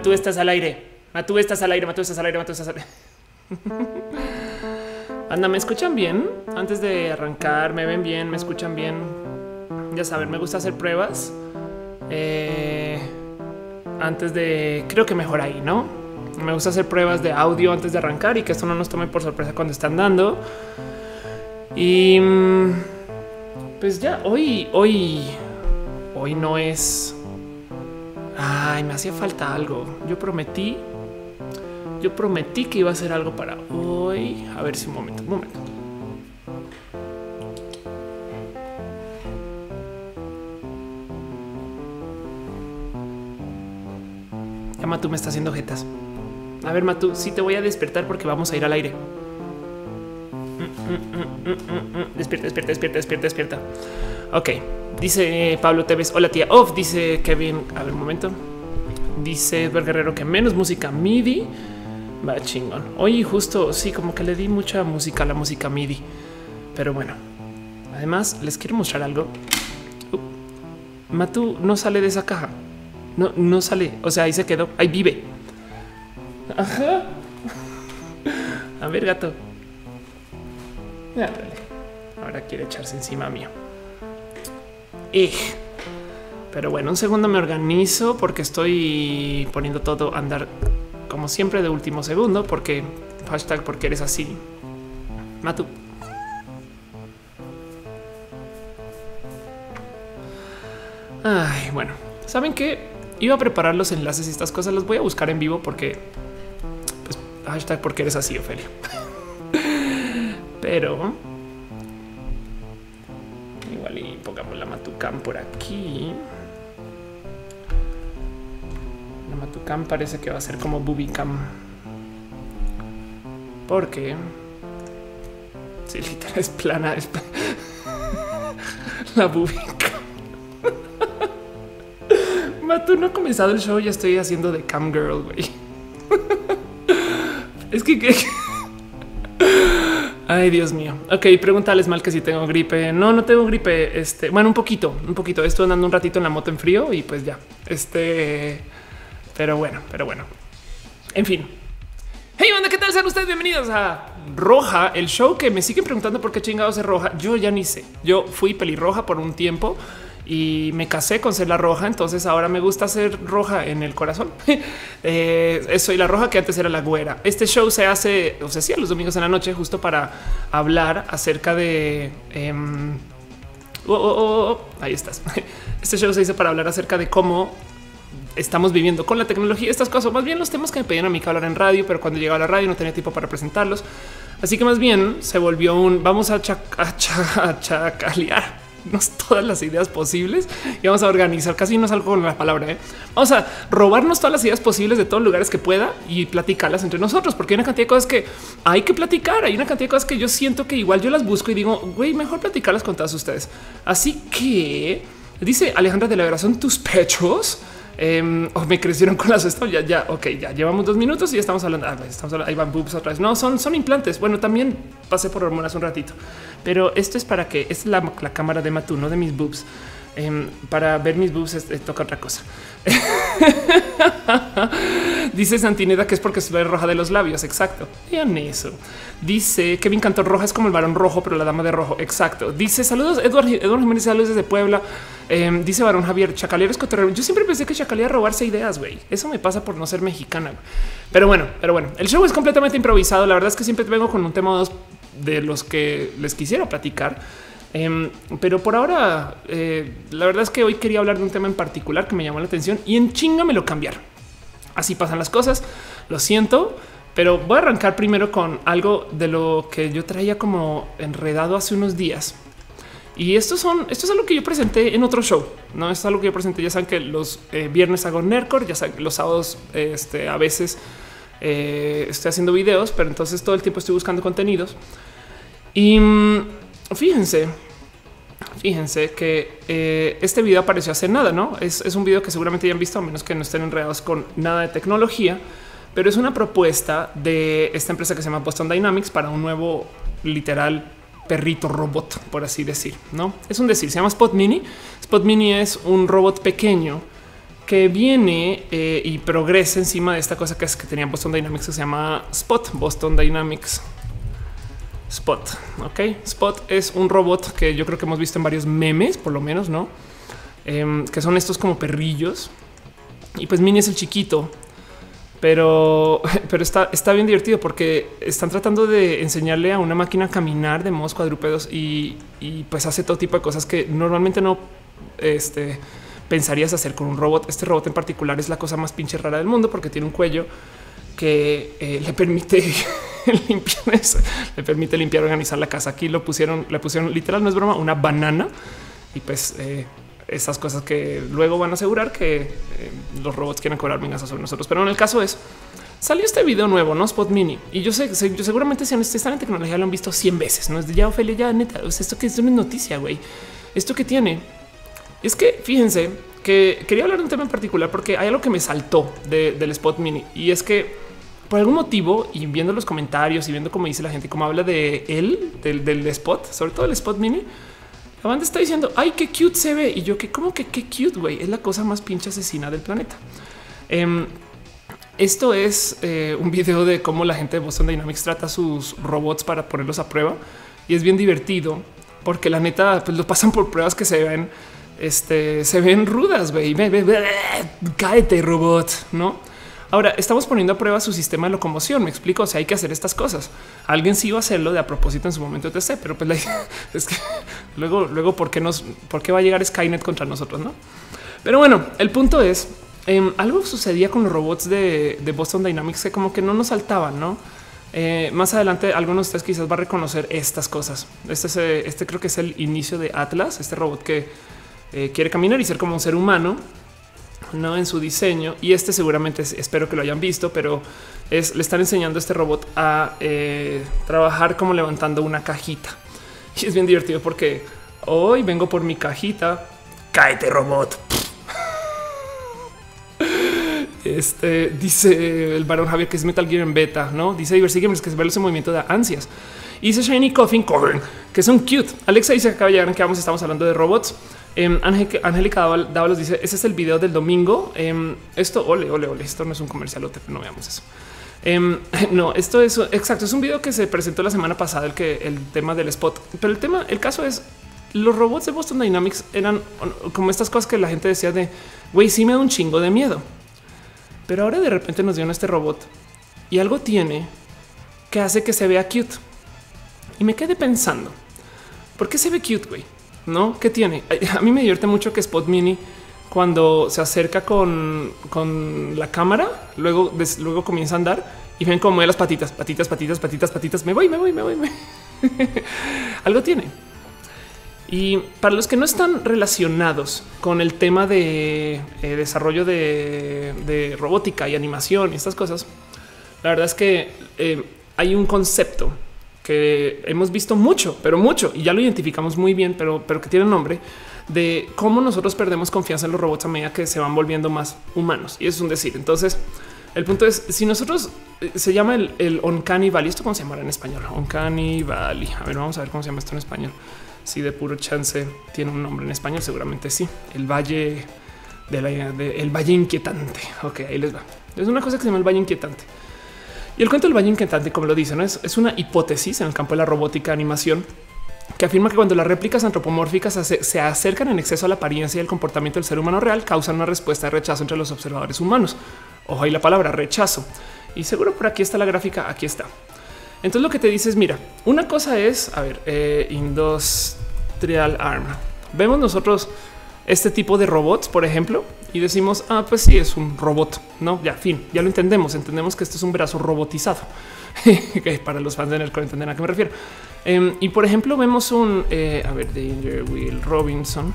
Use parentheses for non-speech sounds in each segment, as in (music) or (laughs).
Matu, estás al aire. Matu, estás al aire. Matu, estás al aire. Matu, estás al aire. (laughs) Anda, ¿me escuchan bien? Antes de arrancar, ¿me ven bien? ¿Me escuchan bien? Ya saben, me gusta hacer pruebas. Eh, antes de... Creo que mejor ahí, ¿no? Me gusta hacer pruebas de audio antes de arrancar y que esto no nos tome por sorpresa cuando están dando. Y... mm, Pues ya, hoy, hoy... Hoy no es... Hacía falta algo. Yo prometí yo prometí que iba a hacer algo para hoy. A ver si un momento, un momento. Ya Matu me está haciendo jetas. A ver, Matu, sí te voy a despertar porque vamos a ir al aire. Despierta, despierta, despierta, despierta, despierta. Ok, dice Pablo Tevez. Hola, tía. Off, dice Kevin. A ver, un momento. Dice Edward Guerrero que menos música MIDI. Va chingón. Oye, justo sí, como que le di mucha música a la música MIDI. Pero bueno, además les quiero mostrar algo. Uh, Matu no sale de esa caja. No, no sale. O sea, ahí se quedó. Ahí vive. Ajá. A ver, gato. Ándale. Ahora quiere echarse encima mío. Eh. Pero bueno, un segundo me organizo porque estoy poniendo todo a andar como siempre de último segundo, porque hashtag porque eres así. Matu. Ay, bueno, saben que iba a preparar los enlaces y estas cosas las voy a buscar en vivo porque pues, hashtag porque eres así, Ofelia. Pero igual y pongamos la Matucam por aquí. La Matucam parece que va a ser como Bubicam. Porque si literal es plana, es (laughs) la Bubicam. (laughs) Matu no ha comenzado el show, ya estoy haciendo de cam girl, güey. (laughs) es que, que- Ay, Dios mío. Ok, pregúntales mal que si tengo gripe. No, no tengo gripe. Este, bueno, un poquito, un poquito. Estuve andando un ratito en la moto en frío y pues ya. Este, pero bueno, pero bueno. En fin. Hey, banda, ¿qué tal? Sean ustedes bienvenidos a Roja, el show que me siguen preguntando por qué chingados es roja. Yo ya ni sé. Yo fui pelirroja por un tiempo y me casé con ser la roja. Entonces ahora me gusta ser roja en el corazón. (laughs) Eh, soy la roja que antes era la güera. Este show se hace, o sea, sí, los domingos en la noche, justo para hablar acerca de. em, oh, oh, oh, ahí estás. (laughs) Este show se hizo para hablar acerca de cómo estamos viviendo con la tecnología, estas cosas, más bien los temas que me pedían a mí que hablar en radio, pero cuando llegaba a la radio no tenía tiempo para presentarlos. Así que más bien se volvió un vamos a chacalear todas las ideas posibles y vamos a organizar casi no salgo con la palabra. ¿eh? Vamos a robarnos todas las ideas posibles de todos los lugares que pueda y platicarlas entre nosotros, porque hay una cantidad de cosas que hay que platicar. Hay una cantidad de cosas que yo siento que igual yo las busco y digo, güey, mejor platicarlas con todas ustedes. Así que dice Alejandra de la Vera, son tus pechos. Em, o me crecieron con las esto ya, ya, ok, ya llevamos dos minutos y ya estamos hablando. ah, estamos hablando ahí van boobs otra vez. No, son, son implantes. Bueno, también pasé por hormonas un ratito, pero esto es para que es la cámara de Matú, no de mis boobs. Em, para ver mis boobs es- toca otra cosa. (laughs) Dice Santineda que es porque ve roja de los labios. Exacto. Vean eso. Dice Kevin Cantor Roja es como el varón rojo, pero la dama de rojo. Exacto. Dice saludos. Eduardo Eduardo Jiménez, saludos desde Puebla. Em, dice varón Javier Chacalero es cotorreo. Yo siempre pensé que Chacalía robarse ideas, güey. Eso me pasa por no ser mexicana. Pero bueno, pero bueno, el show es completamente improvisado. La verdad es que siempre vengo con un tema de los que les quisiera platicar. Em, pero por ahora, eh, la verdad es que hoy quería hablar de un tema en particular que me llamó la atención y en chinga me lo cambiaron. Así pasan las cosas. Lo siento, pero voy a arrancar primero con algo de lo que yo traía como enredado hace unos días. Y esto son, esto es algo que yo presenté en otro show. No es algo que yo presenté. Ya saben que los eh, viernes hago Nerdcore, ya saben que los sábados este, a veces eh, estoy haciendo videos, pero entonces todo el tiempo estoy buscando contenidos. Y mm, fíjense, fíjense que eh, este video apareció hace nada, no es, es un video que seguramente ya han visto, a menos que no estén enredados con nada de tecnología, pero es una propuesta de esta empresa que se llama Boston Dynamics para un nuevo literal perrito robot, por así decir. No es un decir, se llama Spot Mini. Spot Mini es un robot pequeño que viene eh, y progresa encima de esta cosa que es que tenía Boston Dynamics que se llama Spot Boston Dynamics. Spot. Ok, Spot es un robot que yo creo que hemos visto en varios memes, por lo menos, no? Em, que son estos como perrillos. Y pues Mini es el chiquito, pero, (laughs) pero está, está bien divertido porque están tratando de enseñarle a una máquina a caminar de modos cuadrúpedos y, y pues hace todo tipo de cosas que normalmente no este, pensarías hacer con un robot. Este robot en particular es la cosa más pinche rara del mundo porque tiene un cuello que eh, le permite (laughs) (laughs) le permite limpiar, organizar la casa. Aquí lo pusieron, le pusieron literal, no es broma, una banana y pues eh, esas cosas que luego van a asegurar que eh, los robots quieren cobrar venganza sobre nosotros. Pero en el caso es salió este video nuevo, no Spot Mini. Y yo sé, yo seguramente si están en tecnología lo han visto 100 veces. No es de ya Ophelia, ya neta. esto que es una noticia, güey. Esto que tiene es que fíjense que quería hablar de un tema en particular porque hay algo que me saltó del Spot Mini y es que por algún motivo y viendo los comentarios y viendo cómo dice la gente, cómo habla de él, del, del spot, sobre todo el spot mini, la banda está diciendo, ay, qué cute se ve. Y yo que como que qué cute, güey, es la cosa más pinche asesina del planeta. Em, esto es eh, un video de cómo la gente de Boston Dynamics trata sus robots para ponerlos a prueba y es bien divertido porque la neta pues lo pasan por pruebas que se ven, este, se ven rudas, güey. Cáete, robot, no? Ahora estamos poniendo a prueba su sistema de locomoción. Me explico. O sea, hay que hacer estas cosas. Alguien sí iba a hacerlo de a propósito en su momento, etc. Pero pues (laughs) es que luego, luego, ¿por qué nos, por qué va a llegar Skynet contra nosotros? No, pero bueno, el punto es em, algo sucedía con los robots de, Boston Dynamics que como que no nos saltaban, no? Eh, más adelante, algunos de ustedes quizás va a reconocer estas cosas. Este, es, eh, este creo que es el inicio de Atlas, este robot que eh, quiere caminar y ser como un ser humano no en su diseño. Y este seguramente espero que lo hayan visto, pero es le están enseñando a este robot a eh, trabajar como levantando una cajita. (laughs) Y es bien divertido porque hoy vengo por mi cajita. Cáete, robot. (laughs) Este dice el varón Javier que es Metal Gear en beta, no dice Diversi Gamers que es verlo ese movimiento de ansias. Y dice Shiny Coffin Coven que son cute. Alexa dice que acaba de llegar que vamos, estamos hablando de robots. Eh, Angélica Dávalos dice: Ese es el video del domingo. Em, esto, ole, ole, ole. Esto no es un comercial, no veamos eso. Em, (laughs) no, esto es exacto. Es un video que se presentó la semana pasada, el que el tema del spot. Pero el tema, el caso es los robots de Boston Dynamics eran como estas cosas que la gente decía de güey, sí me da un chingo de miedo. Pero ahora de repente nos dieron este robot y algo tiene que hace que se vea cute. Y me quedé pensando, ¿por qué se ve cute, güey? ¿No? ¿Qué tiene? (laughs) A mí me divierte mucho que Spot Mini cuando se acerca con, la cámara, luego, luego comienza a andar y ven como las patitas, patitas, patitas, patitas, patitas. Me voy, me voy, me voy. (laughs) Algo tiene. Y para los que no están relacionados con el tema de eh, desarrollo de, robótica y animación y estas cosas, la verdad es que eh, hay un concepto que hemos visto mucho, pero mucho, y ya lo identificamos muy bien, pero, pero que tiene nombre de cómo nosotros perdemos confianza en los robots a medida que se van volviendo más humanos. Y eso es un decir. Entonces, el punto es, si nosotros eh, se llama el, el Uncanny Valley, ¿esto cómo se llamará en español? Uncanny Valley. A ver, vamos a ver cómo se llama esto en español. Si de puro chance tiene un nombre en español, seguramente sí. El Valle de la, el Valle Inquietante. Ok, ahí les va. Es una cosa que se llama el Valle Inquietante. Y el cuento del Valle Inquietante, como lo dicen, es, una hipótesis en el campo de la robótica animación que afirma que cuando las réplicas antropomórficas se, acercan en exceso a la apariencia y el comportamiento del ser humano real, causan una respuesta de rechazo entre los observadores humanos. Ojo ahí la palabra rechazo. Y seguro por aquí está la gráfica. Aquí está. Entonces lo que te dice es, mira, una cosa es, a ver, eh, industrial arm. Vemos nosotros este tipo de robots, por ejemplo, y decimos, ah, pues sí, es un robot, no? Ya, fin, ya lo entendemos. Entendemos que esto es un brazo robotizado. (laughs) para los fans de Nerdcore entenderán a qué me refiero. Em, y por ejemplo, vemos un eh, a ver, Danger Will Robinson.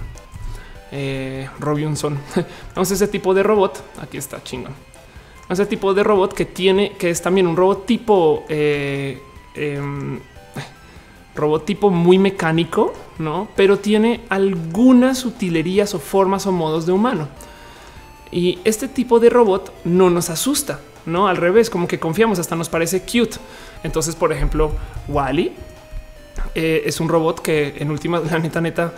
Eh, Robinson. (laughs) Vamos ese tipo de robot. Aquí está chingón. Ese tipo de robot que tiene, que es también un robot tipo eh, em, robot tipo muy mecánico, no? Pero tiene algunas utilerías o formas o modos de humano. Y este tipo de robot no nos asusta, no al revés, como que confiamos, hasta nos parece cute. Entonces, por ejemplo, Wally eh, es un robot que en última, (laughs) la neta, neta,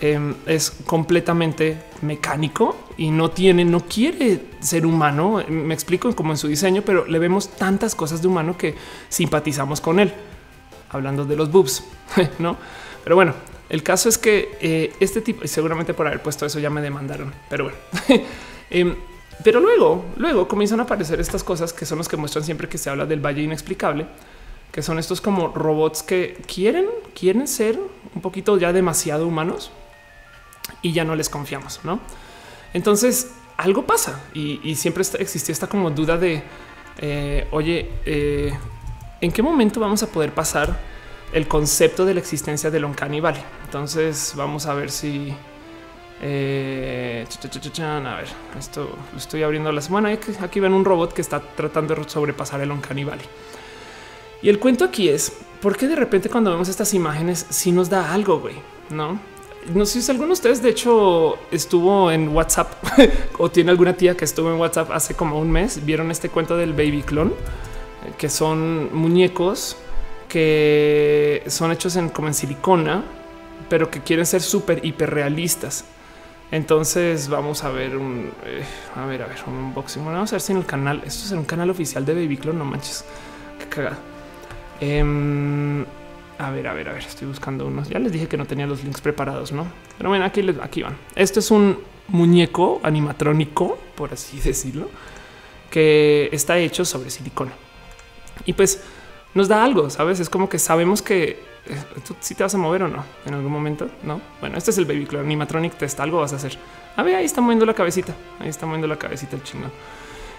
em, es completamente mecánico y no tiene, no quiere ser humano. Me explico como en su diseño, pero le vemos tantas cosas de humano que simpatizamos con él. Hablando de los boobs, (laughs) no? Pero bueno, el caso es que eh, este tipo, y seguramente por haber puesto eso ya me demandaron, pero bueno. (laughs) Em, pero luego, luego comienzan a aparecer estas cosas que son los que muestran siempre que se habla del valle inexplicable, que son estos como robots que quieren, quieren ser un poquito ya demasiado humanos y ya no les confiamos, ¿no? Entonces algo pasa y, siempre existía esta como duda de, eh, oye, eh, ¿en qué momento vamos a poder pasar el concepto de la existencia del Uncanny Valley? Entonces vamos a ver si... Eh, a ver, esto lo estoy abriendo la semana. Aquí ven un robot que está tratando de sobrepasar el Uncanny Valley. Y el cuento aquí es por qué de repente cuando vemos estas imágenes si nos da algo, güey, no? No sé si alguno de ustedes de hecho estuvo en WhatsApp (laughs) o tiene alguna tía que estuvo en WhatsApp hace como un mes. Vieron este cuento del baby clone, que son muñecos que son hechos en como en silicona, pero que quieren ser súper hiper realistas. Entonces vamos a ver un, eh, a ver, a ver, un unboxing. vamos a ver si en el canal, esto es en un canal oficial de Baby Clone, no manches, qué cagada. Em, a ver, a ver, a ver, estoy buscando unos. Ya les dije que no tenía los links preparados, ¿no? Pero bueno, aquí, les, aquí van. Esto es un muñeco animatrónico, por así (laughs) decirlo, que está hecho sobre silicona. Y pues nos da algo, ¿sabes? Es como que sabemos que eh, tú sí te vas a mover o no en algún momento, ¿no? Bueno, este es el Baby Clone Animatronic Test, algo vas a hacer. A ver, ahí está moviendo la cabecita, ahí está moviendo la cabecita el chingón.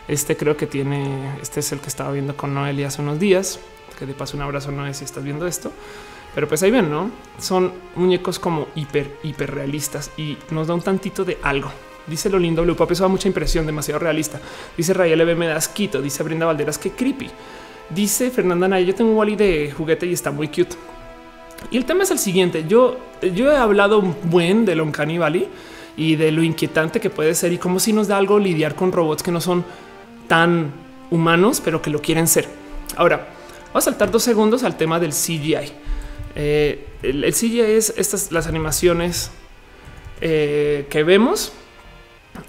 Este creo que tiene, este es el que estaba viendo con Noelia hace unos días que de paso un abrazo no es si estás viendo esto. Pero pues ahí ven, ¿no? Son muñecos como hiper, hiper realistas y nos da un tantito de algo. Dice lo lindo Blue Pop, eso da mucha impresión, demasiado realista. Dice Rayel me da asquito. Dice Brenda Valderas, que creepy. Dice Fernanda Naya, yo tengo un Wally de juguete y está muy cute. Y el tema es el siguiente. Yo, yo he hablado buen de Uncanny Valley y de lo inquietante que puede ser y como si nos da algo lidiar con robots que no son tan humanos, pero que lo quieren ser. Ahora, Vamos a saltar dos segundos al tema del CGI. Eh, el, CGI es estas las animaciones eh, que vemos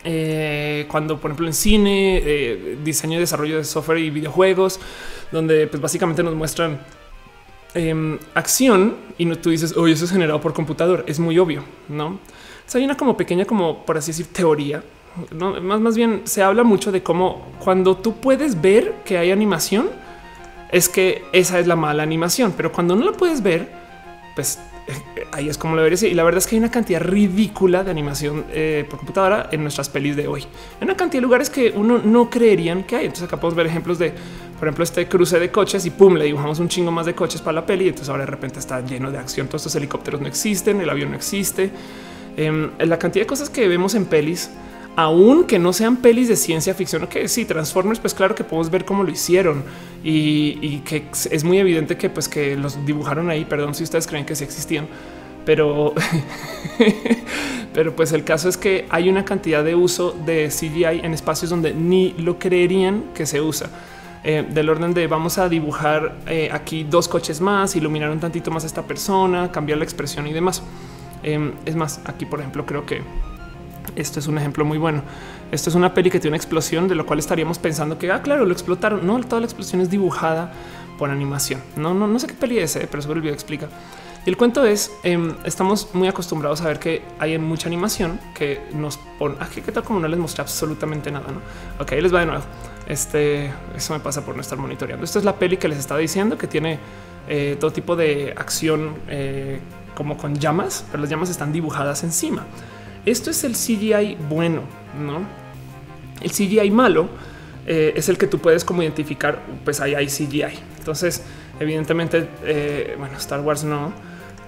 eh, cuando, por ejemplo, en cine, diseño y desarrollo de software y videojuegos, donde pues, básicamente nos muestran em, acción y no, tú dices, oye, eso es generado por computador. Es muy obvio, no? hay una como pequeña, como por así decir, teoría. Más, más bien se habla mucho de cómo cuando tú puedes ver que hay animación, es que esa es la mala animación, pero cuando no la puedes ver, pues eh, ahí es como lo ser. Y la verdad es que hay una cantidad ridícula de animación eh, por computadora en nuestras pelis de hoy. Hay una cantidad de lugares que uno no creerían que hay. Entonces acá podemos ver ejemplos de, por ejemplo, este cruce de coches y pum, le dibujamos un chingo más de coches para la peli. Entonces ahora de repente está lleno de acción. Todos estos helicópteros no existen, el avión no existe. Em, la cantidad de cosas que vemos en pelis aún que no sean pelis de ciencia ficción, que sí, Transformers, pues claro que podemos ver cómo lo hicieron y, que es muy evidente que pues que los dibujaron ahí, perdón si ustedes creen que sí existían, pero, (laughs) pero pues el caso es que hay una cantidad de uso de CGI en espacios donde ni lo creerían que se usa. Eh, del orden de vamos a dibujar eh, aquí dos coches más, iluminar un tantito más a esta persona, cambiar la expresión y demás. Em, es más, aquí por ejemplo creo que esto es un ejemplo muy bueno. Esto es una peli que tiene una explosión, de lo cual estaríamos pensando que, ah, claro, lo explotaron. No, toda la explosión es dibujada por animación. No, no, no sé qué peli es, eh, pero sobre el video explica. Y el cuento es, em, estamos muy acostumbrados a ver que hay mucha animación que nos pone, aquí ah, qué tal como no les mostré absolutamente nada, ¿no? Ok, les va de nuevo. Este, eso me pasa por no estar monitoreando. Esta es la peli que les estaba diciendo que tiene eh, todo tipo de acción eh, como con llamas, pero las llamas están dibujadas encima. Esto es el CGI bueno, no? El CGI malo eh, es el que tú puedes como identificar, pues ahí hay CGI. Entonces, evidentemente, eh, bueno, Star Wars no,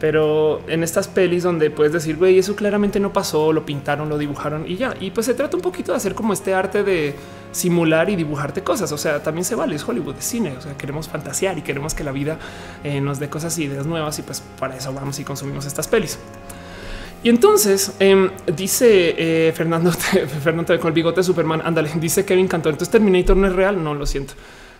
pero en estas pelis donde puedes decir, güey, eso claramente no pasó, lo pintaron, lo dibujaron y ya. Y pues se trata un poquito de hacer como este arte de simular y dibujarte cosas. O sea, también se vale, es Hollywood, de cine. O sea, queremos fantasear y queremos que la vida eh, nos dé cosas y ideas nuevas y pues para eso vamos y consumimos estas pelis. Y entonces em, dice eh, Fernando, (laughs) Fernando con el bigote de Superman. Ándale, (laughs) dice Kevin Cantor. Entonces Terminator no es real. No lo siento.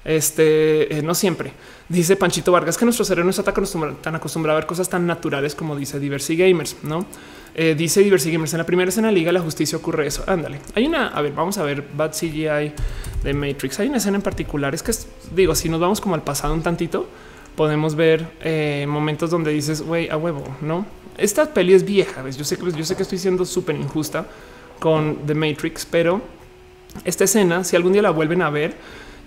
Este no siempre dice Panchito Vargas que nuestro cerebro no está tan acostumbrado, a ver cosas tan naturales como dice Diversity Gamers. No dice Diversity Gamers en la primera escena de Liga la Justicia ocurre eso. Ándale, hay una. A ver, vamos a ver Bad CGI de Matrix. Hay una escena en particular. Es que digo, si nos vamos como al pasado un tantito, podemos ver eh, momentos donde dices, güey, a huevo, no? Esta peli es vieja. ¿ves? Yo sé que yo sé que estoy siendo súper injusta con The Matrix, pero esta escena, si algún día la vuelven a ver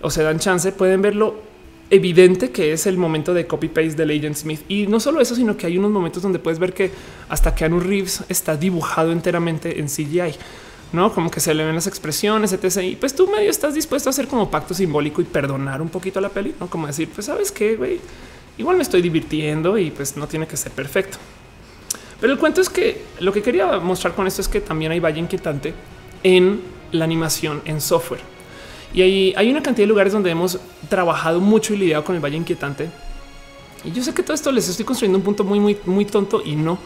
o se dan chance, pueden verlo evidente que es el momento de copy paste de Agent Smith. Y no solo eso, sino que hay unos momentos donde puedes ver que hasta que Anu Reeves está dibujado enteramente en CGI no como que se le ven las expresiones, etc. Y pues tú medio estás dispuesto a hacer como pacto simbólico y perdonar un poquito la peli, no como decir, pues sabes qué, güey, igual me estoy divirtiendo y pues no tiene que ser perfecto. Pero el cuento es que lo que quería mostrar con esto es que también hay valle inquietante en la animación en software. Y hay, hay una cantidad de lugares donde hemos trabajado mucho y lidiado con el valle inquietante. Y yo sé que todo esto les estoy construyendo un punto muy, muy, muy tonto y no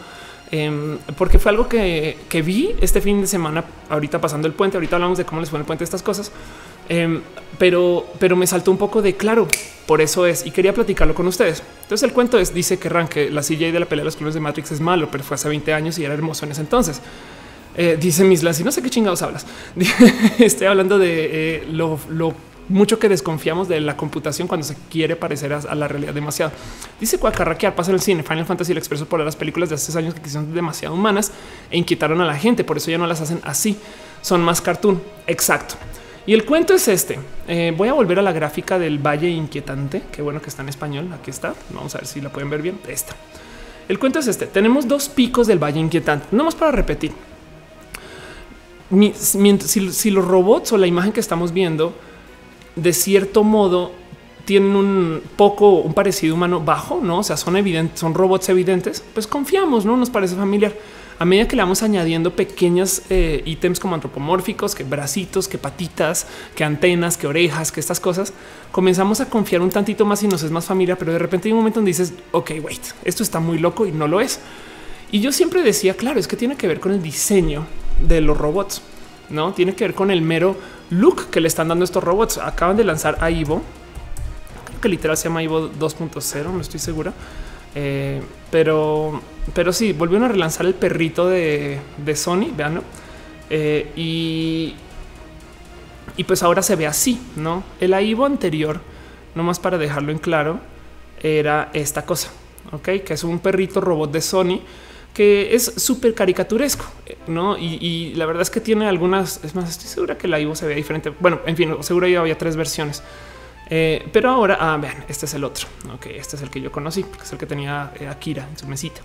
Em, porque fue algo que, vi este fin de semana, ahorita pasando el puente, ahorita hablamos de cómo les fue el puente estas cosas, em, pero, pero me saltó un poco de claro, por eso es, y quería platicarlo con ustedes. Entonces el cuento es, dice que que la CJ de la pelea de los clubes de Matrix es malo, pero fue hace 20 años y era hermoso en ese entonces. Eh, dice Mislas y no sé qué chingados hablas. (laughs) Estoy hablando de eh, lo, lo mucho que desconfiamos de la computación cuando se quiere parecer a, la realidad demasiado. Dice Cuacarraquear pasa en el cine. Final Fantasy el expreso por las películas de hace años que son demasiado humanas e inquietaron a la gente. Por eso ya no las hacen así. Son más cartoon. Exacto. Y el cuento es este. Eh, voy a volver a la gráfica del Valle Inquietante. Qué bueno que está en español. Aquí está. Vamos a ver si la pueden ver bien. Esta. El cuento es este. Tenemos dos picos del Valle Inquietante. No más para repetir. Si, si los robots o la imagen que estamos viendo de cierto modo tienen un poco un parecido humano bajo, no? O sea, son evidentes, son robots evidentes. Pues confiamos, no nos parece familiar. A medida que le vamos añadiendo pequeños eh, ítems como antropomórficos, que bracitos, que patitas, que antenas, que orejas, que estas cosas, comenzamos a confiar un tantito más y nos es más familiar. Pero de repente hay un momento donde dices, ok, wait, esto está muy loco y no lo es. Y yo siempre decía, claro, es que tiene que ver con el diseño de los robots no tiene que ver con el mero look que le están dando estos robots. Acaban de lanzar a Ivo, creo que literal se llama Ivo 2.0, no estoy segura, eh, pero, pero sí volvieron a relanzar el perrito de, Sony. Vean, eh, y, y pues ahora se ve así, no? El Ivo anterior, nomás para dejarlo en claro, era esta cosa, ok, que es un perrito robot de Sony que es súper caricaturesco, ¿no? Y, la verdad es que tiene algunas, es más, estoy segura que la Ivo se ve diferente. Bueno, en fin, seguro ya había tres versiones. Eh, pero ahora, ah, vean, este es el otro. Ok, este es el que yo conocí, porque es el que tenía eh, Akira en su mesita.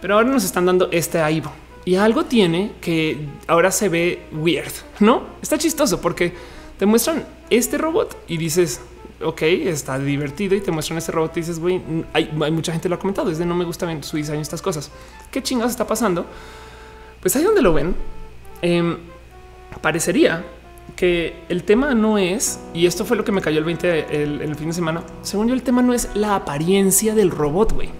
Pero ahora nos están dando este Ivo y algo tiene que ahora se ve weird, no está chistoso porque te muestran este robot y dices, ok, está divertido y te muestran ese robot y dices, güey, hay, mucha gente lo ha comentado, es de no me gusta su diseño, estas cosas. ¿Qué chingados está pasando? Pues ahí donde lo ven, em, parecería que el tema no es, y esto fue lo que me cayó el 20 el, fin de semana, según yo el tema no es la apariencia del robot, güey.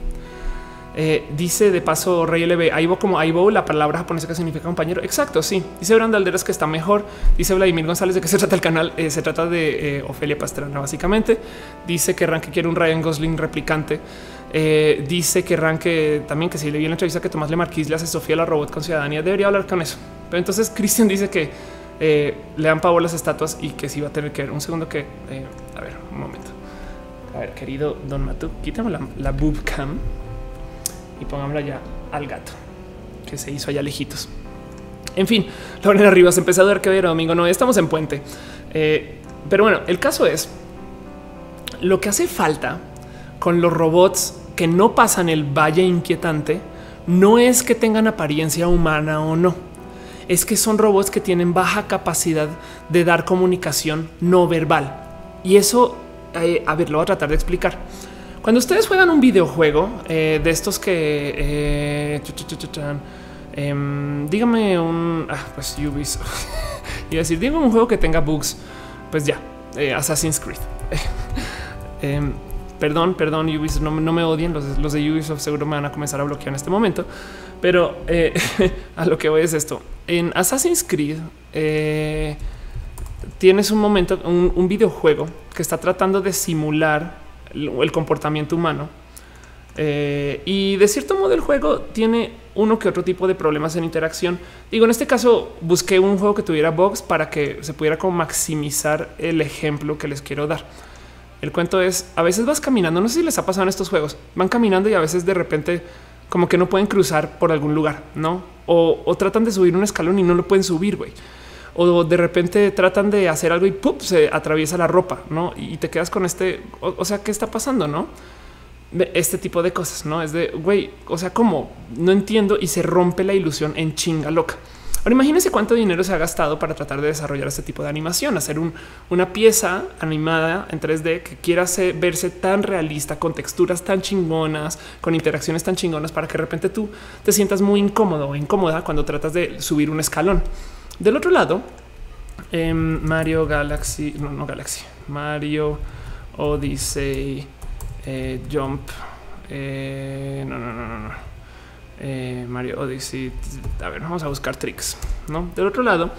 Eh, dice de paso Rey LB, Aibo como Aibo, la palabra japonesa que significa compañero. Exacto, sí. Dice Branda Alderas que está mejor. Dice Vladimir González de qué (laughs) se trata el canal. Eh, se trata de eh, Ofelia Pastrana, básicamente. Dice que Rank quiere un Ryan Gosling replicante. Dice que Rank también que si le viene la entrevista que Tomás Le Marquis le hace Sofía la robot con ciudadanía, debería hablar con eso. Pero entonces Cristian dice que le dan pavo las estatuas y que sí va a tener que ver. Un segundo que, a ver, un momento. A ver, querido Don Matu, quítame la, la boob cam y pongámosla ya al gato que se hizo allá lejitos. En fin, Lorena arriba se empezó a ver que ver domingo. No estamos en puente, eh, pero bueno, el caso es lo que hace falta con los robots que no pasan el valle inquietante. No es que tengan apariencia humana o no, es que son robots que tienen baja capacidad de dar comunicación no verbal. Y eso, eh, a ver, lo voy a tratar de explicar. Cuando ustedes juegan un videojuego eh, de estos que eh, em, dígame un ah, pues Ubisoft (laughs) y decir, dígame un juego que tenga bugs, pues ya Assassin's Creed. (laughs) Perdón, perdón, Ubisoft, no, me odien. Los, de Ubisoft seguro me van a comenzar a bloquear en este momento, pero (laughs) a lo que voy es esto. En Assassin's Creed, tienes un momento, un, videojuego que está tratando de simular el, comportamiento humano. Eh, y de cierto modo el juego tiene uno que otro tipo de problemas en interacción. Digo, en este caso busqué un juego que tuviera bugs para que se pudiera como maximizar el ejemplo que les quiero dar. El cuento es, a veces vas caminando, no sé si les ha pasado en estos juegos, van caminando y a veces de repente como que no pueden cruzar por algún lugar, ¿no? O, tratan de subir un escalón y no lo pueden subir, güey. O de repente tratan de hacer algo y se atraviesa la ropa, ¿no? Y te quedas con este, o, sea, ¿qué está pasando, no? Este tipo de cosas, ¿no? Es de, güey, o sea, ¿cómo? No entiendo y se rompe la ilusión en chinga loca. Ahora imagínense cuánto dinero se ha gastado para tratar de desarrollar este tipo de animación, hacer una pieza animada en 3D que quiera verse tan realista, con texturas tan chingonas, con interacciones tan chingonas para que de repente tú te sientas muy incómodo o incómoda cuando tratas de subir un escalón. Del otro lado, em, Mario Galaxy, no, no Galaxy, Mario Odyssey, eh, Jump, eh, no, no, no, no, no. Eh, Mario Odyssey. A ver, vamos a buscar tricks. No del otro lado,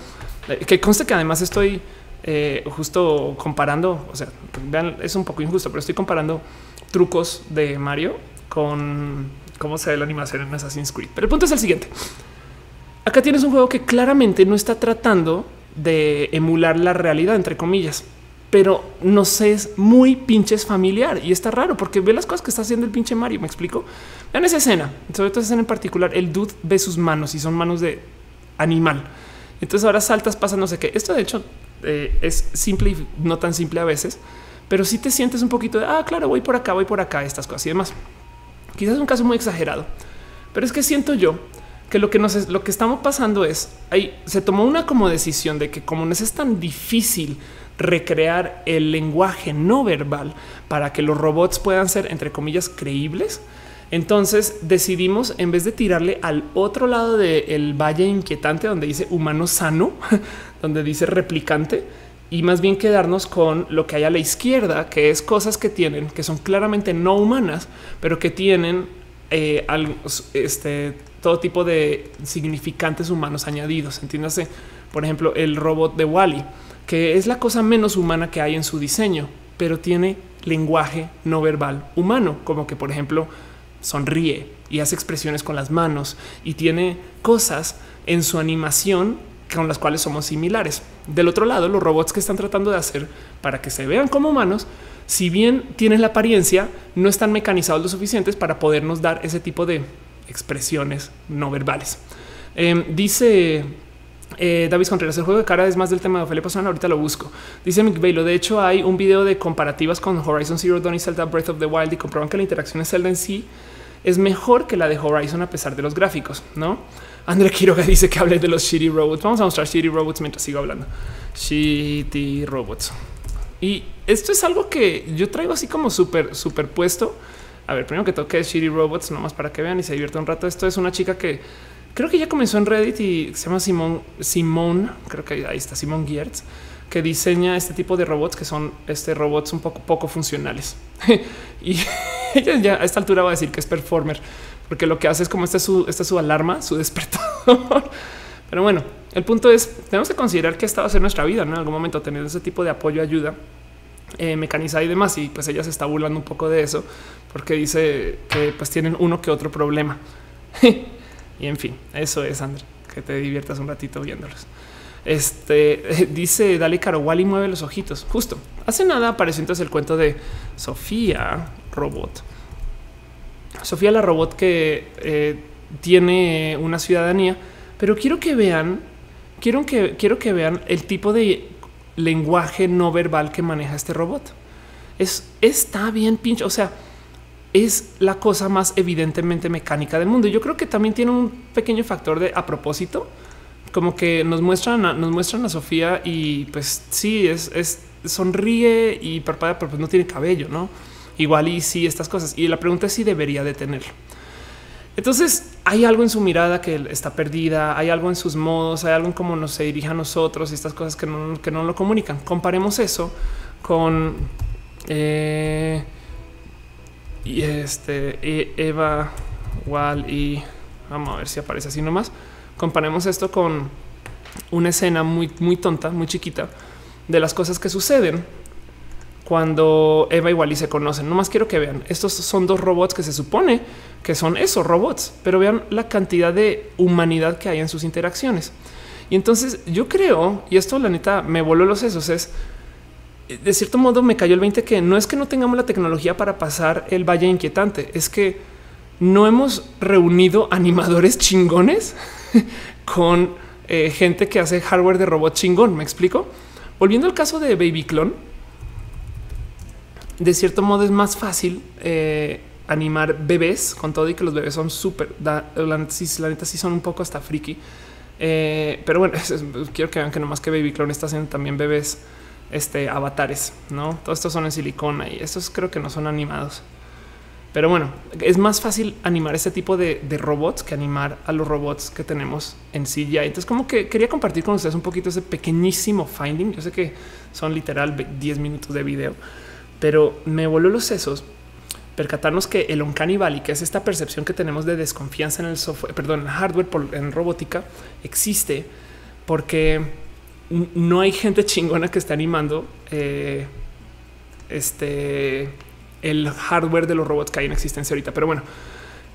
eh, que conste que además estoy eh, justo comparando. O sea, vean, es un poco injusto, pero estoy comparando trucos de Mario con cómo se ve la animación en Assassin's Creed. Pero el punto es el siguiente. Acá tienes un juego que claramente no está tratando de emular la realidad, entre comillas pero no es muy pinches familiar y está raro porque ve las cosas que está haciendo el pinche Mario. Me explico. Vean esa escena, sobre todo esa escena en particular. El dude ve sus manos y son manos de animal. Entonces ahora saltas, pasa no sé qué. Esto de hecho eh, es simple y no tan simple a veces, pero si te sientes un poquito de ah, claro, voy por acá, voy por acá, estas cosas y demás. Quizás es un caso muy exagerado, pero es que siento yo que lo que nos lo que estamos pasando es ahí se tomó una como decisión de que como no es tan difícil recrear el lenguaje no verbal para que los robots puedan ser, entre comillas, creíbles. Entonces decidimos, en vez de tirarle al otro lado del valle inquietante, donde dice humano sano, (laughs) donde dice replicante, y más bien quedarnos con lo que hay a la izquierda, que es cosas que tienen, que son claramente no humanas, pero que tienen eh, este, todo tipo de significantes humanos añadidos. Entiéndase, por ejemplo, el robot de Wally que es la cosa menos humana que hay en su diseño, pero tiene lenguaje no verbal humano, como que por ejemplo sonríe y hace expresiones con las manos y tiene cosas en su animación con las cuales somos similares. Del otro lado, los robots que están tratando de hacer para que se vean como humanos, si bien tienen la apariencia, no están mecanizados lo suficientes para podernos dar ese tipo de expresiones no verbales. Em, dice eh, David Contreras, el juego de cara es más del tema de Ophelia Pastrana. Ahorita lo busco. Dice Mick Bailo. De hecho, hay un video de comparativas con Horizon Zero Dawn y Zelda Breath of the Wild y comprueban que la interacción en Zelda en sí es mejor que la de Horizon a pesar de los gráficos, no? André Quiroga (laughs) dice que hable de los shitty robots. Vamos a mostrar shitty robots mientras sigo hablando. Shitty robots. Y esto es algo que yo traigo así como súper superpuesto. A ver, primero que toque shitty robots, nomás para que vean y se divierta un rato. Esto es una chica que creo que ya comenzó en Reddit y se llama Simón Simón, creo que ahí está Simón Giertz, que diseña este tipo de robots que son este robots un poco poco funcionales. (laughs) y (laughs) ella ya a esta altura va a decir que es performer, porque lo que hace es como esta es su, esta es su alarma, su (laughs) despertador. Pero bueno, el punto es, tenemos que considerar que esta va a ser nuestra vida, ¿no? En algún momento tener ese tipo de apoyo, ayuda eh, mecanizada y demás. Y pues ella se está burlando un poco de eso porque dice que pues tienen uno que otro problema. Y en fin, eso es, André, que te diviertas un ratito viéndolos. Este (laughs) dice Dale Caro Wally mueve los ojitos. Justo hace nada apareció entonces el cuento de Sofía Robot. Sofía la robot que eh, tiene una ciudadanía, pero quiero que vean, quiero que quiero que vean el tipo de lenguaje no verbal que maneja este robot. Es está bien pinche, o sea, es la cosa más evidentemente mecánica del mundo. Yo creo que también tiene un pequeño factor de a propósito, como que nos muestran, a, nos muestran a Sofía y pues sí, es, es sonríe y parpadea, pero pues no tiene cabello, no? Igual y sí, estas cosas. Y la pregunta es si debería de tenerlo. Entonces hay algo en su mirada que está perdida, hay algo en sus modos, hay algo en cómo nos se dirige a nosotros y estas cosas que no, que no lo comunican. Comparemos eso con eh, y este Eva Wall y vamos a ver si aparece así nomás. Comparemos esto con una escena muy, muy tonta, muy chiquita de las cosas que suceden cuando Eva y Wally se conocen. No más quiero que vean. Estos son dos robots que se supone que son esos robots, pero vean la cantidad de humanidad que hay en sus interacciones. Y entonces yo creo, y esto la neta me voló los sesos, es de cierto modo me cayó el 20 que no es que no tengamos la tecnología para pasar el valle inquietante, es que no hemos reunido (laughs) animadores chingones (laughs) con eh, gente que hace hardware de robot chingón. Me explico. Volviendo al caso de Baby Clone, de cierto modo es más fácil eh, animar bebés con todo y que los bebés son súper, la, neta sí son un poco hasta friki. Eh, pero bueno, (laughs) quiero que vean que nomás que Baby Clone está haciendo también bebés este, avatares, ¿no? Todos estos son en silicona y estos creo que no son animados. Pero bueno, es más fácil animar este tipo de, robots que animar a los robots que tenemos en CGI. Entonces, como que quería compartir con ustedes un poquito ese pequeñísimo finding. Yo sé que son literal 10 minutos de video, pero me voló los sesos percatarnos que el uncanny valley, que es esta percepción que tenemos de desconfianza en el software, perdón, en hardware, en robótica, existe porque no hay gente chingona que esté animando eh, este el hardware de los robots que hay en existencia ahorita. Pero bueno,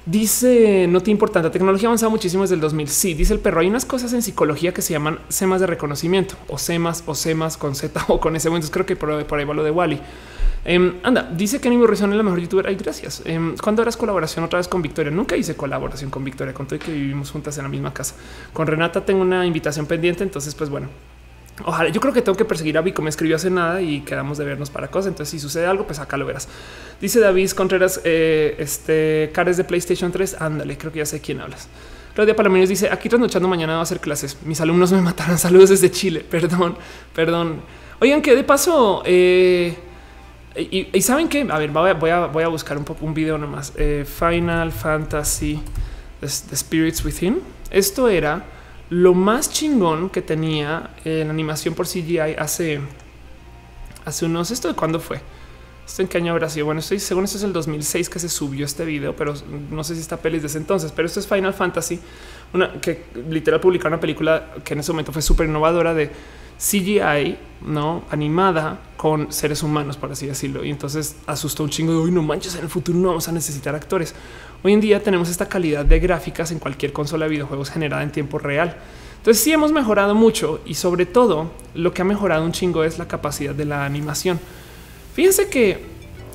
Dice, no te importa, la tecnología ha avanzado muchísimo desde el 2000. Sí, dice el perro, hay unas cosas en psicología que se llaman semas de reconocimiento o semas o semas con Z (laughs) o con ese. Entonces creo que por, ahí va lo de Wally. Em, anda, dice que Animo Rizón es la mejor youtuber. Ay, gracias. Um, ¿Cuándo harás colaboración otra vez con Victoria? Nunca hice colaboración con Victoria, con todo que vivimos juntas en la misma casa. Con Renata tengo una invitación pendiente, entonces pues bueno, Ojalá, yo creo que tengo que perseguir a Vico. Me escribió hace nada y quedamos de vernos para cosas. Entonces, si sucede algo, pues acá lo verás. Dice David Contreras, eh, este cares de PlayStation 3. Ándale, creo que ya sé quién hablas. Claudia Palomines dice aquí trasnochando mañana va a hacer clases. Mis alumnos me matarán. (laughs) Saludos desde Chile. Perdón, perdón. Oigan, que de paso, eh, y, saben que, a ver, voy a, voy a, buscar un poco un video nomás. Eh, Final Fantasy, The Spirits Within. Esto era lo más chingón que tenía en animación por CGI hace, hace unos, esto de cuándo fue, esto en qué año habrá sido. Bueno, estoy según esto es el 2006 que se subió este video, pero no sé si está pelis desde entonces, pero esto es Final Fantasy, una que literal publicaron una película que en ese momento fue súper innovadora de CGI, no animada con seres humanos, por así decirlo. Y entonces asustó un chingo de hoy. No manches, en el futuro no vamos a necesitar actores. Hoy en día tenemos esta calidad de gráficas en cualquier consola de videojuegos generada en tiempo real. Entonces sí hemos mejorado mucho y sobre todo lo que ha mejorado un chingo es la capacidad de la animación. Fíjense que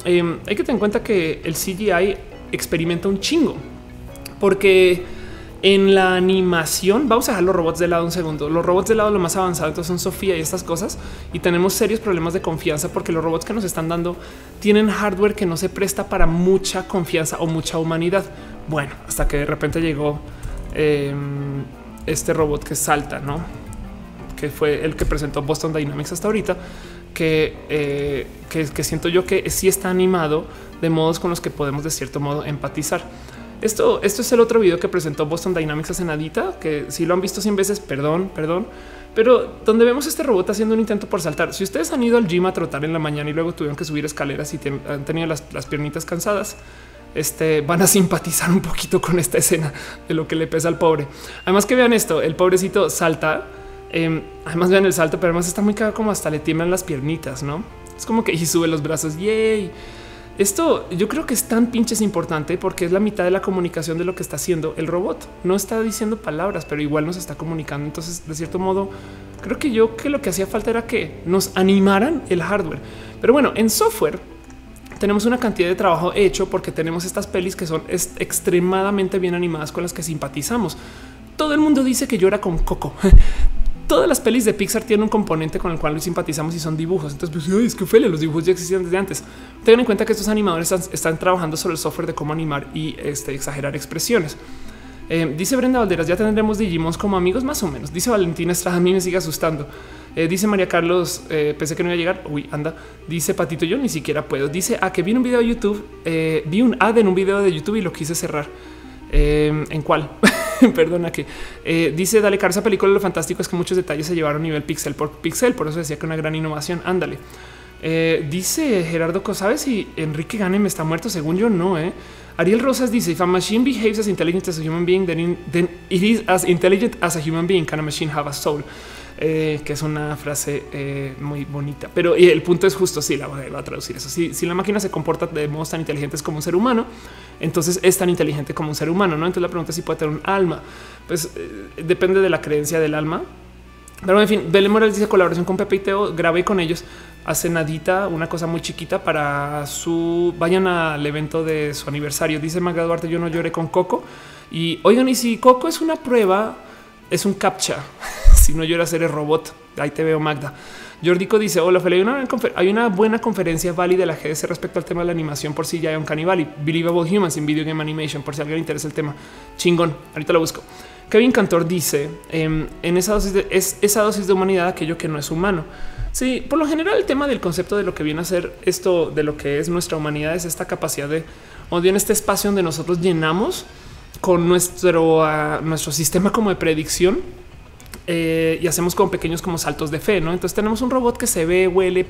em, hay que tener en cuenta que el CGI experimenta un chingo porque en la animación, vamos a dejar los robots de lado un segundo. Los robots de lado lo más avanzado entonces son Sofía y estas cosas y tenemos serios problemas de confianza porque los robots que nos están dando tienen hardware que no se presta para mucha confianza o mucha humanidad. Bueno, hasta que de repente llegó em, este robot que salta, no? Que fue el que presentó Boston Dynamics hasta ahorita, que, eh, que, que siento yo que sí está animado de modos con los que podemos de cierto modo empatizar. Esto, esto es el otro video que presentó Boston Dynamics hace nadita, que si lo han visto 100 veces, perdón, perdón, pero donde vemos este robot haciendo un intento por saltar. Si ustedes han ido al gym a trotar en la mañana y luego tuvieron que subir escaleras y han tenido las, piernitas cansadas, este, van a simpatizar un poquito con esta escena de lo que le pesa al pobre. Además que vean esto, el pobrecito salta, em, además vean el salto, pero además está muy cagado como hasta le tiemblan las piernitas, ¿no? Es como que y sube los brazos, yay. Esto yo creo que es tan pinches importante porque es la mitad de la comunicación de lo que está haciendo el robot. No está diciendo palabras, pero igual nos está comunicando. Entonces, de cierto modo, creo que yo que lo que hacía falta era que nos animaran el hardware. Pero bueno, en software tenemos una cantidad de trabajo hecho porque tenemos estas pelis que son extremadamente bien animadas con las que simpatizamos. Todo el mundo dice que llora con Coco. (laughs) todas las pelis de Pixar tienen un componente con el cual simpatizamos y son dibujos. Entonces, pues es que Ophelia, los dibujos ya existían desde antes. Tengan en cuenta que estos animadores están, trabajando sobre el software de cómo animar y este, exagerar expresiones. Eh, dice Brenda Valderas, ya tendremos Digimons como amigos más o menos. Dice Valentina Estrada, a mí me sigue asustando. Eh, dice María Carlos, eh, pensé que no iba a llegar. Uy, anda. Dice Patito, yo ni siquiera puedo. Dice, ah, que vi un video de YouTube, vi un ad en un video de YouTube y lo quise cerrar. ¿En cuál? (laughs) (laughs) perdona que eh, dice Dale Car, esa película lo fantástico es que muchos detalles se llevaron nivel pixel por pixel, por eso decía que una gran innovación. Ándale. Eh, dice Gerardo, ¿sabes si Enrique Ganem está muerto? Según yo, no. Eh. Ariel Rosas dice: If a machine behaves as intelligent as a human being, then, it is as intelligent as a human being. Can a machine have a soul? eh, que es una frase eh, muy bonita. Pero el punto es justo, sí, la va a traducir eso. Si, si la máquina se comporta de modos tan inteligentes como un ser humano, entonces es tan inteligente como un ser humano, ¿no? Entonces la pregunta es si puede tener un alma. Pues eh, depende de la creencia del alma. Pero en fin, Belén Morales dice colaboración con Pepe y Teo, grabé con ellos hace nadita una cosa muy chiquita para su vayan al evento de su aniversario. Dice Magda Duarte, yo no lloré con Coco. Y oigan, y si Coco es una prueba, es un captcha. (laughs) si no lloras, eres robot. Ahí te veo, Magda. Jordico dice: Hola, Feli, hay una, hay una buena conferencia válida de la GDC respecto al tema de la animación por si ya hay un canibal y Believable Humans in Video Game Animation, por si a alguien interesa el tema. Chingón. Ahorita lo busco. Kevin Cantor dice em, en esa dosis de es esa dosis de humanidad aquello que no es humano. Sí, por lo general el tema del concepto de lo que viene a ser esto de lo que es nuestra humanidad es esta capacidad de o bien este espacio donde nosotros llenamos con nuestro, uh, nuestro sistema como de predicción eh, y hacemos como pequeños como saltos de fe. ¿no? Entonces tenemos un robot que se ve, huele,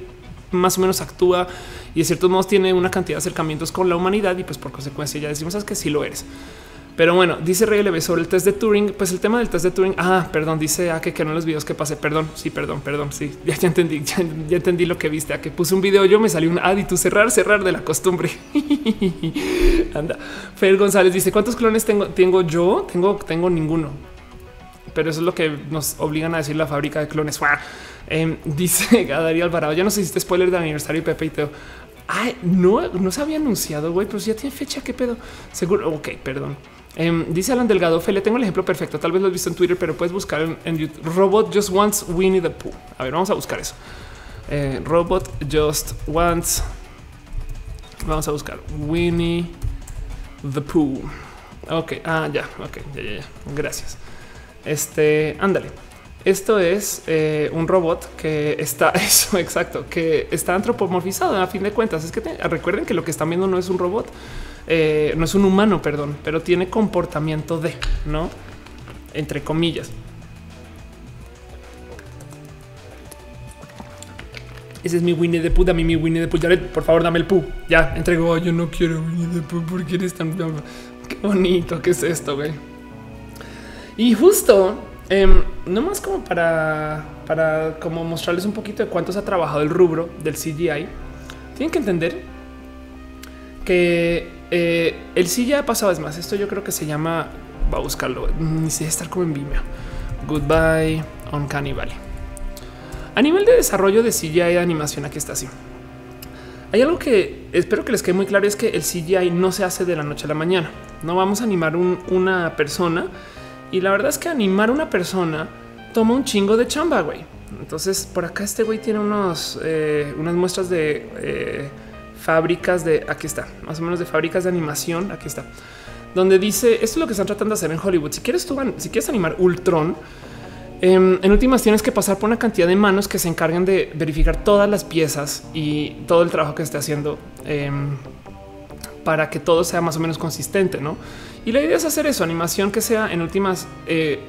más o menos actúa y de ciertos modos tiene una cantidad de acercamientos con la humanidad y pues por consecuencia ya decimos que sí lo eres. Pero bueno, dice Rey LB sobre el test de Turing. Pues el tema del test de Turing. Ah, perdón, dice a que, que no los videos que pasé. Perdón, sí, perdón, perdón. Sí, (laughs) ya, entendí, ya, entendí lo que viste. A que puse un video, yo me salió un ad tú cerrar, cerrar de la costumbre. (laughs) Anda. Fer González dice: ¿Cuántos clones tengo? Tengo yo, tengo, tengo ninguno. Pero eso es lo que nos obligan a decir la fábrica de clones. Eh, (laughs) dice Darío Alvarado: Ya no hiciste spoiler de aniversario y Pepe y Teo. Ay, no, no se había anunciado, güey, pero ya tiene fecha. ¿Qué pedo? Seguro. Ok, perdón. Em, dice Alan Delgado, Fele, tengo el ejemplo perfecto. Tal vez lo has visto en Twitter, pero puedes buscar en, YouTube. Robot just wants Winnie the Pooh. A ver, vamos a buscar eso. Eh, robot just wants. Vamos a buscar Winnie the Pooh. Ok, ah, ya, ok, ya, ya, ya. Gracias. Este, ándale. Esto es eh, un robot que está, (laughs) eso exacto, que está antropomorfizado a fin de cuentas. Es que recuerden que lo que están viendo no es un robot, eh, no es un humano, perdón, pero tiene comportamiento de, ¿no? Entre comillas. Ese es mi Winnie the Pooh. Dame mi Winnie the Pooh. Por favor, dame el Pooh. Ya entrego. yo no quiero Winnie the Pooh porque eres tan qué bonito. ¿Qué es esto, güey? Y justo eh, no más como para, para como mostrarles un poquito de cuánto se ha trabajado el rubro del CGI. Tienen que entender que eh, el CGI ha pasado. Es más, esto yo creo que se llama. Va a buscarlo. Ni sé estar como en Vimeo. Goodbye on Cannibal. A nivel de desarrollo de CGI de animación, aquí está así. Hay algo que espero que les quede muy claro: es que el CGI no se hace de la noche a la mañana. No vamos a animar una persona y la verdad es que animar a una persona toma un chingo de chamba, güey. Entonces, por acá este güey tiene unos, eh, unas muestras de eh, fábricas de, aquí está, más o menos de fábricas de animación, aquí está, donde dice, esto es lo que están tratando de hacer en Hollywood. Si quieres, tú, si quieres animar Ultron, em, en últimas tienes que pasar por una cantidad de manos que se encargan de verificar todas las piezas y todo el trabajo que esté haciendo em, para que todo sea más o menos consistente, ¿no? Y la idea es hacer eso, animación que sea en últimas eh,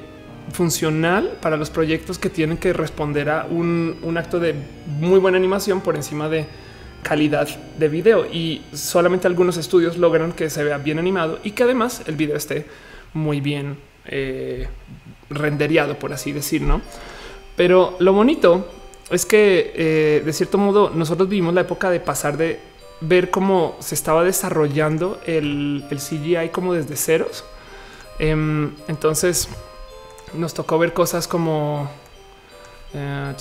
funcional para los proyectos que tienen que responder a un, acto de muy buena animación por encima de calidad de video. Y solamente algunos estudios logran que se vea bien animado y que además el video esté muy bien eh, por así decir, ¿no? Pero lo bonito es que eh, de cierto modo nosotros vivimos la época de pasar de ver cómo se estaba desarrollando el, CGI como desde ceros. Em, entonces nos tocó ver cosas como eh,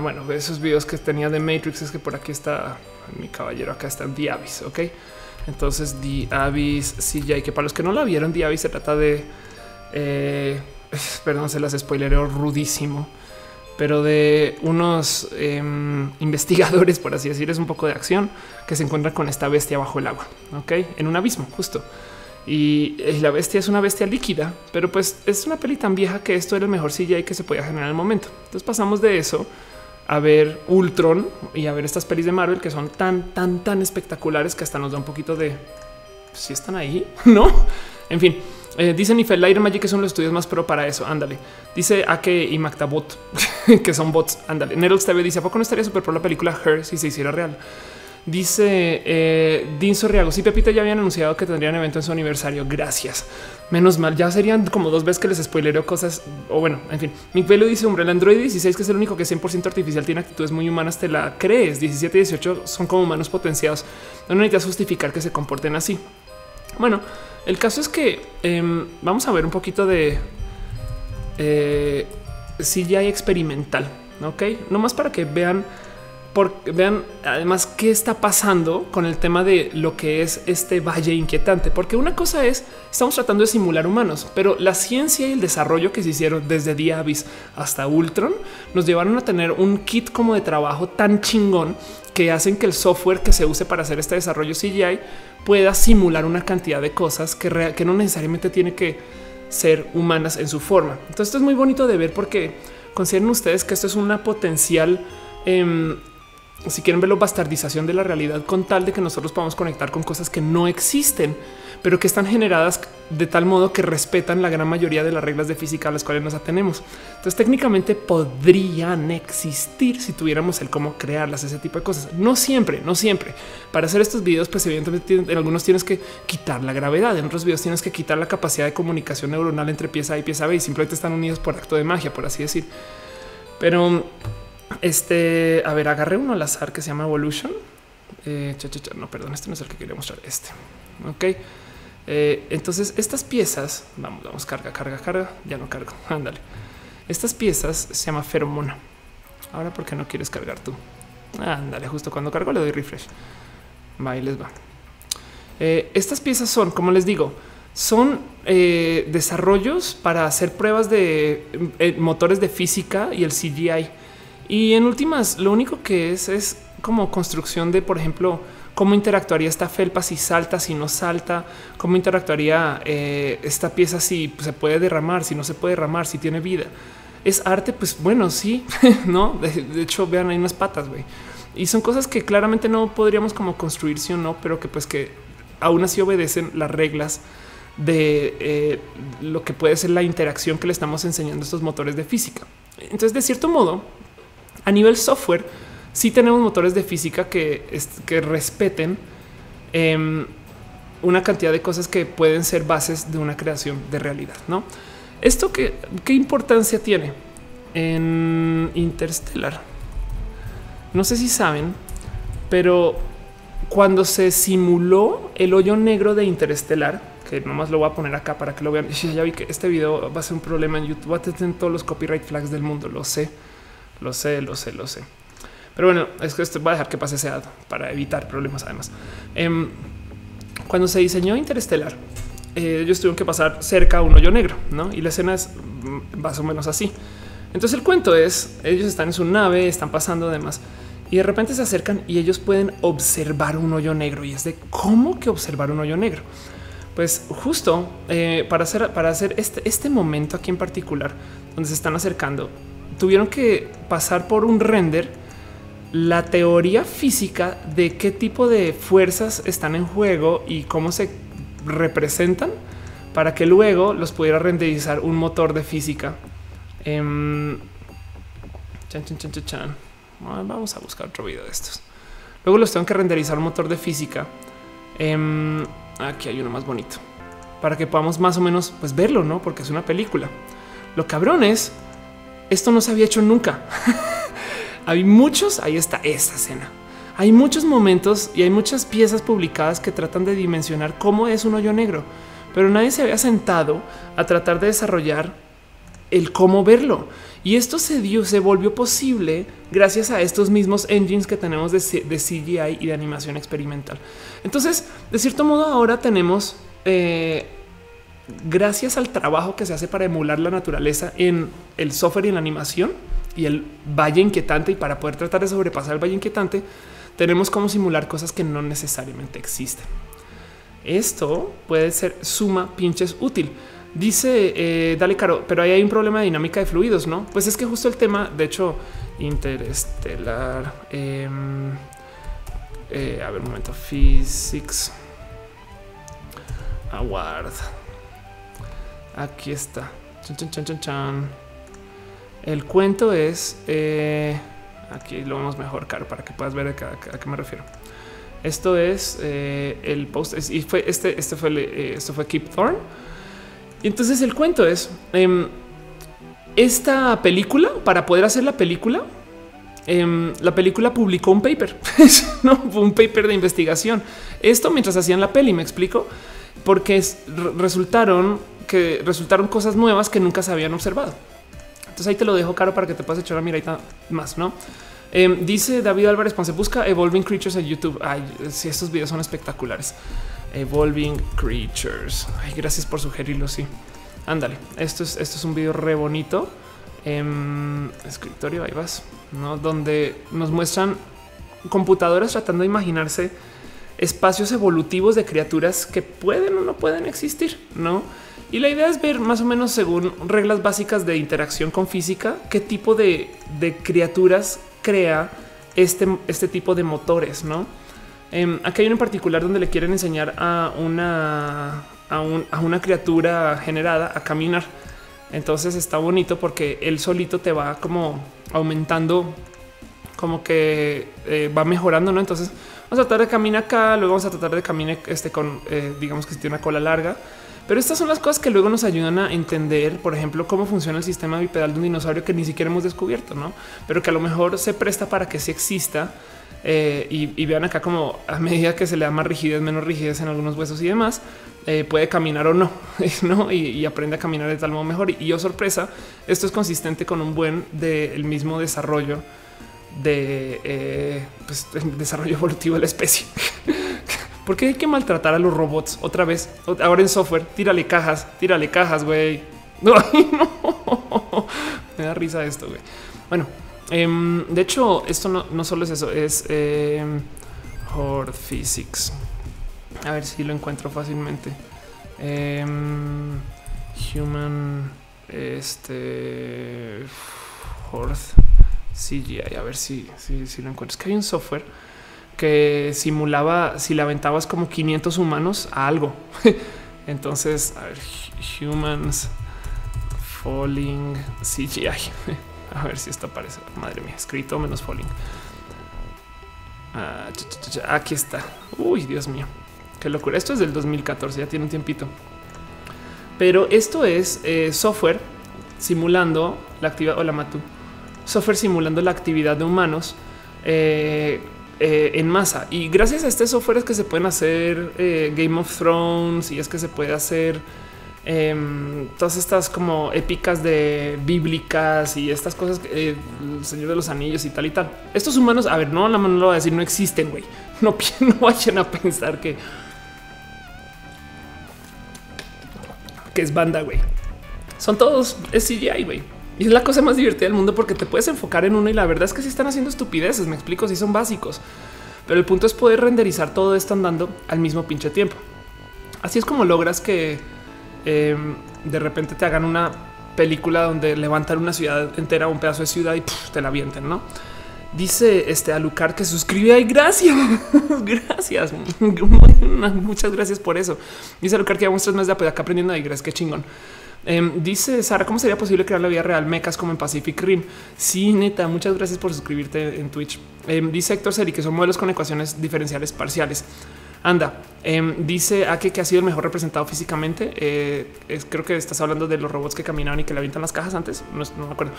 bueno, esos videos que tenía de Matrix es que por aquí está mi caballero. Acá está The Abyss. Ok, entonces The Abyss CGI, que para los que no la vieron, The Abyss se trata de eh, (laughs) perdón, se las spoilereo rudísimo pero de unos em, investigadores, por así decir, es un poco de acción que se encuentran con esta bestia bajo el agua, ok, en un abismo, justo. Y la bestia es una bestia líquida, pero pues es una peli tan vieja que esto era el mejor CGI que se podía generar en el momento. Entonces pasamos de eso a ver Ultron y a ver estas pelis de Marvel que son tan, tan, tan espectaculares que hasta nos da un poquito de si están ahí, (laughs) no? En fin, eh, dice Nifel Air Magic que son los estudios más pro para eso. Ándale. Dice Ake y Mactabot (laughs) que son bots. Ándale. Nerox TV dice: ¿A poco no estaría súper por la película Her si se hiciera real? Dice eh, Dean Sorriago. Pepita ya habían anunciado que tendrían evento en su aniversario. Gracias. Menos mal, ya serían como dos veces que les spoilereo cosas. O bueno, en fin. Mick Velo dice: Hombre, el Android 16, que es el único que es 100% artificial, tiene actitudes muy humanas. Te la crees. 17 y 18 son como humanos potenciados. No necesitas justificar que se comporten así. Bueno, el caso es que em, vamos a ver un poquito de eh, CGI experimental. Ok, no más para que vean porque vean además qué está pasando con el tema de lo que es este valle inquietante, porque una cosa es estamos tratando de simular humanos, pero la ciencia y el desarrollo que se hicieron desde Diabis hasta Ultron nos llevaron a tener un kit como de trabajo tan chingón que hacen que el software que se use para hacer este desarrollo CGI pueda simular una cantidad de cosas que, no necesariamente tiene que ser humanas en su forma. Entonces esto es muy bonito de ver porque consideren ustedes que esto es una potencial eh, si quieren verlo, bastardización de la realidad con tal de que nosotros podamos conectar con cosas que no existen, pero que están generadas de tal modo que respetan la gran mayoría de las reglas de física a las cuales nos atenemos. Entonces técnicamente podrían existir si tuviéramos el cómo crearlas, ese tipo de cosas. No siempre, no siempre. Para hacer estos videos, pues evidentemente en algunos tienes que quitar la gravedad, en otros videos tienes que quitar la capacidad de comunicación neuronal entre pieza A y pieza B y simplemente están unidos por acto de magia, por así decir. Pero este, a ver, agarré uno al azar que se llama Evolution. Eh, no, perdón, este no es el que quería mostrar. Este. Ok. Eh, entonces, estas piezas, vamos, vamos, carga, carga, carga. Ya no cargo. (laughs) Ándale. Estas piezas se llama feromona. Ahora, ¿por qué no quieres cargar tú? Ándale, justo cuando cargo le doy refresh. Va y les va. Eh, estas piezas son, como les digo, son desarrollos para hacer pruebas de motores de física y el CGI. Y en últimas, lo único que es es como construcción de, por ejemplo, cómo interactuaría esta felpa si salta, si no salta, cómo interactuaría eh, esta pieza si se puede derramar, si no se puede derramar, si tiene vida. Es arte, pues bueno, sí, (laughs) no. De, hecho, vean, hay unas patas. Y son cosas que claramente no podríamos como construir, sí o no, pero que pues que aún así obedecen las reglas de eh, lo que puede ser la interacción que le estamos enseñando a estos motores de física. Entonces, de cierto modo, a nivel software, sí tenemos motores de física que, respeten em, una cantidad de cosas que pueden ser bases de una creación de realidad. No, esto qué importancia tiene en Interstellar. No sé si saben, pero cuando se simuló el hoyo negro de Interestelar, que nomás lo voy a poner acá para que lo vean. (laughs) Ya vi que este video va a ser un problema en YouTube. Va a tener todos los copyright flags del mundo, lo sé. Lo sé, lo sé, lo sé. Pero bueno, es que esto va a dejar que pase ese para evitar problemas. Además, em, cuando se diseñó Interestelar, eh, ellos tuvieron que pasar cerca a un hoyo negro, no? Y la escena es mm, más o menos así. Entonces, el cuento es: ellos están en su nave, están pasando además, y de repente se acercan y ellos pueden observar un hoyo negro. Y es de cómo que observar un hoyo negro. Pues justo eh, para hacer, para hacer este, este momento aquí en particular, donde se están acercando, tuvieron que pasar por un render la teoría física de qué tipo de fuerzas están en juego y cómo se representan para que luego los pudiera renderizar un motor de física. Em, chan, chan, chan, chan, Vamos a buscar otro video de estos. Luego los tengo que renderizar un motor de física. Em, aquí hay uno más bonito para que podamos más o menos pues verlo, no? Porque es una película. Lo cabrón es esto no se había hecho nunca. (laughs) hay muchos, ahí está esta escena. Hay muchos momentos y hay muchas piezas publicadas que tratan de dimensionar cómo es un hoyo negro, pero nadie se había sentado a tratar de desarrollar el cómo verlo. Y esto se dio, se volvió posible gracias a estos mismos engines que tenemos de, CGI y de animación experimental. Entonces, de cierto modo, ahora tenemos eh, gracias al trabajo que se hace para emular la naturaleza en el software y en la animación y el valle inquietante y para poder tratar de sobrepasar el valle inquietante, tenemos como simular cosas que no necesariamente existen. Esto puede ser suma pinches útil. Dice, eh, dale caro, pero ahí hay un problema de dinámica de fluidos, ¿no? Pues es que justo el tema, de hecho, interestelar, em, eh, a ver un momento, physics, award. Aquí está. El cuento es eh, aquí lo vemos mejor, caro, para que puedas ver a, qué me refiero. Esto es eh, el post y fue este, este fue, eh, esto fue Keep Thorne. Y entonces el cuento es em, esta película para poder hacer la película. Em, la película publicó un paper, (laughs) un paper de investigación. Esto mientras hacían la peli, me explico, porque resultaron que resultaron cosas nuevas que nunca se habían observado. Entonces ahí te lo dejo caro para que te puedas echar una mirada más, no? Em, dice David Álvarez, se busca Evolving Creatures en YouTube. Ay, sí, estos videos son espectaculares. Evolving Creatures. Ay, gracias por sugerirlo. Sí, ándale. Esto es, esto es un video re bonito. en escritorio, ahí vas, ¿no? Donde nos muestran computadoras tratando de imaginarse espacios evolutivos de criaturas que pueden o no pueden existir, ¿no? Y la idea es ver más o menos según reglas básicas de interacción con física, qué tipo de, de criaturas crea este, este tipo de motores, ¿no? Eh, aquí hay uno en particular donde le quieren enseñar a una, a, una criatura generada a caminar. Entonces está bonito porque él solito te va como aumentando, como que eh, va mejorando, ¿no? Entonces vamos a tratar de caminar acá, luego vamos a tratar de caminar este con, eh, digamos que si tiene una cola larga. Pero estas son las cosas que luego nos ayudan a entender, por ejemplo, cómo funciona el sistema bipedal de un dinosaurio que ni siquiera hemos descubierto, ¿no? Pero que a lo mejor se presta para que sí exista. Eh, y, vean acá como a medida que se le da más rigidez, menos rigidez en algunos huesos y demás, eh, puede caminar o no, (laughs) ¿no? Y, aprende a caminar de tal modo mejor. Y, yo oh, sorpresa, esto es consistente con un buen del mismo desarrollo de eh, pues, desarrollo evolutivo de la especie. (laughs) ¿Por qué hay que maltratar a los robots otra vez? Ahora en software, tírale cajas, tírale cajas, güey. No, (laughs) no. Me da risa esto, güey. Bueno, em, de hecho, esto no, solo es eso, es eh, Horde Physics. A ver si lo encuentro fácilmente. Em, human, este Horde CGI. A ver si, si, si lo encuentro. Es que hay un software que simulaba si le aventabas como 500 humanos a algo. (laughs) Entonces, a ver, humans falling CGI. (laughs) A ver si esto aparece. Madre mía, escrito menos falling. Ah, aquí está. Uy, Dios mío, qué locura. Esto es del 2014, ya tiene un tiempito. Pero esto es eh, software simulando la actividad. Hola, Matu. Software simulando la actividad de humanos. Eh, eh, en masa. Y gracias a este software es que se pueden hacer eh, Game of Thrones y es que se puede hacer em, todas estas como épicas de bíblicas y estas cosas, eh, el Señor de los Anillos y tal y tal. Estos humanos, a ver, no, la mano lo voy a decir, no existen, güey. (laughs) No, no vayan a pensar que, que es banda, güey. Son todos, es CGI, güey. Y es la cosa más divertida del mundo porque te puedes enfocar en uno y la verdad es que sí están haciendo estupideces, me explico, si son básicos. Pero el punto es poder renderizar todo esto andando al mismo pinche tiempo. Así es como logras que em, de repente te hagan una película donde levantan una ciudad entera, un pedazo de ciudad y te la avienten, ¿no? Dice este Alucard que suscribe. Ay, gracias. (laughs) gracias. (laughs) Muchas gracias por eso. Dice Alucard que ya muestras más de acá aprendiendo ahí. Gracias. Qué chingón. Em, dice Sara, ¿cómo sería posible crear la vida real mecas como en Pacific Rim? Sí, neta, muchas gracias por suscribirte en Twitch. Em, dice Héctor Seri que son modelos con ecuaciones diferenciales parciales. Anda, em, dice a que, ha sido el mejor representado físicamente. Eh, creo que estás hablando de los robots que caminan y que le avientan las cajas antes. No, me acuerdo.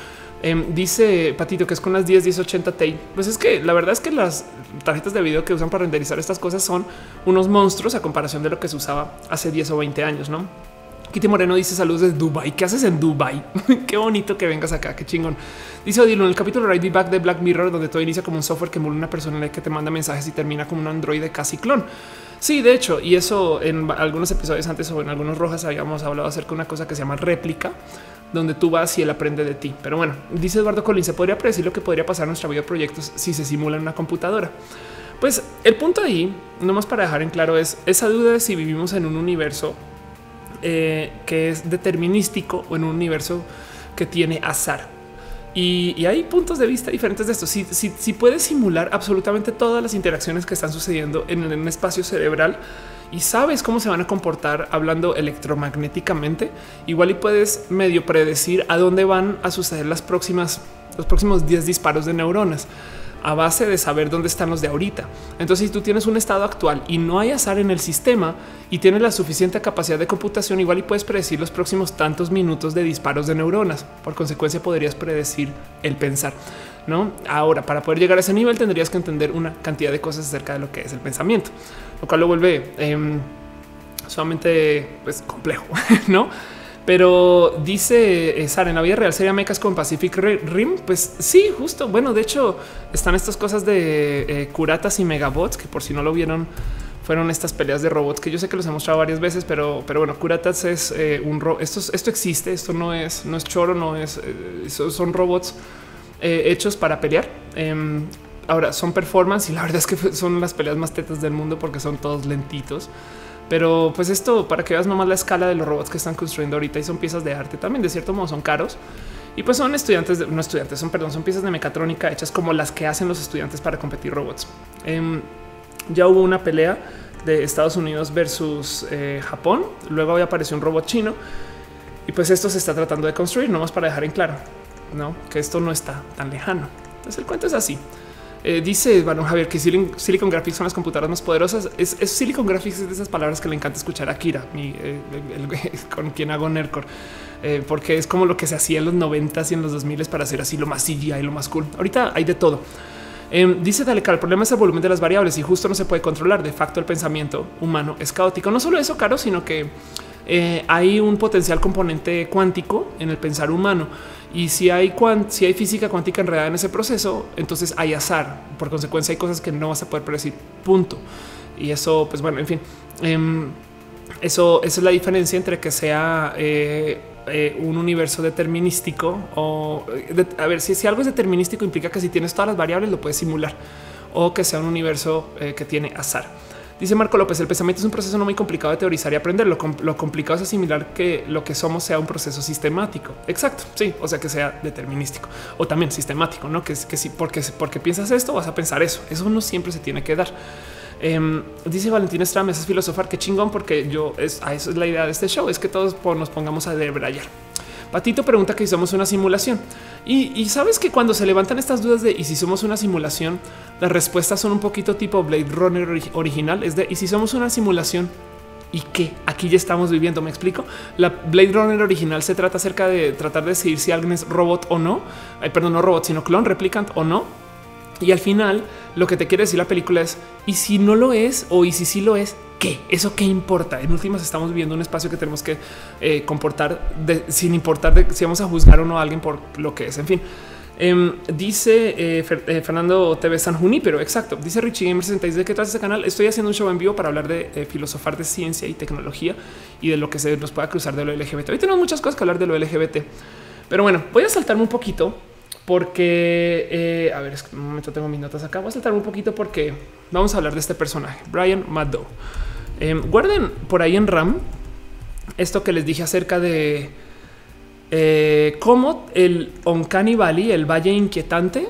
dice Patito que es con las 10 1080 Ti. Pues es que la verdad es que las tarjetas de video que usan para renderizar estas cosas son unos monstruos a comparación de lo que se usaba hace 10 o 20 años, no? Kitty Moreno dice saludos desde Dubai. ¿Qué haces en Dubai? (laughs) qué bonito que vengas acá. Qué chingón. Dice Odilo en el capítulo Right Back de Black Mirror, donde todo inicia como un software que emula una persona que te manda mensajes y termina como un androide casi clon. Sí, de hecho, y eso en algunos episodios antes o en algunos rojas habíamos hablado acerca de una cosa que se llama réplica, donde tú vas y él aprende de ti. Pero bueno, dice Eduardo Collins, se podría predecir lo que podría pasar en nuestra vida de proyectos si se simula en una computadora. Pues el punto ahí, nomás para dejar en claro, es esa duda de si vivimos en un universo eh, que es determinístico o en un universo que tiene azar. Y, hay puntos de vista diferentes de esto. Si, si, puedes simular absolutamente todas las interacciones que están sucediendo en, un espacio cerebral y sabes cómo se van a comportar hablando electromagnéticamente, igual y puedes medio predecir a dónde van a suceder las próximas, los próximos 10 disparos de neuronas. A base de saber dónde están los de ahorita. Entonces, si tú tienes un estado actual y no hay azar en el sistema y tienes la suficiente capacidad de computación, igual y puedes predecir los próximos tantos minutos de disparos de neuronas. Por consecuencia, podrías predecir el pensar. No, ahora para poder llegar a ese nivel tendrías que entender una cantidad de cosas acerca de lo que es el pensamiento, lo cual lo vuelve eh, sumamente pues, complejo, (laughs) no? Pero dice eh, Sara en la vida real sería mecas con Pacific Rim. Pues sí, justo. Bueno, de hecho, están estas cosas de eh, curatas y megabots que por si no lo vieron, fueron estas peleas de robots que yo sé que los he mostrado varias veces, pero, pero bueno, curatas es eh, un robot. Esto, esto existe. Esto no es, no es choro, no es. son robots hechos para pelear. Em, ahora son performance y la verdad es que (laughs) son las peleas más tetas del mundo porque son todos lentitos. Pero pues esto para que veas nomás la escala de los robots que están construyendo ahorita y son piezas de arte también de cierto modo son caros y pues son estudiantes, no estudiantes, son perdón, son piezas de mecatrónica hechas como las que hacen los estudiantes para competir robots. Em, ya hubo una pelea de Estados Unidos versus eh, Japón. Luego había aparecido un robot chino y pues esto se está tratando de construir, nomás para dejar en claro ¿no? que esto no está tan lejano. Entonces el cuento es así. Eh, dice bueno, Javier que Silicon, Graphics son las computadoras más poderosas. Es, Silicon Graphics es de esas palabras que le encanta escuchar a Kira, eh, (laughs) con quien hago Nercor, eh, porque es como lo que se hacía en los 90 y en los 2000 para hacer así lo más CGI y lo más cool. Ahorita hay de todo. Em, dice Dale el problema es el volumen de las variables y justo no se puede controlar. De facto, el pensamiento humano es caótico. No solo eso, Caro, sino que hay un potencial componente cuántico en el pensar humano. Y si hay, si hay física cuántica enredada en ese proceso, entonces hay azar. Por consecuencia, hay cosas que no vas a poder predecir. Punto. Y eso, pues bueno, en fin, em, eso, esa es la diferencia entre que sea eh, eh, un universo determinístico o a ver si, si algo es determinístico implica que si tienes todas las variables lo puedes simular o que sea un universo eh, que tiene azar. Dice Marco López, el pensamiento es un proceso no muy complicado de teorizar y aprender. Lo, complicado es asimilar que lo que somos sea un proceso sistemático. Exacto, sí, o sea, que sea determinístico o también sistemático, ¿no? Que, que sí, porque, porque piensas esto, vas a pensar eso. Eso no siempre se tiene que dar. Em, dice Valentín Stram, es filosofar, qué chingón, porque yo, es, a es la idea de este show, es que todos nos pongamos a debrayar. Patito pregunta que si somos una simulación. Y, sabes que cuando se levantan estas dudas de y si somos una simulación, las respuestas son un poquito tipo Blade Runner original. Es de y si somos una simulación y que aquí ya estamos viviendo. Me explico. La Blade Runner original se trata acerca de tratar de decidir si alguien es robot o no. Perdón, no robot, sino clon, replicant o no. Y al final lo que te quiere decir la película es y si no lo es o y si sí lo es, qué? ¿Eso qué importa? En últimas estamos viviendo un espacio que tenemos que eh, comportar sin importar si vamos a juzgar o no a alguien por lo que es. En fin, em, dice eh, eh, Fernando TV San pero exacto. Dice Richie Gamer 66 de qué traes este canal. Estoy haciendo un show en vivo para hablar de filosofar de ciencia y tecnología y de lo que se nos pueda cruzar de lo LGBT. Hoy tenemos muchas cosas que hablar de lo LGBT, pero bueno, voy a saltarme un poquito porque a ver, un momento tengo mis notas acá. Voy a saltarme un poquito porque vamos a hablar de este personaje, Brian Maddow. Em, guarden por ahí en RAM esto que les dije acerca de eh, cómo el Oncani Valley, el Valle Inquietante,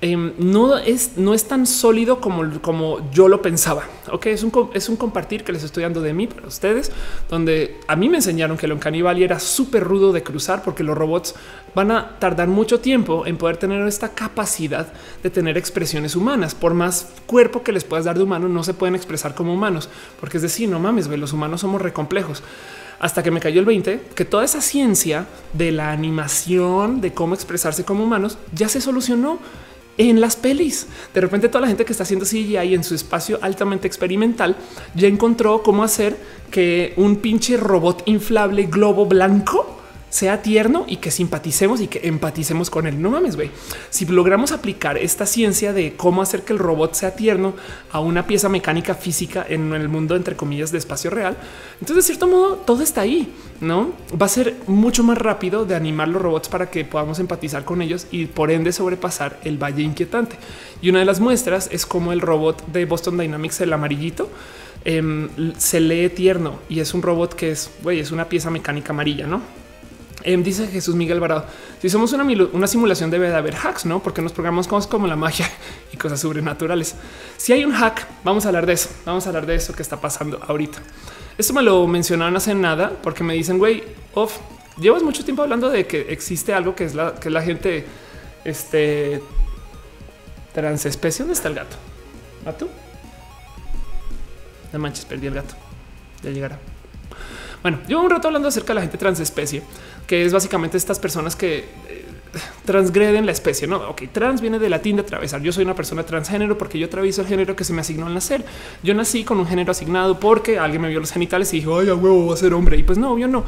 Em, no es, no es tan sólido como, como yo lo pensaba. Ok, es un, es un compartir que les estoy dando de mí para ustedes, donde a mí me enseñaron que el Uncanny era súper rudo de cruzar porque los robots van a tardar mucho tiempo en poder tener esta capacidad de tener expresiones humanas. Por más cuerpo que les puedas dar de humano, no se pueden expresar como humanos, porque es decir, no mames, los humanos somos recomplejos hasta que me cayó el 20, que toda esa ciencia de la animación, de cómo expresarse como humanos, ya se solucionó en las pelis. De repente toda la gente que está haciendo CGI en su espacio altamente experimental ya encontró cómo hacer que un pinche robot inflable globo blanco sea tierno y que simpaticemos y que empaticemos con él. No mames, güey. Si logramos aplicar esta ciencia de cómo hacer que el robot sea tierno a una pieza mecánica física en el mundo, entre comillas, de espacio real, entonces de cierto modo todo está ahí, no va a ser mucho más rápido de animar los robots para que podamos empatizar con ellos y por ende sobrepasar el valle inquietante. Y una de las muestras es como el robot de Boston Dynamics, el amarillito, em, se lee tierno y es un robot que es, güey, es una pieza mecánica amarilla, no? Em, dice Jesús Miguel Varado, si somos una, simulación debe de haber hacks, ¿no? Porque nos programamos como, como la magia (laughs) y cosas sobrenaturales. Si hay un hack, vamos a hablar de eso. Vamos a hablar de eso que está pasando ahorita. Esto me lo mencionaron hace nada porque me dicen, güey, off, llevas mucho tiempo hablando de que existe algo que es la, que la gente este, Transespecie. ¿Dónde está el gato? ¿A tú? No manches, perdí el gato. Ya llegará. Bueno, llevo un rato hablando acerca de la gente transespecie, que es básicamente estas personas que eh, transgreden la especie. No, ok, trans viene de latín de atravesar. Yo soy una persona transgénero porque yo atravieso el género que se me asignó al nacer. Yo nací con un género asignado porque alguien me vio los genitales y dijo, ay, a huevo, va a ser hombre. Y pues no, yo no.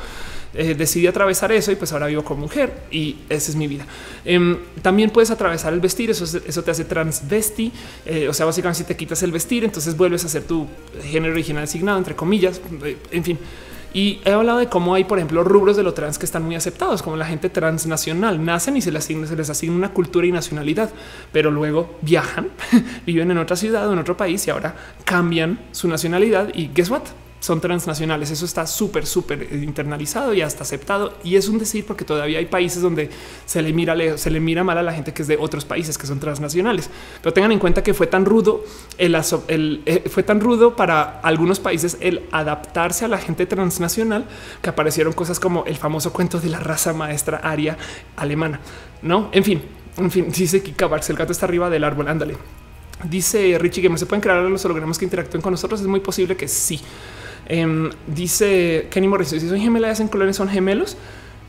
Eh, decidí atravesar eso y pues ahora vivo como mujer y esa es mi vida. Em, también puedes atravesar el vestir, eso, eso te hace transvesti, eh, o sea, básicamente si te quitas el vestir, entonces vuelves a ser tu género original asignado, entre comillas, en fin. Y he hablado de cómo hay, por ejemplo, rubros de lo trans que están muy aceptados, como la gente transnacional. Nacen y se les asigna, una cultura y nacionalidad, pero luego viajan, (laughs) viven en otra ciudad o en otro país y ahora cambian su nacionalidad y guess what? Son transnacionales. Eso está súper, súper internalizado y hasta aceptado. Y es un decir porque todavía hay países donde se le mira, se le mira mal a la gente que es de otros países que son transnacionales. Pero tengan en cuenta que fue tan rudo el, eh, fue tan rudo para algunos países el adaptarse a la gente transnacional que aparecieron cosas como el famoso cuento de la raza maestra aria alemana. No, en fin, en fin, dice Kika Barks, el gato está arriba del árbol. Ándale. Dice Richie que me se pueden crear los hologramas que interactúen con nosotros. Es muy posible que sí. Em, dice Kenny Morrison, si son gemelas en colores, son gemelos.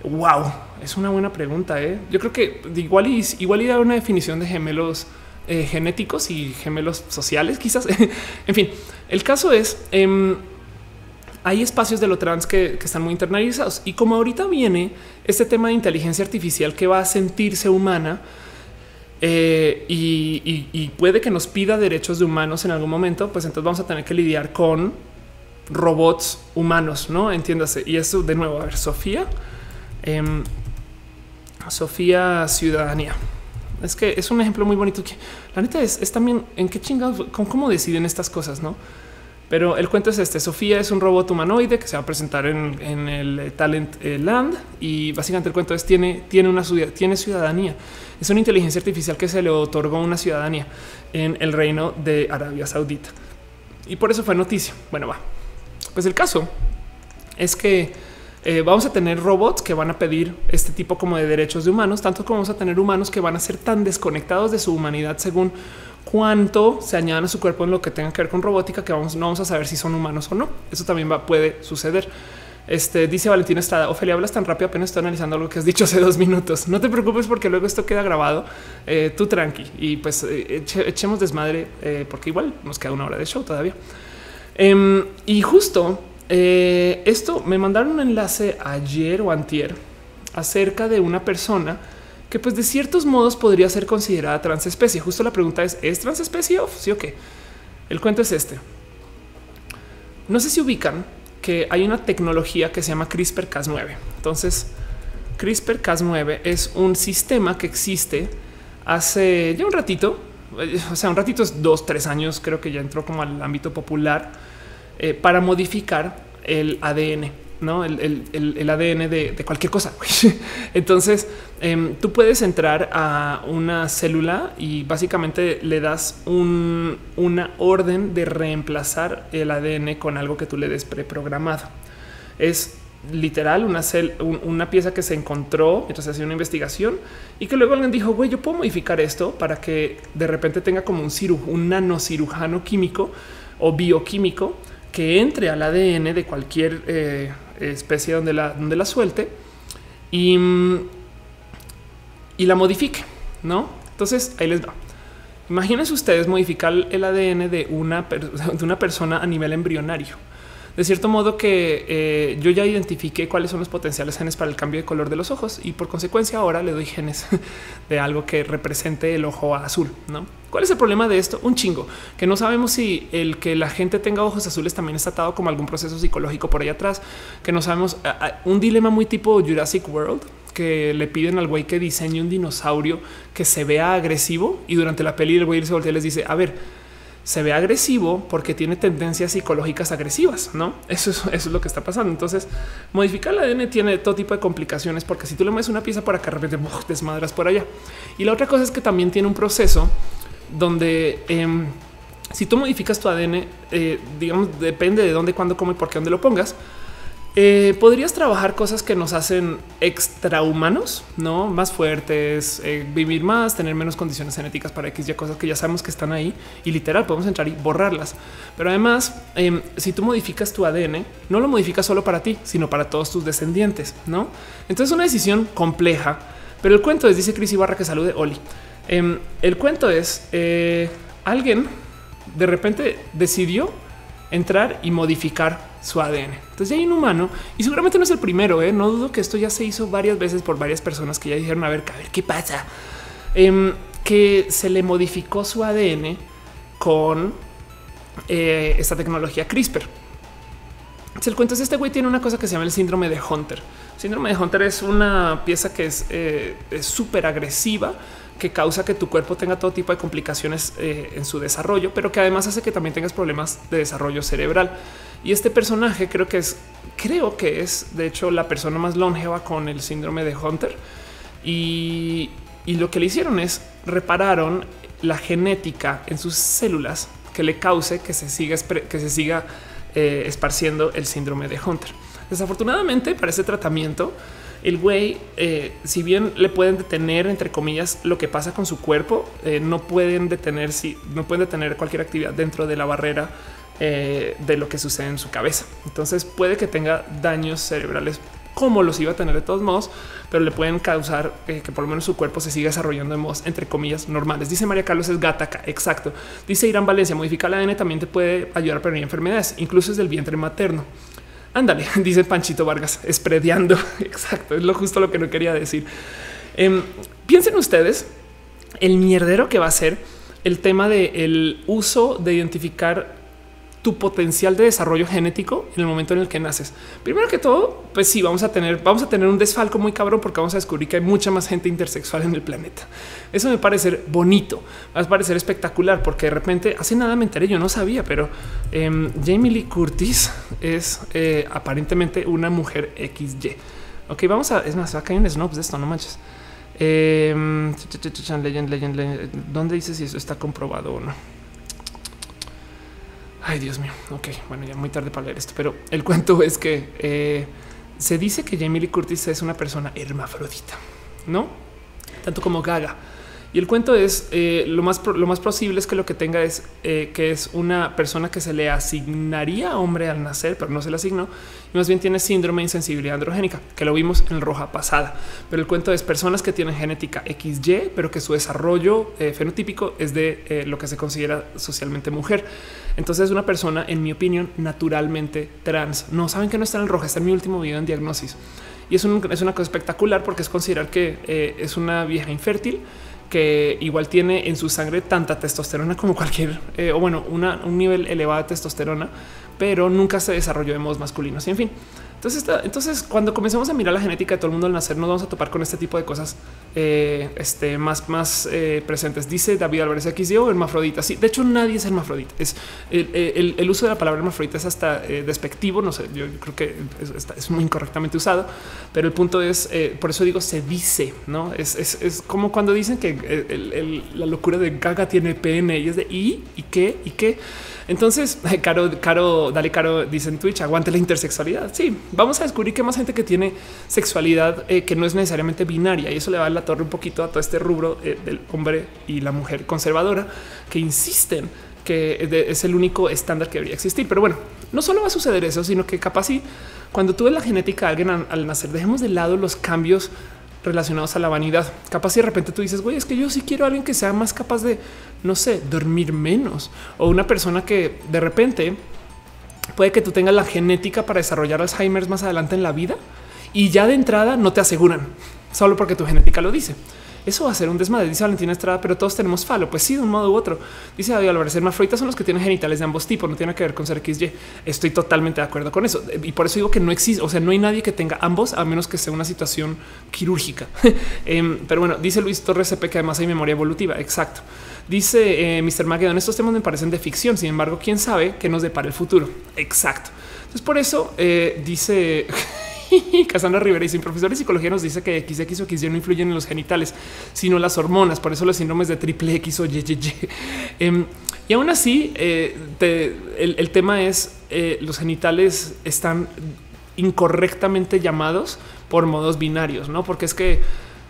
Wow, es una buena pregunta. ¿eh? Yo creo que igual y igual y da una definición de gemelos eh, genéticos y gemelos sociales, quizás. (laughs) en fin, el caso es em, hay espacios de lo trans que, están muy internalizados y como ahorita viene este tema de inteligencia artificial que va a sentirse humana. Eh, y puede que nos pida derechos de humanos en algún momento, pues entonces vamos a tener que lidiar con robots humanos, no entiéndase. Y eso de nuevo, a ver, Sofía, em, Sofía Ciudadanía. Es que es un ejemplo muy bonito que la neta es, también en qué chingados, cómo deciden estas cosas, no? Pero el cuento es este: Sofía es un robot humanoide que se va a presentar en, el Talent eh, Land y básicamente el cuento es tiene, tiene una tiene ciudadanía. Es una inteligencia artificial que se le otorgó una ciudadanía en el reino de Arabia Saudita y por eso fue noticia. Bueno, va. Pues el caso es que eh, vamos a tener robots que van a pedir este tipo como de derechos de humanos, tanto como vamos a tener humanos que van a ser tan desconectados de su humanidad según cuánto se añadan a su cuerpo en lo que tenga que ver con robótica que vamos, no vamos a saber si son humanos o no. Eso también puede suceder. Este dice Valentina Estrada, Ofelia, hablas tan rápido, apenas estoy analizando algo que has dicho hace dos minutos. No te preocupes porque luego esto queda grabado. Eh, tú tranqui y pues eh, echemos desmadre porque igual nos queda una hora de show todavía. Em, y justo eh, esto me mandaron un enlace ayer o antier acerca de una persona que pues de ciertos modos podría ser considerada transespecie. Justo la pregunta es, ¿es transespecie o sí o qué? El cuento es este. No sé si ubican que hay una tecnología que se llama CRISPR-Cas9. Entonces, CRISPR-Cas9 es un sistema que existe hace ya un ratito, o sea, un ratito es dos, tres años, creo que ya entró como al ámbito popular eh, para modificar el ADN, no el, ADN de, cualquier cosa. (laughs) Entonces em, tú puedes entrar a una célula y básicamente le das una orden de reemplazar el ADN con algo que tú le des preprogramado. Es literal una, una pieza que se encontró mientras hacía una investigación y que luego alguien dijo, güey, yo puedo modificar esto para que de repente tenga como un cirujano, un nanocirujano químico o bioquímico que entre al ADN de cualquier eh, especie donde la, donde la suelte y, y la modifique, ¿no? Entonces ahí les va. Imagínense ustedes modificar el ADN de una, (laughs) de una persona a nivel embrionario de cierto modo que eh, yo ya identifiqué cuáles son los potenciales genes para el cambio de color de los ojos y por consecuencia ahora le doy genes (laughs) de algo que represente el ojo azul. ¿no? ¿Cuál es el problema de esto? Un chingo que no sabemos si el que la gente tenga ojos azules también está atado como algún proceso psicológico por ahí atrás, que no sabemos un dilema muy tipo Jurassic World que le piden al güey que diseñe un dinosaurio que se vea agresivo y durante la peli el güey se voltea y les dice a ver se ve agresivo porque tiene tendencias psicológicas agresivas, ¿no? Eso es, eso es lo que está pasando. Entonces, modificar el ADN tiene todo tipo de complicaciones porque si tú le metes una pieza para acá, de repente desmadras por allá. Y la otra cosa es que también tiene un proceso donde em, si tú modificas tu ADN, eh, digamos, depende de dónde, cuándo, cómo y por qué, dónde lo pongas, eh, podrías trabajar cosas que nos hacen extrahumanos, no más fuertes, eh, vivir más, tener menos condiciones genéticas para X y cosas que ya sabemos que están ahí y literal podemos entrar y borrarlas. Pero además, em, si tú modificas tu ADN, no lo modificas solo para ti, sino para todos tus descendientes, no? Entonces, es una decisión compleja, pero el cuento es, dice Cris Ibarra que salude Oli. Em, el cuento es eh, alguien de repente decidió entrar y modificar su ADN. Entonces hay un humano y seguramente no es el primero. ¿eh? No dudo que esto ya se hizo varias veces por varias personas que ya dijeron a ver, a ver qué pasa, em, que se le modificó su ADN con eh, esta tecnología CRISPR. El cuento es este güey tiene una cosa que se llama el síndrome de Hunter. El síndrome de Hunter es una pieza que es eh, súper agresiva que causa que tu cuerpo tenga todo tipo de complicaciones en su desarrollo, pero que además hace que también tengas problemas de desarrollo cerebral. Y este personaje creo que es, creo que es de hecho la persona más longeva con el síndrome de Hunter. Y, lo que le hicieron es repararon la genética en sus células que le cause que se siga, que se siga eh, esparciendo el síndrome de Hunter. Desafortunadamente para ese tratamiento, el güey, eh, si bien le pueden detener, entre comillas, lo que pasa con su cuerpo, eh, no pueden detener si no pueden detener cualquier actividad dentro de la barrera eh, de lo que sucede en su cabeza. Entonces puede que tenga daños cerebrales como los iba a tener de todos modos, pero le pueden causar que por lo menos su cuerpo se siga desarrollando en modos entre comillas normales. Dice María Carlos es gataca. Exacto. Dice Irán Valencia, modificar la ADN también te puede ayudar a prevenir enfermedades, incluso desde el vientre materno. Ándale, (laughs) dice Panchito Vargas, esprediando. (laughs) Exacto, es lo justo lo que no quería decir. Em, piensen ustedes el mierdero que va a ser el tema del el uso de identificar tu potencial de desarrollo genético en el momento en el que naces. Primero que todo, pues sí, vamos a tener, vamos a tener un desfalco muy cabrón porque vamos a descubrir que hay mucha más gente intersexual en el planeta. Eso me parece bonito, va a parecer espectacular porque de repente hace nada me enteré, yo no sabía, pero em, Jamie Lee Curtis es eh, aparentemente una mujer XY. Ok, vamos a, es más, acá hay un snobs de esto, no manches. Eh, ¿Dónde dice si eso está comprobado o no? Ay, Dios mío. Ok, bueno, ya muy tarde para leer esto, pero el cuento es que eh, se dice que Jamie Lee Curtis es una persona hermafrodita, no tanto como Gaga. Y el cuento es eh, lo más lo más posible es que lo que tenga es eh, que es una persona que se le asignaría hombre al nacer, pero no se le asignó y más bien tiene síndrome de insensibilidad androgénica, que lo vimos en roja pasada. Pero el cuento es personas que tienen genética XY, pero que su desarrollo fenotípico es de lo que se considera socialmente mujer. Entonces es una persona, en mi opinión, naturalmente trans. No saben que no está en el roja, está en mi último video en diagnosis. Y es, es una cosa espectacular porque es considerar que es una vieja infértil que igual tiene en su sangre tanta testosterona como cualquier, eh, o bueno, un nivel elevado de testosterona, pero nunca se desarrolló de modos masculinos. Y en fin, entonces, entonces, cuando comenzamos a mirar la genética de todo el mundo al nacer, nos vamos a topar con este tipo de cosas eh, este, más, más eh, presentes. Dice David Álvarez yo hermafrodita. Sí, de hecho, nadie es hermafrodita. Es el, uso de la palabra hermafrodita es hasta eh, despectivo. No sé, yo creo que es, muy incorrectamente usado, pero el punto es por eso digo se dice, no es, es como cuando dicen que la locura de Gaga tiene pene y es de y y qué y qué. Entonces, (laughs) Caro, Caro, dale Caro, dice en Twitch, aguante la intersexualidad. Sí, vamos a descubrir que más gente que tiene sexualidad eh, que no es necesariamente binaria y eso le va a la torre un poquito a todo este rubro eh, del hombre y la mujer conservadora que insisten que es el único estándar que debería existir. Pero bueno, no solo va a suceder eso, sino que capaz si cuando tú ves la genética de alguien al nacer, dejemos de lado los cambios relacionados a la vanidad. Capaz si de repente tú dices, güey, es que yo sí quiero a alguien que sea más capaz de, no sé, dormir menos o una persona que de repente puede que tú tengas la genética para desarrollar Alzheimer más adelante en la vida y ya de entrada no te aseguran solo porque tu genética lo dice. Eso va a ser un desmadre, dice Valentina Estrada, pero todos tenemos falo. Pues sí, de un modo u otro. Dice David Álvarez, hermafroditas son los que tienen genitales de ambos tipos, no tiene que ver con ser XY. Estoy totalmente de acuerdo con eso. Y por eso digo que no existe, o sea, no hay nadie que tenga ambos, a menos que sea una situación quirúrgica. (laughs) Em, pero bueno, dice Luis Torres CP que además hay memoria evolutiva. Exacto. Dice eh, Mr. Magedon, estos temas me parecen de ficción, sin embargo, quién sabe qué nos depara el futuro. Exacto. Entonces, por eso eh, dice... (laughs) (laughs) Casandra Rivera y sin profesor de psicología nos dice que XX o XY no influyen en los genitales, sino las hormonas. Por eso los síndromes de triple X o YYY. (laughs) Em, y aún así, eh, el, tema es eh, los genitales están incorrectamente llamados por modos binarios, no? Porque es que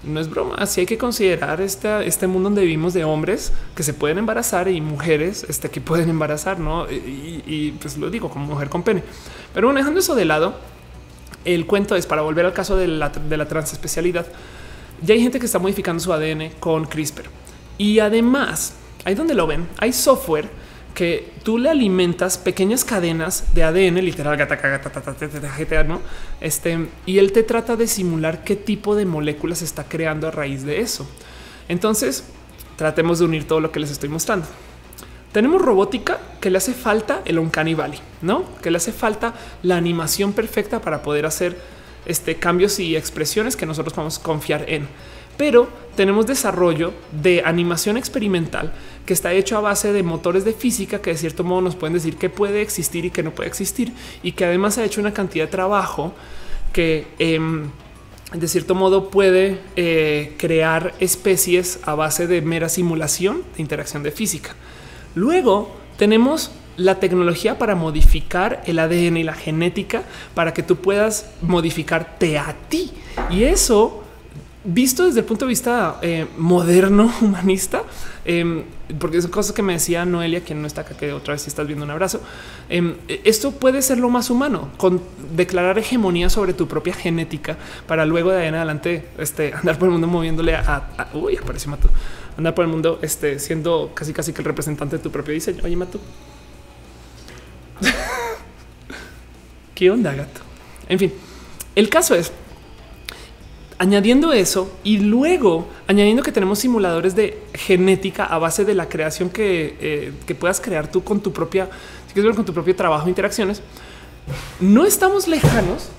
no es broma. Si hay que considerar este, mundo donde vivimos de hombres que se pueden embarazar y mujeres este, que pueden embarazar, no? Y, pues lo digo como mujer con pene. Pero bueno, dejando eso de lado, el cuento es para volver al caso de la, de la transespecialidad. Ya hay gente que está modificando su ADN con CRISPR y además ahí donde lo ven, hay software que tú le alimentas pequeñas cadenas de ADN, literal, gata, gata, ¿no? Este, y él te trata de simular qué tipo de moléculas está creando a raíz de eso. Entonces, tratemos de unir todo lo que les estoy mostrando. Tenemos robótica que le hace falta el Uncanny Valley, ¿no? Que le hace falta la animación perfecta para poder hacer este, cambios y expresiones que nosotros podemos confiar en pero tenemos desarrollo de animación experimental que está hecho a base de motores de física que de cierto modo nos pueden decir que puede existir y que no puede existir y que además ha hecho una cantidad de trabajo que em, de cierto modo puede eh, crear especies a base de mera simulación de interacción de física. Luego tenemos la tecnología para modificar el ADN y la genética para que tú puedas modificarte a ti. Y eso visto desde el punto de vista eh, moderno, (laughs) humanista, em, porque es cosa que me decía Noelia, quien no está acá, que otra vez si estás viendo un abrazo. Em, esto puede ser lo más humano, con declarar hegemonía sobre tu propia genética para luego de ahí en adelante este, andar por el mundo moviéndole a, uy, apareció Mato, andar por el mundo este, siendo casi casi que el representante de tu propio diseño. Oye, Mato. (laughs) ¿Qué onda, gato? En fin, el caso es añadiendo eso y luego añadiendo que tenemos simuladores de genética a base de la creación que, eh, puedas crear tú con tu propia, si quieres ver con tu propio trabajo, interacciones, no estamos lejanos.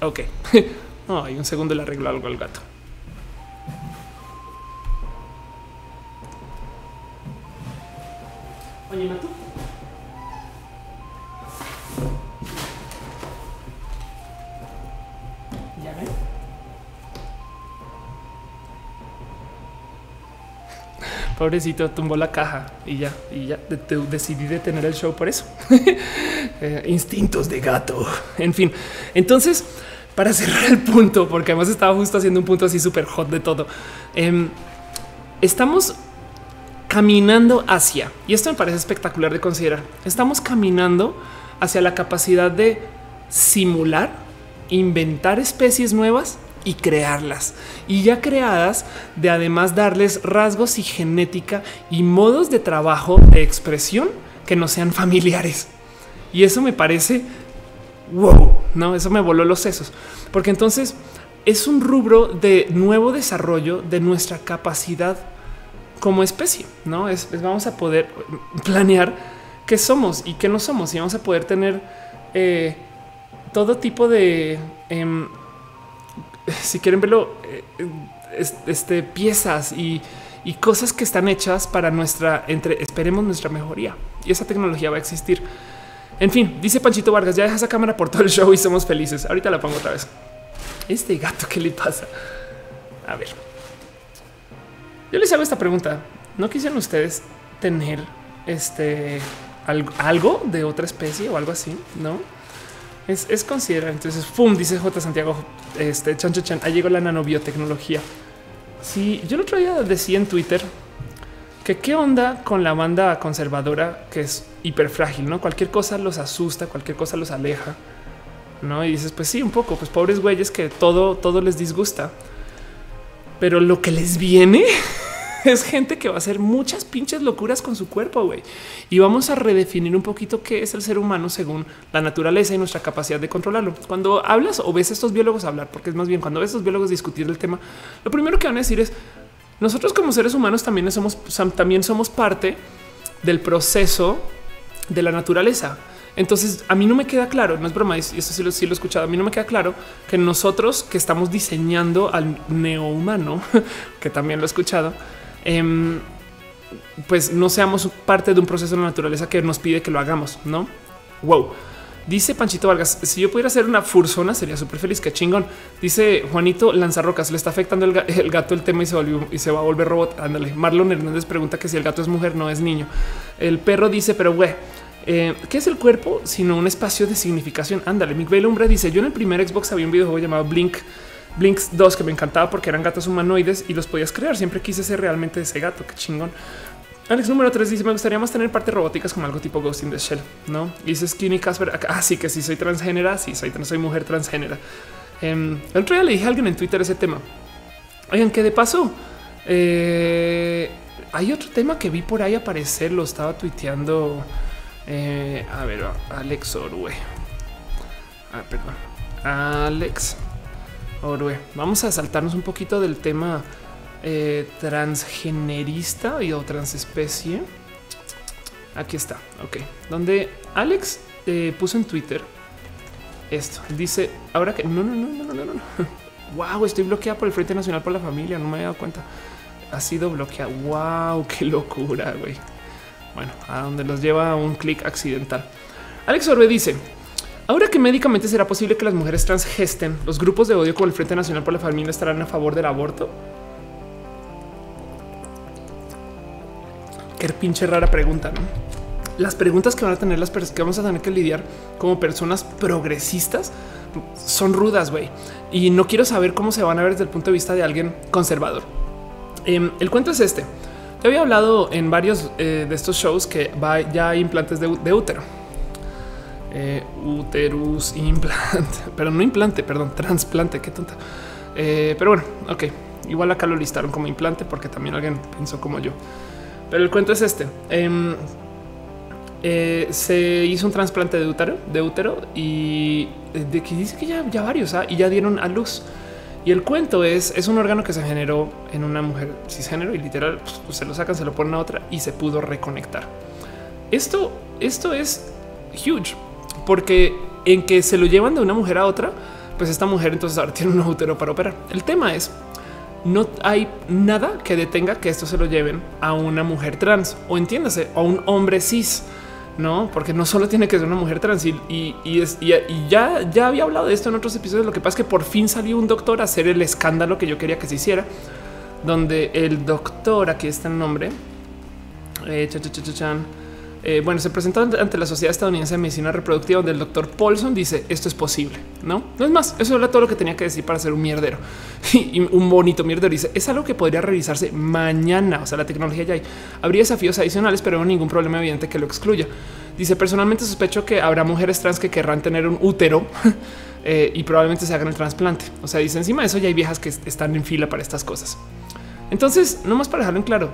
Ok, (laughs) hay un segundo le arreglo algo al gato. Pobrecito, tumbó la caja y ya, y ya decidí detener el show por eso. (laughs) Eh, instintos de gato. En fin, entonces, para cerrar el punto, porque además estaba justo haciendo un punto así súper hot de todo, em, estamos caminando hacia, y esto me parece espectacular de considerar, estamos caminando hacia la capacidad de simular, inventar especies nuevas y crearlas. Y ya creadas, de además darles rasgos y genética y modos de trabajo de expresión que no sean familiares. Y eso me parece wow, no, eso me voló los sesos, porque entonces es un rubro de nuevo desarrollo de nuestra capacidad como especie, no es, vamos a poder planear qué somos y qué no somos y vamos a poder tener eh, todo tipo de em, si quieren verlo, eh, este, piezas y, cosas que están hechas para nuestra, entre, esperemos nuestra mejoría. Y esa tecnología va a existir. En fin, dice Panchito Vargas, ya deja esa cámara por todo el show y somos felices. Ahorita la pongo otra vez. Este gato, ¿qué le pasa? A ver. Yo les hago esta pregunta. ¿No quisieran ustedes tener este algo de otra especie o algo así? No es, es considerar. Entonces, ¡pum! Dice J. Santiago, este, chan, chan, chan, ahí llegó la nanobiotecnología. Sí, yo el otro día decía en Twitter que qué onda con la banda conservadora que es hiper frágil, ¿no? Cualquier cosa los asusta, cualquier cosa los aleja, ¿no? Y dices, pues sí, un poco, pues pobres güeyes que todo, todo les disgusta. Pero lo que les viene (laughs) (laughs) es gente que va a hacer muchas pinches locuras con su cuerpo, güey. Y vamos a redefinir un poquito qué es el ser humano según la naturaleza y nuestra capacidad de controlarlo. Cuando hablas o ves a estos biólogos hablar, porque es más bien cuando ves a estos biólogos discutir el tema, lo primero que van a decir es nosotros como seres humanos también somos, también somos parte del proceso de la naturaleza. Entonces a mí no me queda claro, no es broma, y esto sí lo, sí lo he escuchado, a mí no me queda claro que nosotros que estamos diseñando al neohumano, (laughs) que también lo he escuchado, Em, pues no seamos parte de un proceso de la naturaleza que nos pide que lo hagamos, ¿no? Wow. Dice Panchito Vargas, si yo pudiera ser una fursona sería súper feliz, que chingón. Dice Juanito Lanzarrocas, le está afectando el, gato el tema y se, volvió, y se va a volver robot. Ándale. Marlon Hernández pregunta que si el gato es mujer, no es niño. El perro dice, pero güey, Eh, ¿Qué es el cuerpo sino un espacio de significación? Ándale, Miguel Umbra dice: Yo en el primer Xbox había un videojuego llamado Blink Blinks 2 que me encantaba porque eran gatos humanoides y los podías crear. Siempre quise ser realmente ese gato. Qué chingón. Alex número 3 dice: Me gustaría más tener partes robóticas como algo tipo Ghost in the Shell. No dice Skinny Casper. Ah, sí, que si soy transgénera. Sí, soy, soy mujer transgénera. Um, el otro día le dije a alguien en Twitter ese tema. Oigan, que de paso, eh, hay otro tema que vi por ahí aparecer. Lo estaba tuiteando. Eh, a ver, Alex Orue. Ah, perdón. Alex Orue. Vamos a saltarnos un poquito del tema eh, transgenerista y o transespecie. Aquí está. Ok, donde Alex eh, puso en Twitter esto. Dice ahora que no, no, no, no, no, no. Wow, (laughs) estoy bloqueada por el Frente Nacional por la Familia. No me he dado cuenta. Ha sido bloqueada. Wow, qué locura, güey. Bueno, a donde los lleva un clic accidental. Alex Orbe dice: Ahora que médicamente será posible que las mujeres trans gesten, los grupos de odio como el Frente Nacional por la Familia estarán a favor del aborto. Qué pinche rara pregunta, ¿no? Las preguntas que van a tener las personas que vamos a tener que lidiar como personas progresistas son rudas, güey. Y no quiero saber cómo se van a ver desde el punto de vista de alguien conservador. Em, el cuento es este. Te había hablado en varios eh, de estos shows que ya hay implantes de, útero. Eh, uterus (laughs) implant, pero no implante, perdón, trasplante, qué tonta. Eh, pero bueno, ok, igual acá lo listaron como implante porque también alguien pensó como yo. Pero el cuento es este. Em, eh, se hizo un trasplante de útero, de útero y de que dice que ya, ya varios ¿ah? y ya dieron a luz. Y el cuento es, es un órgano que se generó en una mujer cisgénero y literal pues, se lo sacan, se lo ponen a otra y se pudo reconectar. Esto, esto es huge porque en que se lo llevan de una mujer a otra, pues esta mujer entonces ahora tiene un útero para operar. El tema es no hay nada que detenga que esto se lo lleven a una mujer trans o entiéndase a un hombre cis. No, porque no solo tiene que ser una mujer trans y, ya, ya había hablado de esto en otros episodios. Lo que pasa es que por fin salió un doctor a hacer el escándalo que yo quería que se hiciera, donde el doctor, aquí está el nombre, eh, eh, bueno, se presentó ante la Sociedad Estadounidense de Medicina Reproductiva, donde el doctor Paulson dice esto es posible. No, no es más. Eso era todo lo que tenía que decir para ser un mierdero (laughs) y un bonito mierdero. Dice es algo que podría revisarse mañana. O sea, la tecnología ya hay. Habría desafíos adicionales, pero no ningún problema evidente que lo excluya. Dice personalmente sospecho que habrá mujeres trans que querrán tener un útero (laughs) eh, y probablemente se hagan el trasplante. O sea, dice encima de eso ya hay viejas que están en fila para estas cosas. Entonces, no más para dejarlo en claro,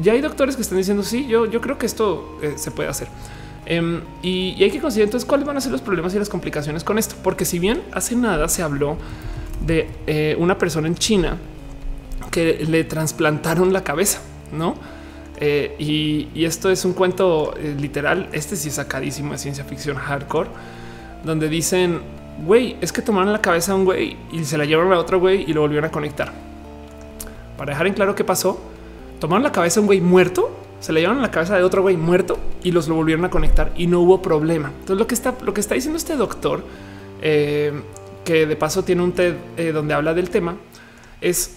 ya hay doctores que están diciendo sí, yo, yo creo que esto eh, se puede hacer. Em, y, hay que considerar entonces cuáles van a ser los problemas y las complicaciones con esto, porque si bien hace nada se habló de eh, una persona en China que le trasplantaron la cabeza, no? Eh, y, esto es un cuento literal. Este sí es sacadísimo de ciencia ficción hardcore, donde dicen, güey, es que tomaron la cabeza a un güey y se la llevaron a otro güey y lo volvieron a conectar. Para dejar en claro qué pasó, tomaron la cabeza de un güey muerto, se le llevaron la cabeza de otro güey muerto y los lo volvieron a conectar y no hubo problema. Entonces lo que está, lo que está diciendo este doctor, eh, que de paso tiene un TED eh, donde habla del tema, es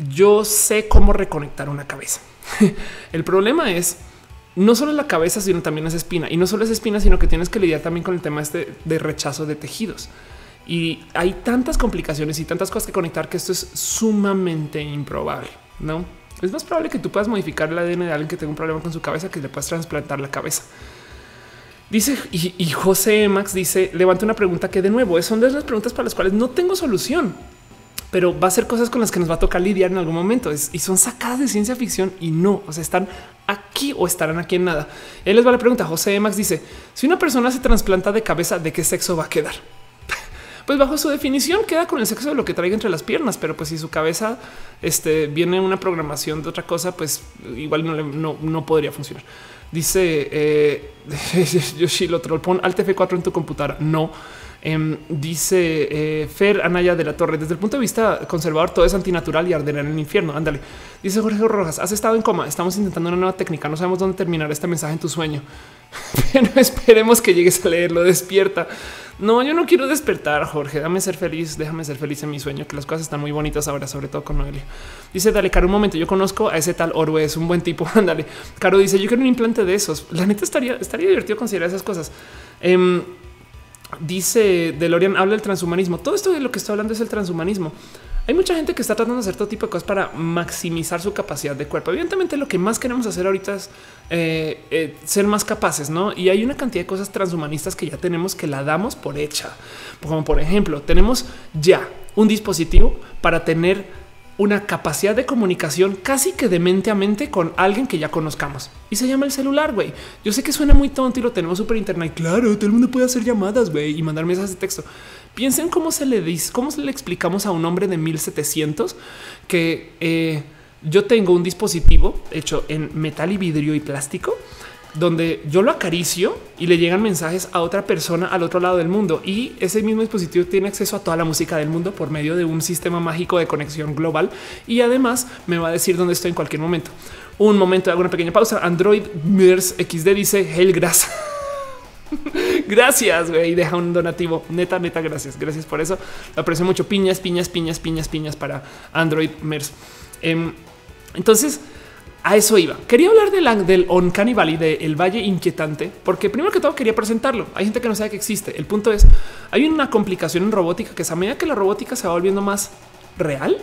yo sé cómo reconectar una cabeza. (laughs) el problema es no solo la cabeza, sino también esa espina. Y no solo esa espina, sino que tienes que lidiar también con el tema este de rechazo de tejidos. Y hay tantas complicaciones y tantas cosas que conectar que esto es sumamente improbable, ¿no? Es más probable que tú puedas modificar el ADN de alguien que tenga un problema con su cabeza que le puedas trasplantar la cabeza. Dice y, José Max dice levanta una pregunta que de nuevo son de las preguntas para las cuales no tengo solución, pero va a ser cosas con las que nos va a tocar lidiar en algún momento y son sacadas de ciencia ficción y no, o sea, están aquí o estarán aquí en nada. Él les va la pregunta. José Max dice si una persona se trasplanta de cabeza, ¿de qué sexo va a quedar? Pues bajo su definición queda con el sexo de lo que traiga entre las piernas, pero pues si su cabeza este, viene una programación de otra cosa, pues igual no, no, podría funcionar. Dice eh, (laughs) Yoshilo Troll, pon Alt F4 en tu computadora. No. Em, dice eh, Fer Anaya de la Torre. Desde el punto de vista conservador, todo es antinatural y arderá en el infierno. Ándale. Dice Jorge Rojas: Has estado en coma. Estamos intentando una nueva técnica. No sabemos dónde terminar este mensaje en tu sueño, (laughs) pero esperemos que llegues a leerlo. Despierta. No, yo no quiero despertar, Jorge. Dame ser feliz, déjame ser feliz en mi sueño, que las cosas están muy bonitas ahora, sobre todo con Noelia. Dice, dale, Caro, un momento, yo conozco a ese tal Orwe, es un buen tipo, (laughs) ándale. Caro dice, yo quiero un implante de esos. La neta estaría, estaría divertido considerar esas cosas. Eh, dice DeLorean, habla del transhumanismo. Todo esto de lo que estoy hablando es el transhumanismo. Hay mucha gente que está tratando de hacer todo tipo de cosas para maximizar su capacidad de cuerpo. Evidentemente, lo que más queremos hacer ahorita es eh, eh, ser más capaces, no? Y hay una cantidad de cosas transhumanistas que ya tenemos que la damos por hecha. Como por ejemplo, tenemos ya un dispositivo para tener una capacidad de comunicación casi que de mente a mente con alguien que ya conozcamos y se llama el celular. Güey, yo sé que suena muy tonto y lo tenemos súper internet. Claro, todo el mundo puede hacer llamadas güey, y mandar mensajes de texto. Piensen cómo se le dice, cómo se le explicamos a un hombre de 1700 que eh, yo tengo un dispositivo hecho en metal y vidrio y plástico donde yo lo acaricio y le llegan mensajes a otra persona al otro lado del mundo. Y ese mismo dispositivo tiene acceso a toda la música del mundo por medio de un sistema mágico de conexión global. Y además me va a decir dónde estoy en cualquier momento. Un momento, hago una pequeña pausa. Android Mirrors XD dice Helgras. (laughs) gracias, güey. Deja un donativo. Neta, neta, gracias. Gracias por eso. Lo aprecio mucho. Piñas, piñas, piñas, piñas, piñas para Android MERS. Em, entonces, a eso iba. Quería hablar de la, del Uncanny Valley, del Valle Inquietante, porque primero que todo quería presentarlo. Hay gente que no sabe que existe. El punto es, hay una complicación en robótica que es a medida que la robótica se va volviendo más real,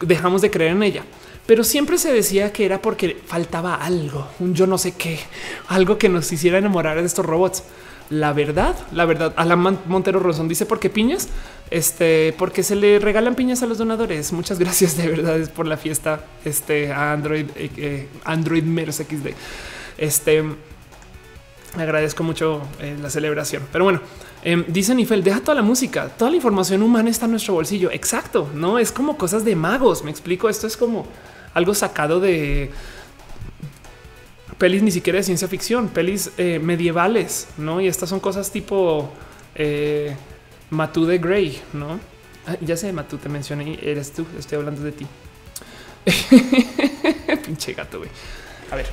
dejamos de creer en ella. Pero siempre se decía que era porque faltaba algo, un yo no sé qué, algo que nos hiciera enamorar de estos robots. La verdad, la verdad, Alan Montero Rosón dice por qué piñas, este, porque se le regalan piñas a los donadores. Muchas gracias de verdad es por la fiesta, este, a Android, eh, eh, Android Mers XD. Este, agradezco mucho eh, la celebración, pero bueno, eh, dice Nifel, deja toda la música, toda la información humana está en nuestro bolsillo. Exacto, no es como cosas de magos. Me explico. Esto es como algo sacado de pelis ni siquiera de ciencia ficción, pelis eh, medievales, ¿no? Y estas son cosas tipo eh, Matú de Grey, ¿no? Ah, ya sé, Matú, te mencioné, eres tú, estoy hablando de ti. (laughs) Pinche gato, güey. A ver.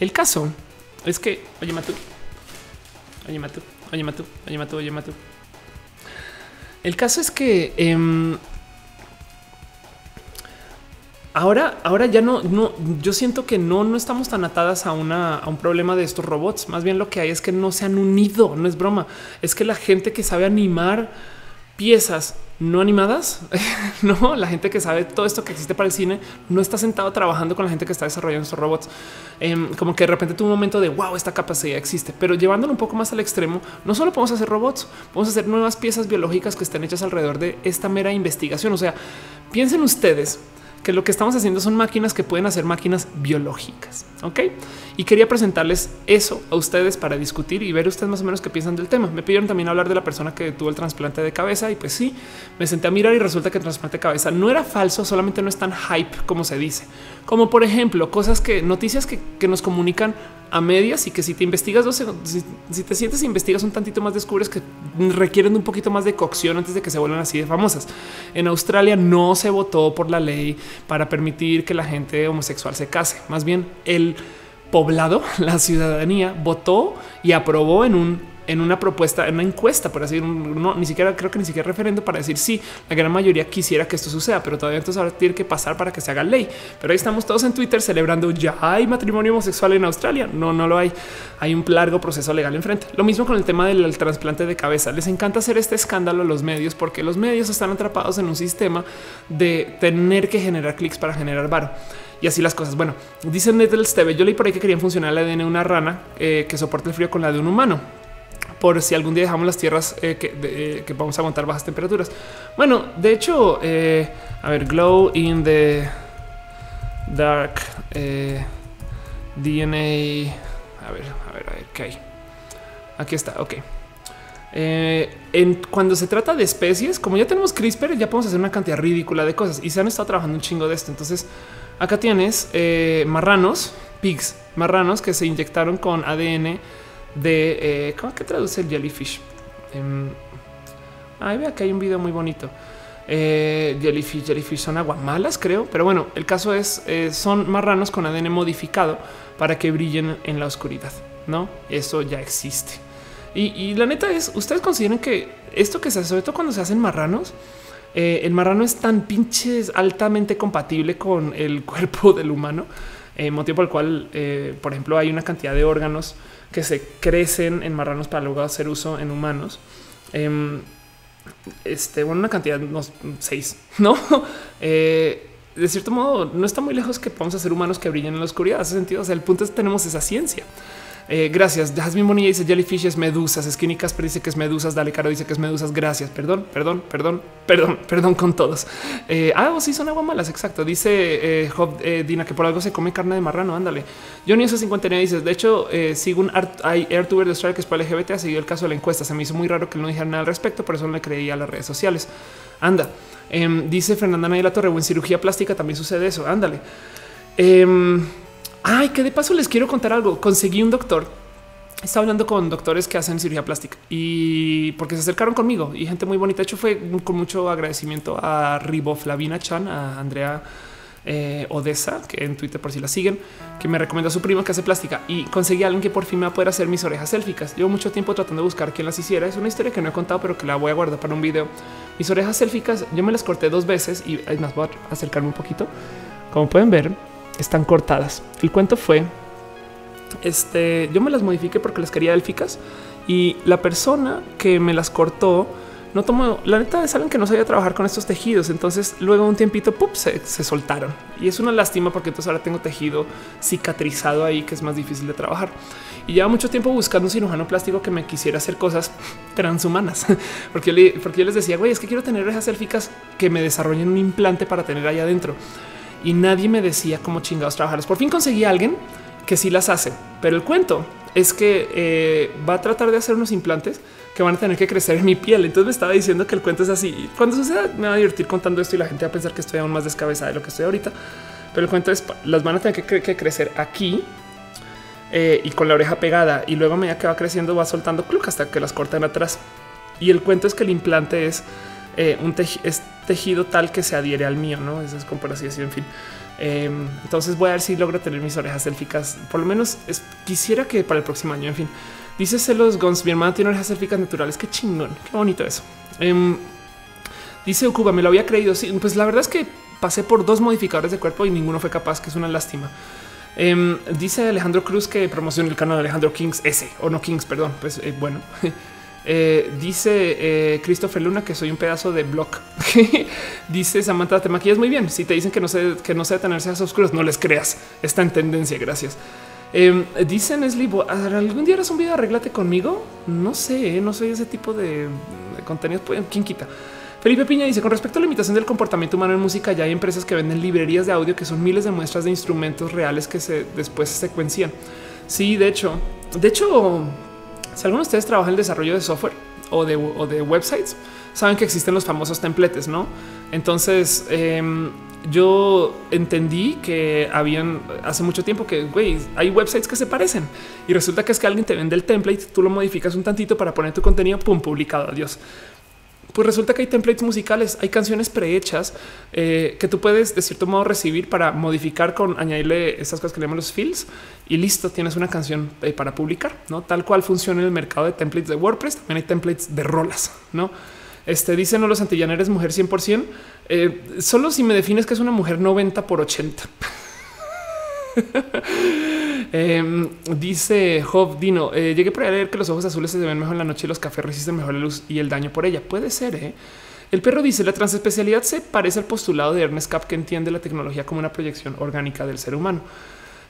El caso es que, oye, Matú, oye, Matú, oye, Matú, oye, Matú, oye, Matú. El caso es que eh, ahora, ahora ya no, no, yo siento que no, no estamos tan atadas a una, a un problema de estos robots. Más bien lo que hay es que no se han unido. No es broma. Es que la gente que sabe animar piezas no animadas, (laughs) no la gente que sabe todo esto que existe para el cine no está sentado trabajando con la gente que está desarrollando estos robots. Em, como que de repente tuvo un momento de wow, esta capacidad existe, pero llevándolo un poco más al extremo, no solo podemos hacer robots, podemos hacer nuevas piezas biológicas que estén hechas alrededor de esta mera investigación. O sea, piensen ustedes que lo que estamos haciendo son máquinas que pueden hacer máquinas biológicas. Ok. Y quería presentarles eso a ustedes para discutir y ver ustedes más o menos qué piensan del tema. Me pidieron también hablar de la persona que tuvo el trasplante de cabeza y pues sí, me senté a mirar y resulta que el trasplante de cabeza no era falso, solamente no es tan hype como se dice. Como por ejemplo, cosas que noticias que, que nos comunican a medias y que si te investigas, si, si, te sientes e investigas un tantito más, descubres que requieren un poquito más de cocción antes de que se vuelvan así de famosas. En Australia no se votó por la ley para permitir que la gente homosexual se case. Más bien el poblado, (laughs) la ciudadanía votó y aprobó en un en una propuesta, en una encuesta, por así no, ni siquiera creo que ni siquiera referendo para decir sí, la gran mayoría quisiera que esto suceda, pero todavía entonces ahora tiene que pasar para que se haga ley. Pero ahí estamos todos en Twitter celebrando ya hay matrimonio homosexual en Australia. No, no lo hay. Hay un largo proceso legal enfrente. Lo mismo con el tema del trasplante de cabeza. Les encanta hacer este escándalo a los medios porque los medios están atrapados en un sistema de tener que generar clics para generar varo y así las cosas. Bueno, dice Nettle Steve, yo leí por ahí que querían funcionar el ADN de una rana eh, que soporte el frío con la de un humano. Por si algún día dejamos las tierras eh, que, eh, que, vamos a aguantar bajas temperaturas. Bueno, de hecho, eh, a ver, glow in the dark DNA. A ver, a ver, a ver qué hay. Aquí está. Ok. Cuando se trata de especies, como ya tenemos CRISPR, ya podemos hacer una cantidad ridícula de cosas y se han estado trabajando un chingo de esto. Entonces, Acá tienes marranos, pigs, marranos que se inyectaron con ADN de eh, cómo que traduce el jellyfish. Eh, ahí vea que hay un video muy bonito. Eh, jellyfish, jellyfish son aguamalas, creo, pero bueno, el caso es eh, son marranos con ADN modificado para que brillen en la oscuridad. no? Eso ya existe. Y, la neta es, ustedes consideran que esto que se hace, sobre todo cuando se hacen marranos, eh, el marrano es tan pinches altamente compatible con el (laughs) cuerpo del humano, eh, motivo por el cual, por ejemplo, hay una cantidad de órganos que se crecen en marranos para luego hacer uso en humanos. Em, este, bueno, una cantidad, seis, (laughs) no? Eh, de cierto modo, no está muy lejos que podamos hacer humanos que brillen en la oscuridad. Hace sentido. O sea, el punto es que tenemos esa ciencia. Eh, gracias. Jasmine Bonilla dice jellyfishes, medusas. Skinny Casper dice que es medusas. Dale Caro dice que es medusas. Gracias. Perdón, perdón, perdón, perdón, perdón con todos. Eh, ah, oh, sí, son agua malas. Exacto. Dice eh, Job eh, Dina que por algo se come carne de marrano. Ándale. Johnny eso 59 dice de hecho, eh, sigo un art, hay Airtuber de Australia que es para LGBT. Ha seguido el caso de la encuesta. Se me hizo muy raro que no dijera nada al respecto, por eso no le creí a las redes sociales. Anda. Em, dice Fernanda Nayela Torre, en cirugía plástica también sucede eso. Ándale. Ay, que de paso les quiero contar algo. Conseguí un doctor estaba hablando con doctores que hacen cirugía plástica y porque se acercaron conmigo y gente muy bonita. De hecho, fue con mucho agradecimiento a Riboflavina Chan, a Andrea eh, Odessa, que en Twitter por si la siguen, que me recomendó a su prima que hace plástica y conseguí a alguien que por fin me va a poder hacer mis orejas élficas. Llevo mucho tiempo tratando de buscar quién las hiciera. Es una historia que no he contado, pero que la voy a guardar para un video. Mis orejas élficas, yo me las corté dos veces y más voy a acercarme un poquito. Como pueden ver, están cortadas. El cuento fue este, yo me las modifiqué porque las quería élficas y la persona que me las cortó no tomó la neta saben que no sabía trabajar con estos tejidos. Entonces, luego un tiempito ¡pup! Se, soltaron y es una lástima porque entonces ahora tengo tejido cicatrizado ahí que es más difícil de trabajar. Y lleva mucho tiempo buscando un cirujano plástico que me quisiera hacer cosas (laughs) transhumanas, (laughs) porque yo, porque les decía, güey, es que quiero tener orejas élficas que me desarrollen un implante para tener allá adentro. Y nadie me decía cómo chingados trabajarlos. Por fin conseguí a alguien que sí las hace, pero el cuento es que eh, va a tratar de hacer unos implantes que van a tener que crecer en mi piel. Entonces me estaba diciendo que el cuento es así. Cuando suceda, me va a divertir contando esto y la gente va a pensar que estoy aún más descabezada de lo que estoy ahorita. Pero el cuento es las van a tener que, crecer aquí eh, y con la oreja pegada. Y luego, a medida que va creciendo, va soltando cluc hasta que las cortan atrás. Y el cuento es que el implante es eh, un tejido tal que se adhiere al mío, no? Eso es como por así decirlo. En fin. Em, entonces voy a ver si logro tener mis orejas élficas. Por lo menos quisiera que para el próximo año. En fin, dice Celos Gons. Mi hermana tiene orejas élficas naturales. Qué chingón, qué bonito eso. Em, dice Okuba, me lo había creído. Sí, pues la verdad es que pasé por dos modificadores de cuerpo y ninguno fue capaz, que es una lástima. Em, dice Alejandro Cruz que promociona el canal de Alejandro Kings S o no Kings, perdón. Pues eh, bueno. (laughs) Eh, dice eh, Christopher Luna que soy un pedazo de blog. (laughs) dice Samantha, te maquillas muy bien. Si te dicen que no sé que no sé tenerse a oscuros, no les creas. Está en tendencia. Gracias. Eh, dice Nesli, ¿algún día harás un video arreglate conmigo? No sé, no soy ese tipo de, contenidos. Pues, ¿Quién quita? Felipe Piña dice con respecto a la imitación del comportamiento humano en música, ya hay empresas que venden librerías de audio que son miles de muestras de instrumentos reales que se después se secuencian. Sí, de hecho, de hecho, si alguno de ustedes trabaja en el desarrollo de software o de, websites, saben que existen los famosos templates, ¿no? Entonces, em, yo entendí que habían hace mucho tiempo que güey, hay websites que se parecen y resulta que es que alguien te vende el template, tú lo modificas un tantito para poner tu contenido, pum, publicado. Adiós. Pues resulta que hay templates musicales, hay canciones prehechas eh, que tú puedes de cierto modo recibir para modificar con añadirle esas cosas que le llamamos los fields y listo, tienes una canción eh, para publicar, no tal cual funciona en el mercado de templates de WordPress. También hay templates de rolas, no? Este dice no los antillaneres mujer 100%. Eh, solo si me defines que es una mujer 90 por 80. (laughs) Em, dice Job Dino, eh, llegué por a leer que los ojos azules se ven mejor en la noche y los cafés resisten mejor la luz y el daño por ella. Puede ser. ¿eh? El perro dice la transespecialidad se parece al postulado de Ernest Kapp que entiende la tecnología como una proyección orgánica del ser humano.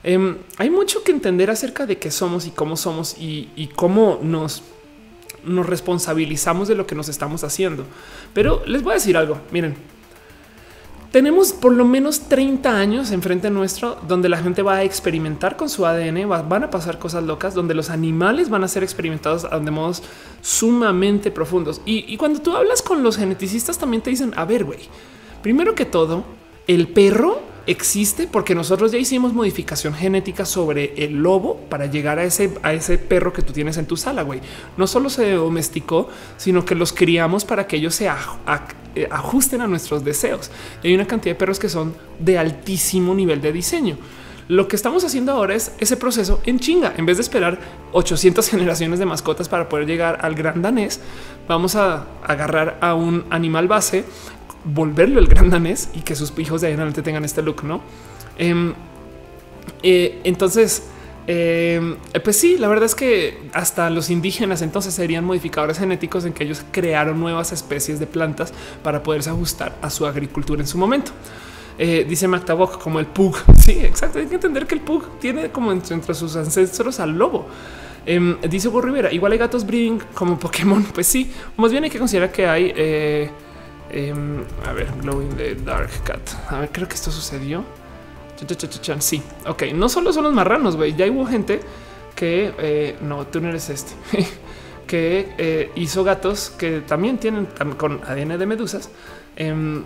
Em, hay mucho que entender acerca de qué somos y cómo somos y, y cómo nos nos responsabilizamos de lo que nos estamos haciendo. Pero les voy a decir algo. Miren, tenemos por lo menos 30 años enfrente nuestro donde la gente va a experimentar con su ADN, van a pasar cosas locas, donde los animales van a ser experimentados de modos sumamente profundos. Y, cuando tú hablas con los geneticistas también te dicen, a ver, güey, primero que todo, el perro existe porque nosotros ya hicimos modificación genética sobre el lobo para llegar a ese, a ese perro que tú tienes en tu sala. Güey, no solo se domesticó, sino que los criamos para que ellos se eh, ajusten a nuestros deseos. Y hay una cantidad de perros que son de altísimo nivel de diseño. Lo que estamos haciendo ahora es ese proceso en chinga. En vez de esperar 800 (laughs) generaciones de mascotas para poder llegar al gran danés, vamos a agarrar a un animal base, volverlo el gran danés y que sus hijos de ahí en adelante tengan este look, ¿no? Em, eh, entonces, em, pues sí, la verdad es que hasta los indígenas entonces serían modificadores genéticos en que ellos crearon nuevas especies de plantas para poderse ajustar a su agricultura en su momento. Eh, dice Mactabok como el pug. (laughs) Sí, exacto. Hay que entender que el pug tiene como entre, sus ancestros al lobo. Em, dice Hugo Rivera, igual hay gatos breeding como Pokémon. (laughs) Pues sí, más bien hay que considerar que hay. Eh, em, a ver, Glowing the Dark Cat. A ver, creo que esto sucedió. Sí, ok. No solo son los marranos, güey. Ya hubo gente que eh, no, tú no eres este, (laughs) que hizo gatos que también tienen con ADN de medusas. Em,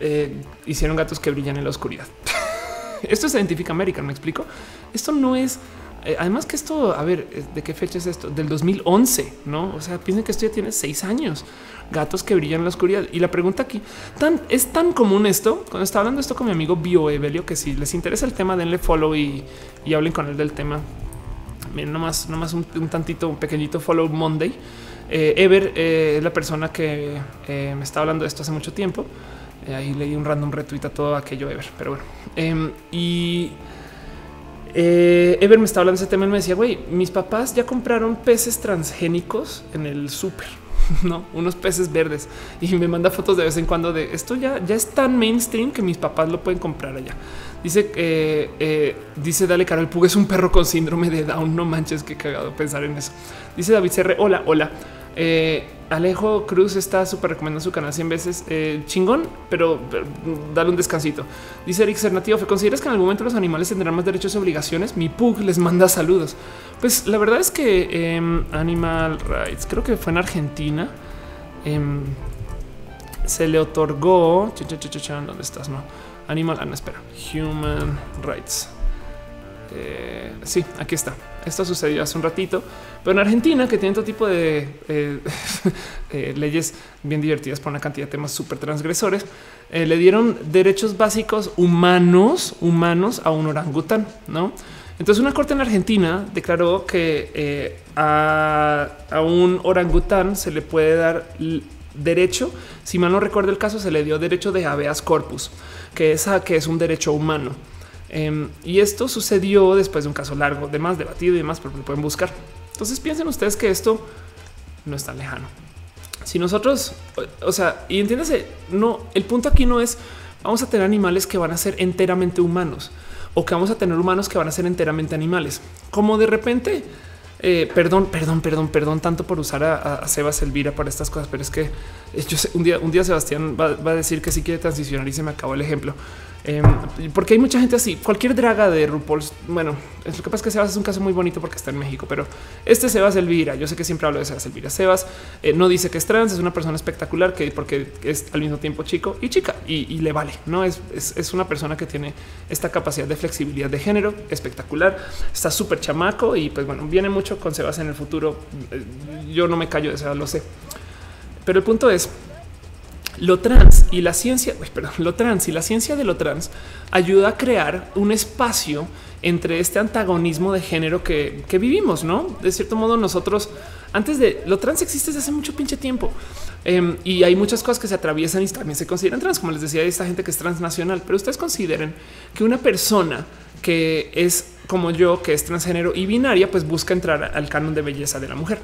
eh, hicieron gatos que brillan en la oscuridad. (laughs) esto es Scientific American, me explico. Esto no es. Eh, además que esto, a ver, eh, ¿de qué fecha es esto? Del 2011, ¿no? O sea, piensen que esto ya tiene seis años. Gatos que brillan en la oscuridad. Y la pregunta aquí, tan, es tan común esto, cuando estaba hablando esto con mi amigo Bio Evelio, que si les interesa el tema, denle follow y, hablen con él del tema. Miren, nomás, nomás un, un tantito, un pequeñito follow Monday. Ever es la persona que me está hablando de esto hace mucho tiempo. Eh, ahí leí un random retweet a todo aquello Ever, pero bueno. Em, y eh, Ever me estaba hablando de ese tema y me decía, güey, mis papás ya compraron peces transgénicos en el súper, (laughs) no unos peces verdes y me manda fotos de vez en cuando de esto. Ya, ya es tan mainstream que mis papás lo pueden comprar allá. Dice que eh, dice Dale Carol Pug es un perro con síndrome de Down. No manches, qué cagado pensar en eso. Dice David CR. Hola, hola. Eh, Alejo Cruz está súper recomendando su canal 100 veces. Eh, chingón, pero, dale un descansito. Dice Eric Cernativo, ¿consideras que en algún momento los animales tendrán más derechos y obligaciones? Mi Pug les manda saludos. Pues la verdad es que em, Animal Rights, creo que fue en Argentina, em, se le otorgó. ¿Dónde estás? No, Animal, ah, no, espera, Human Rights. Eh, sí, aquí está. Esto sucedió hace un ratito, pero en Argentina, que tiene todo tipo de eh, (laughs) eh, leyes bien divertidas por una cantidad de temas súper transgresores, le dieron derechos básicos humanos, humanos a un orangután, no? Entonces, una corte en Argentina declaró que a, un orangután se le puede dar derecho. Si mal no recuerdo el caso, se le dio derecho de habeas corpus, que es, que es un derecho humano. Em, y esto sucedió después de un caso largo, de más debatido y demás, pero lo pueden buscar. Entonces piensen ustedes que esto no es tan lejano. Si nosotros, o sea, y entiéndase, no, el punto aquí no es vamos a tener animales que van a ser enteramente humanos o que vamos a tener humanos que van a ser enteramente animales. Como de repente, eh, perdón, perdón, perdón, perdón, tanto por usar a, Sebas Elvira para estas cosas, pero es que yo sé, un día, un día Sebastián va, va, a decir que sí quiere transicionar y se me acabó el ejemplo. Em, porque hay mucha gente así. Cualquier draga de RuPaul, bueno, es lo que pasa es que Sebas es un caso muy bonito porque está en México, pero este Sebas Elvira, yo sé que siempre hablo de Sebas Elvira. Sebas eh, no dice que es trans, es una persona espectacular que porque es al mismo tiempo chico y chica y, le vale. No es, es, una persona que tiene esta capacidad de flexibilidad de género espectacular. Está súper chamaco y pues bueno, viene mucho con Sebas en el futuro. Eh, yo no me callo de Sebas, lo sé. Pero el punto es lo trans y la ciencia, perdón, lo trans y la ciencia de lo trans ayuda a crear un espacio entre este antagonismo de género que, vivimos, no? De cierto modo, nosotros antes de lo trans existe desde hace mucho pinche tiempo em, y hay muchas cosas que se atraviesan y también se consideran trans, como les decía, esta gente que es transnacional. Pero ustedes consideren que una persona que es como yo, que es transgénero y binaria, pues busca entrar al canon de belleza de la mujer.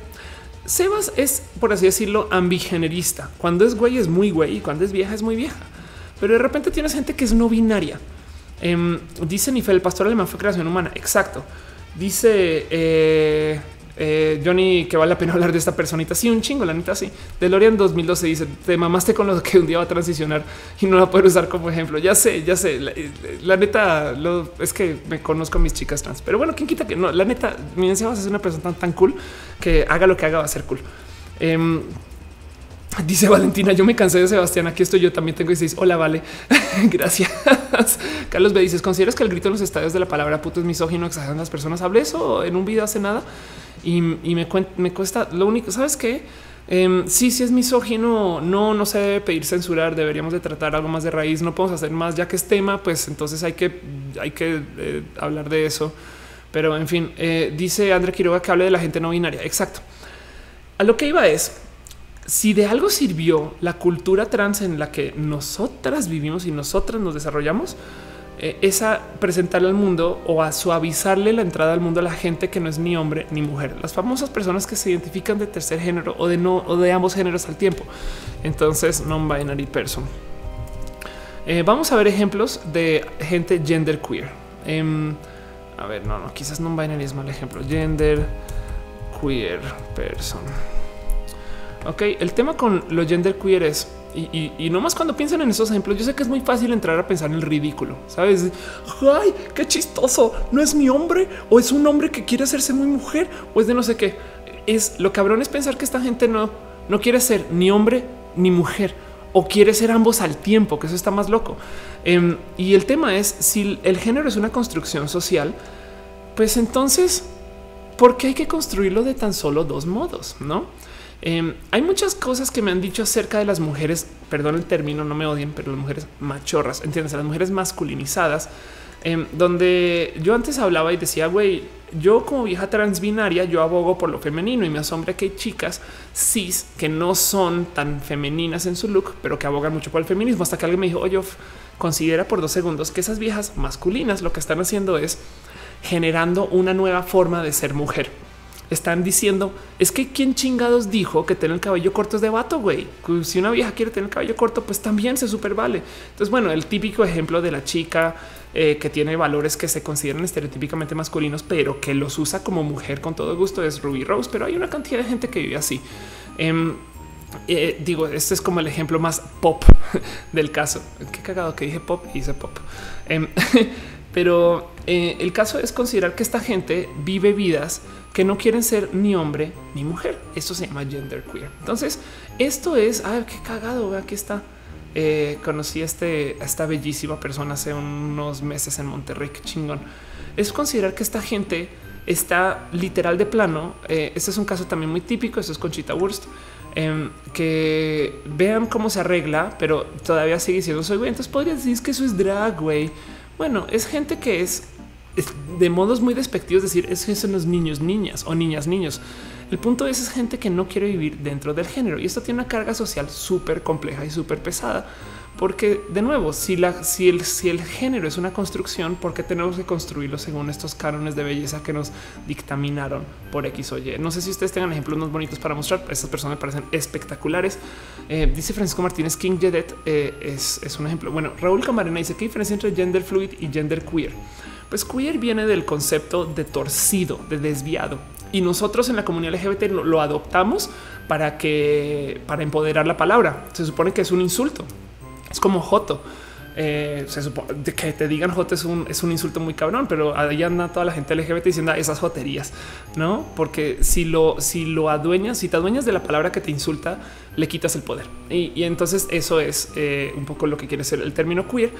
Sebas es, por así decirlo, ambigenerista. Cuando es güey es muy güey y cuando es vieja es muy vieja. Pero de repente tienes gente que es no binaria. Eh, dice Nifel, el pastor alemán fue creación humana. Exacto. Dice eh, eh, Johnny que vale la pena hablar de esta personita. Sí, un chingo, la neta. Sí, DeLorean 2012 dice: Te mamaste con lo que un día va a transicionar y no la puedo usar como ejemplo. Ya sé, ya sé. La, neta lo, es que me conozco a mis chicas trans, pero bueno, quién quita que no. La neta, mi a ser una persona tan, tan cool que haga lo que haga, va a ser cool. Em, dice Valentina, yo me cansé de Sebastián, aquí estoy yo, también tengo 16. Hola, vale. (laughs) Gracias. Carlos B dices, ¿consideras que el grito en los estadios de la palabra puto es misógino, exageran las personas? Hablé eso en un video hace nada y, me, me cuesta lo único, ¿sabes qué? Em, sí, sí es misógino, no, no se debe pedir censurar, deberíamos de tratar algo más de raíz, no podemos hacer más ya que es tema, pues entonces hay que, hay que eh, hablar de eso. Pero en fin, eh, dice André Quiroga que hable de la gente no binaria. Exacto. A lo que iba es, si de algo sirvió la cultura trans en la que nosotras vivimos y nosotras nos desarrollamos, eh, es a presentarle al mundo o a suavizarle la entrada al mundo a la gente que no es ni hombre ni mujer. Las famosas personas que se identifican de tercer género o de ambos géneros al tiempo. Entonces, non-binary person. Eh, vamos a ver ejemplos de gente gender queer. Em, a ver, no, no, quizás non-binary es mal ejemplo. Gender queer person. Ok, el tema con lo gender queer es y, y, nomás cuando piensan en esos ejemplos, yo sé que es muy fácil entrar a pensar en el ridículo, sabes? Ay, qué chistoso. No es mi hombre o es un hombre que quiere hacerse muy mujer o es de no sé qué. Es lo cabrón es pensar que esta gente no, no quiere ser ni hombre ni mujer o quiere ser ambos al tiempo, que eso está más loco. Em, y el tema es si el género es una construcción social, pues entonces, ¿por qué hay que construirlo de tan solo dos modos? No? Em, hay muchas cosas que me han dicho acerca de las mujeres, perdón el término, no me odien, pero las mujeres machorras, entiendes, las mujeres masculinizadas, em, donde yo antes hablaba y decía, güey, yo como vieja transbinaria, yo abogo por lo femenino y me asombra que hay chicas cis que no son tan femeninas en su look, pero que abogan mucho por el feminismo. Hasta que alguien me dijo, oye, considera por dos segundos que esas viejas masculinas lo que están haciendo es generando una nueva forma de ser mujer están diciendo es que quién chingados dijo que tener el cabello corto es de vato, güey. Si una vieja quiere tener el cabello corto, pues también se super vale. Entonces, bueno, el típico ejemplo de la chica eh, que tiene valores que se consideran estereotípicamente masculinos, pero que los usa como mujer con todo gusto es Ruby Rose. Pero hay una cantidad de gente que vive así. Em, eh, digo, este es como el ejemplo más pop (laughs) del caso. Qué cagado que dije pop y hice pop. Em, (laughs) pero eh, el caso es considerar que esta gente vive vidas que no quieren ser ni hombre ni mujer. Esto se llama gender queer. Entonces, esto es, ay, qué cagado, aquí está. Eh, conocí a, este, esta bellísima persona hace unos meses en Monterrey, qué chingón. Es considerar que esta gente está literal de plano. Eh, este es un caso también muy típico, esto es Conchita Wurst. Em, que vean cómo se arregla, pero todavía sigue siendo soy güey. Entonces podrías decir que eso es drag, güey. Bueno, es gente que es de modos muy despectivos decir es que son los niños, niñas o niñas, niños. El punto es, es gente que no quiere vivir dentro del género y esto tiene una carga social súper compleja y súper pesada. Porque de nuevo, si, la, si, el, si el género es una construcción, ¿por qué tenemos que construirlo según estos cánones de belleza que nos dictaminaron por X o Y? No sé si ustedes tengan ejemplos más bonitos para mostrar. Estas personas me parecen espectaculares. Eh, dice Francisco Martínez King Jedet eh, es, es, un ejemplo. Bueno, Raúl Camarena dice qué diferencia entre gender fluid y gender queer. Pues queer viene del concepto de torcido, de desviado. Y nosotros en la comunidad LGBT lo, adoptamos para que para empoderar la palabra. Se supone que es un insulto. Es como joto. Eh, se supone que te digan joto es un, es un insulto muy cabrón, pero ahí anda toda la gente LGBT diciendo esas joterías, no? Porque si lo, si lo adueñas, si te adueñas de la palabra que te insulta, le quitas el poder. Y, entonces eso es eh, un poco lo que quiere ser el término queer.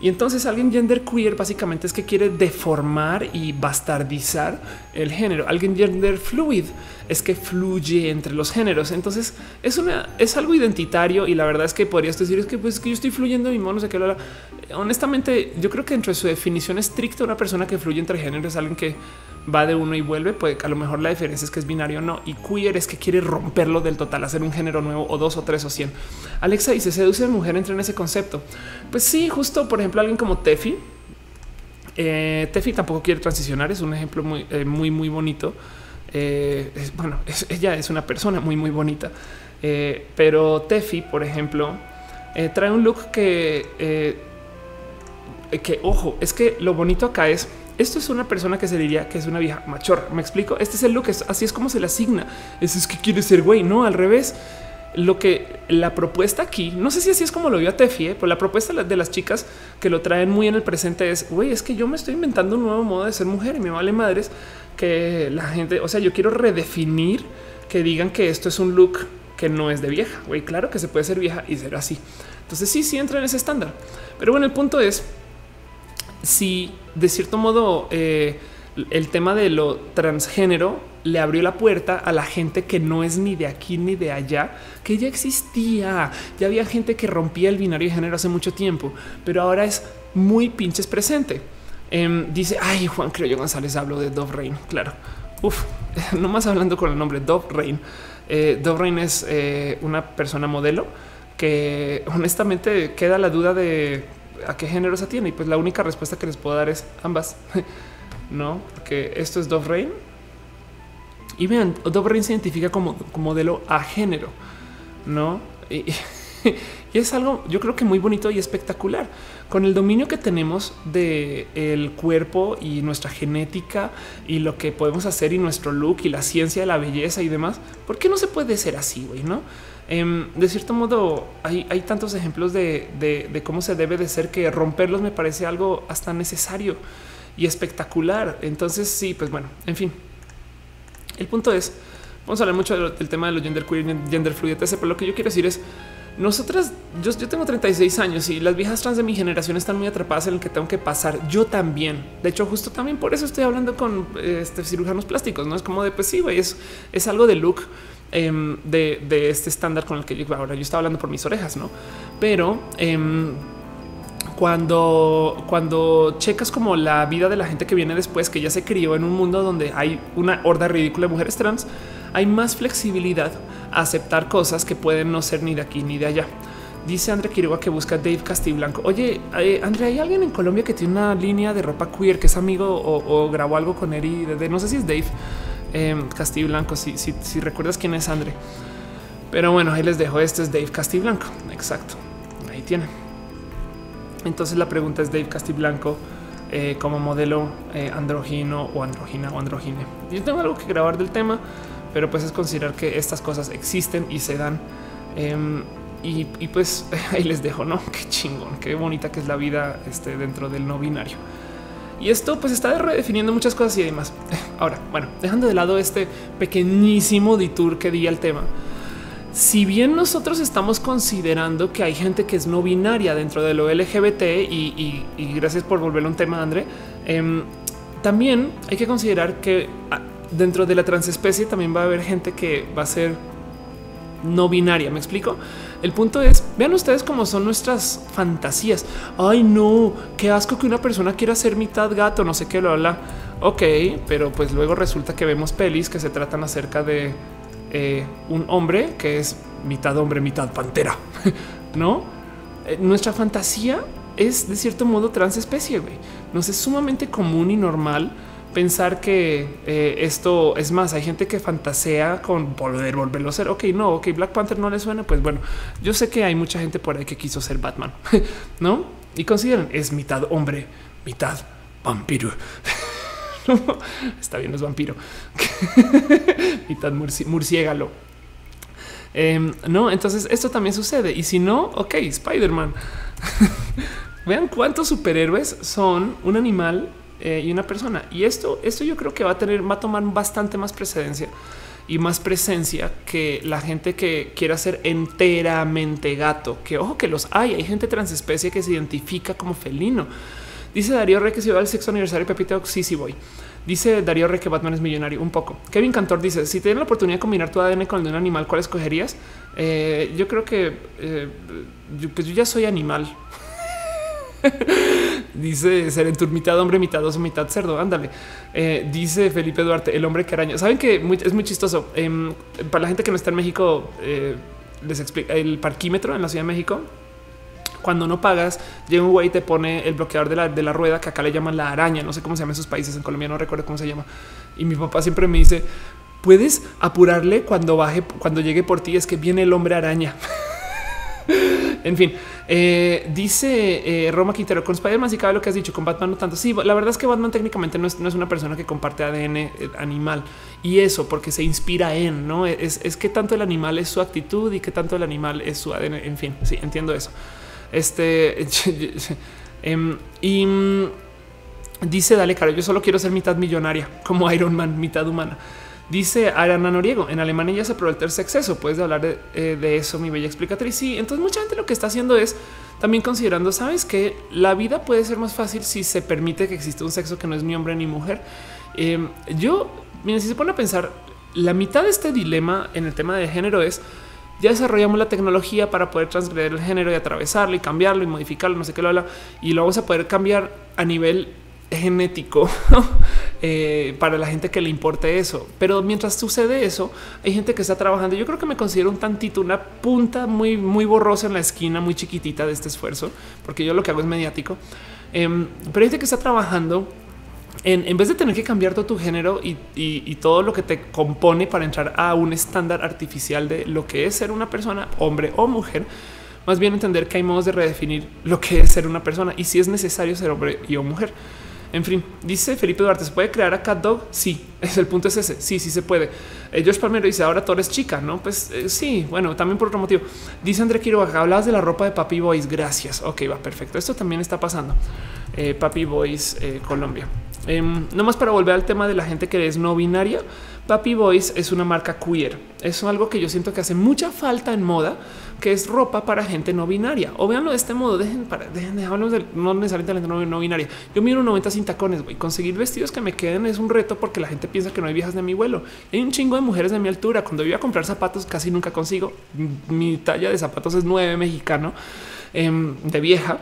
Y entonces alguien gender queer básicamente es que quiere deformar y bastardizar el género. Alguien gender fluid es que fluye entre los géneros. Entonces es una es algo identitario y la verdad es que podrías decir es que pues que yo estoy fluyendo mi mono, sé lo honestamente yo creo que entre su definición estricta una persona que fluye entre géneros es alguien que va de uno y vuelve, pues a lo mejor la diferencia es que es binario o no. Y queer es que quiere romperlo del total, hacer un género nuevo o dos o tres o cien. Alexa dice, seduce a mujer, entra en ese concepto. Pues sí, justo por ejemplo, alguien como Tefi. Eh, Tefi tampoco quiere transicionar, es un ejemplo muy, eh, muy, muy bonito. Eh, bueno, ella es una persona muy, muy bonita. pero Tefi, por ejemplo, trae un look que, que, ojo, es que lo bonito acá es esto es una persona que se diría que es una vieja machor. Me explico. Este es el look. así es como se le asigna. Eso es que quiere ser güey. No al revés. Lo que la propuesta aquí, no sé si así es como lo vio a Tefi, ¿eh? pero la propuesta de las chicas que lo traen muy en el presente es güey, es que yo me estoy inventando un nuevo modo de ser mujer y me vale madres que la gente, o sea, yo quiero redefinir que digan que esto es un look que no es de vieja. Güey, claro que se puede ser vieja y ser así. Entonces, sí, sí entra en ese estándar. Pero bueno, el punto es si de cierto modo eh, el tema de lo transgénero le abrió la puerta a la gente que no es ni de aquí ni de allá, que ya existía. Ya había gente que rompía el binario de género hace mucho tiempo, pero ahora es muy pinches presente. Em, dice, ay, Juan Creo yo González hablo de Dove Rain. Claro. Uf, (laughs) nomás hablando con el nombre Dove Rain. Eh, Dove Rain es eh, una persona modelo que honestamente queda la duda de a qué género se tiene. Y pues la única respuesta que les puedo dar es ambas. (laughs) no, que esto es Dove Rain. Y vean, Dove Rain se identifica como, modelo a género, no? Y, (laughs) y, es algo, yo creo que muy bonito y espectacular. Con el dominio que tenemos de el cuerpo y nuestra genética y lo que podemos hacer y nuestro look y la ciencia de la belleza y demás, ¿por qué no se puede ser así, güey? No? Em, de cierto modo, hay, tantos ejemplos de, cómo se debe de ser que romperlos me parece algo hasta necesario y espectacular. Entonces, sí, pues bueno, en fin. El punto es, vamos a hablar mucho del, tema de los gender queer, gender fluid, etc. Pero lo que yo quiero decir es, nosotras, yo, yo, tengo 36 años y las viejas trans de mi generación están muy atrapadas en el que tengo que pasar. Yo también. De hecho, justo también por eso estoy hablando con este, cirujanos plásticos. No es como de pues sí, güey, es, es algo de look Em, de, este estándar con el que yo ahora yo estaba hablando por mis orejas, no? Pero em, cuando, cuando checas como la vida de la gente que viene después, que ya se crió en un mundo donde hay una horda ridícula de mujeres trans, hay más flexibilidad a aceptar cosas que pueden no ser ni de aquí ni de allá. Dice André Quiroga que busca Dave Castiblanco. Oye, eh, André, ¿hay alguien en Colombia que tiene una línea de ropa queer que es amigo o, grabó algo con él y de, no sé si es Dave? Eh, Castiblanco, si, si, si, recuerdas quién es André. Pero bueno, ahí les dejo. Este es Dave Castiblanco. Exacto. Ahí tienen. Entonces la pregunta es Dave Castiblanco eh, como modelo eh, androgino o androgina o androgine. Yo tengo algo que grabar del tema, pero pues es considerar que estas cosas existen y se dan. Em, y, pues (laughs) ahí les dejo, ¿no? Qué chingón, qué bonita que es la vida este, dentro del no binario. Y esto pues está redefiniendo muchas cosas y demás. Ahora, bueno, dejando de lado este pequeñísimo detour que di al tema. Si bien nosotros estamos considerando que hay gente que es no binaria dentro de lo LGBT y, gracias por volverlo un tema, André, em, también hay que considerar que ah, dentro de la transespecie también va a haber gente que va a ser no binaria. Me explico. El punto es, vean ustedes cómo son nuestras fantasías. Ay, no, qué asco que una persona quiera ser mitad gato, no sé qué, lo habla. Ok, pero pues luego resulta que vemos pelis que se tratan acerca de eh, un hombre que es mitad hombre, mitad pantera, (laughs) no? Eh, nuestra fantasía es de cierto modo transespecie. Güey. Nos es sumamente común y normal pensar que eh, esto es más. Hay gente que fantasea con poder volverlo a ser. Ok, no, ok, Black Panther no le suena. Pues bueno, yo sé que hay mucha gente por ahí que quiso ser Batman, (laughs) no? Y consideran es mitad hombre, mitad vampiro. (laughs) Está bien, es vampiro, (laughs) mitad murciégalo. Em, no, entonces esto también sucede. Y si no, ok, Spider-Man. Vean cuántos superhéroes son un animal eh, y una persona. Y esto, esto yo creo que va a tener, va a tomar bastante más precedencia y más presencia que la gente que quiera ser enteramente gato, que ojo que los hay, hay gente transespecie que se identifica como felino. Dice Darío Re que si va al sexto aniversario Pepito, sí, sí voy. Dice Darío Re que Batman es millonario un poco. Kevin Cantor dice si tienes la oportunidad de combinar tu ADN con el de un animal, ¿cuál escogerías? Eh, yo creo que eh, pues yo ya soy animal. (laughs) dice ser en mitad hombre, mitad oso, mitad cerdo. Ándale. Eh, dice Felipe Duarte, el hombre que araña. Saben que es muy chistoso. Em, para la gente que no está en México, eh, les explica el parquímetro en la Ciudad de México. Cuando no pagas, llega un güey y te pone el bloqueador de la, de la rueda que acá le llaman la araña. No sé cómo se llama en sus países. En Colombia no recuerdo cómo se llama. Y mi papá siempre me dice: Puedes apurarle cuando baje, cuando llegue por ti. Es que viene el hombre araña. (laughs) (laughs) en fin, eh, dice eh, Roma Quintero con Spider-Man. Si cabe lo que has dicho con Batman, no tanto. Sí, la verdad es que Batman técnicamente no es, una persona que comparte ADN eh, animal y eso porque se inspira en no es, es que tanto el animal es su actitud y que tanto el animal es su ADN. En fin, sí, entiendo eso. Este (laughs) em, y mm, dice Dale, caro, yo solo quiero ser mitad millonaria como Iron Man, mitad humana. Dice Arana Noriego, en Alemania ya se aprobó el tercer exceso. Puedes hablar eh, de, eso, mi bella explicatriz. Sí, entonces mucha gente lo que está haciendo es también considerando, sabes que la vida puede ser más fácil si se permite que exista un sexo que no es ni hombre ni mujer. Em, yo miren, si se pone a pensar, la mitad de este dilema en el tema de género es ya desarrollamos la tecnología para poder transgredir el género y atravesarlo y cambiarlo y modificarlo, no sé qué lo habla, y lo vamos a poder cambiar a nivel genético (laughs) eh, para la gente que le importe eso. Pero mientras sucede eso, hay gente que está trabajando. Yo creo que me considero un tantito una punta muy, muy borrosa en la esquina, muy chiquitita de este esfuerzo, porque yo lo que hago es mediático. Em, pero hay gente que está trabajando en, vez de tener que cambiar todo tu género y, todo lo que te compone para entrar a un estándar artificial de lo que es ser una persona, hombre o mujer, más bien entender que hay modos de redefinir lo que es ser una persona y si es necesario ser hombre y o mujer. En fin, dice Felipe Duarte, ¿se puede crear a Cat Dog? Sí, es (laughs) el punto es ese. Sí, sí se puede. Eh, George Palmero dice, ahora Torres chica, ¿no? Pues eh, sí, bueno, también por otro motivo. Dice André Quiroga, hablabas de la ropa de Papi Boys, gracias. Ok, va, perfecto. Esto también está pasando. Eh, Papi Boys Colombia. Em, no más para volver al tema de la gente que es no binaria. Papi Boys es una marca queer. Es algo que yo siento que hace mucha falta en moda, que es ropa para gente no binaria. O veanlo de este modo. Dejen para dejen de no necesariamente la no, binaria. Yo miro 90 sin tacones. Voy conseguir vestidos que me queden es un reto porque la gente piensa que no hay viejas de mi vuelo. Hay un chingo de mujeres de mi altura. Cuando voy a comprar zapatos, casi nunca consigo. Mi talla de zapatos es 9 mexicano em, de vieja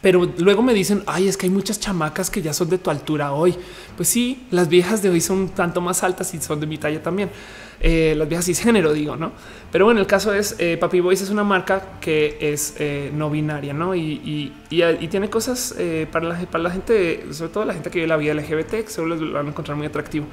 pero luego me dicen, ay, es que hay muchas chamacas que ya son de tu altura hoy. Pues sí, las viejas de hoy son tanto más altas y son de mi talla también. Eh, las viejas cisgénero, digo, no? Pero bueno, el caso es eh, Papi Boys es una marca que es eh, no binaria, no? Y, tiene cosas para, la, para la gente, sobre todo la gente que vive la vida LGBT, que seguro lo van a encontrar muy atractivo.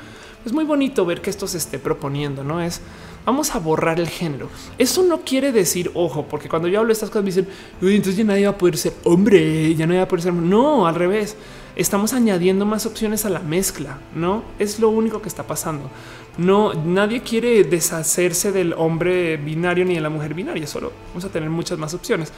Es muy bonito ver que esto se esté proponiendo, no es vamos a borrar el género. Eso no quiere decir, ojo, porque cuando yo hablo de estas cosas me dicen, entonces ya nadie va a poder ser hombre, ya nadie va a poder ser. No, al revés. Estamos añadiendo más opciones a la mezcla, no es lo único que está pasando. No, nadie quiere deshacerse del hombre binario ni de la mujer binaria, solo vamos a tener muchas más opciones.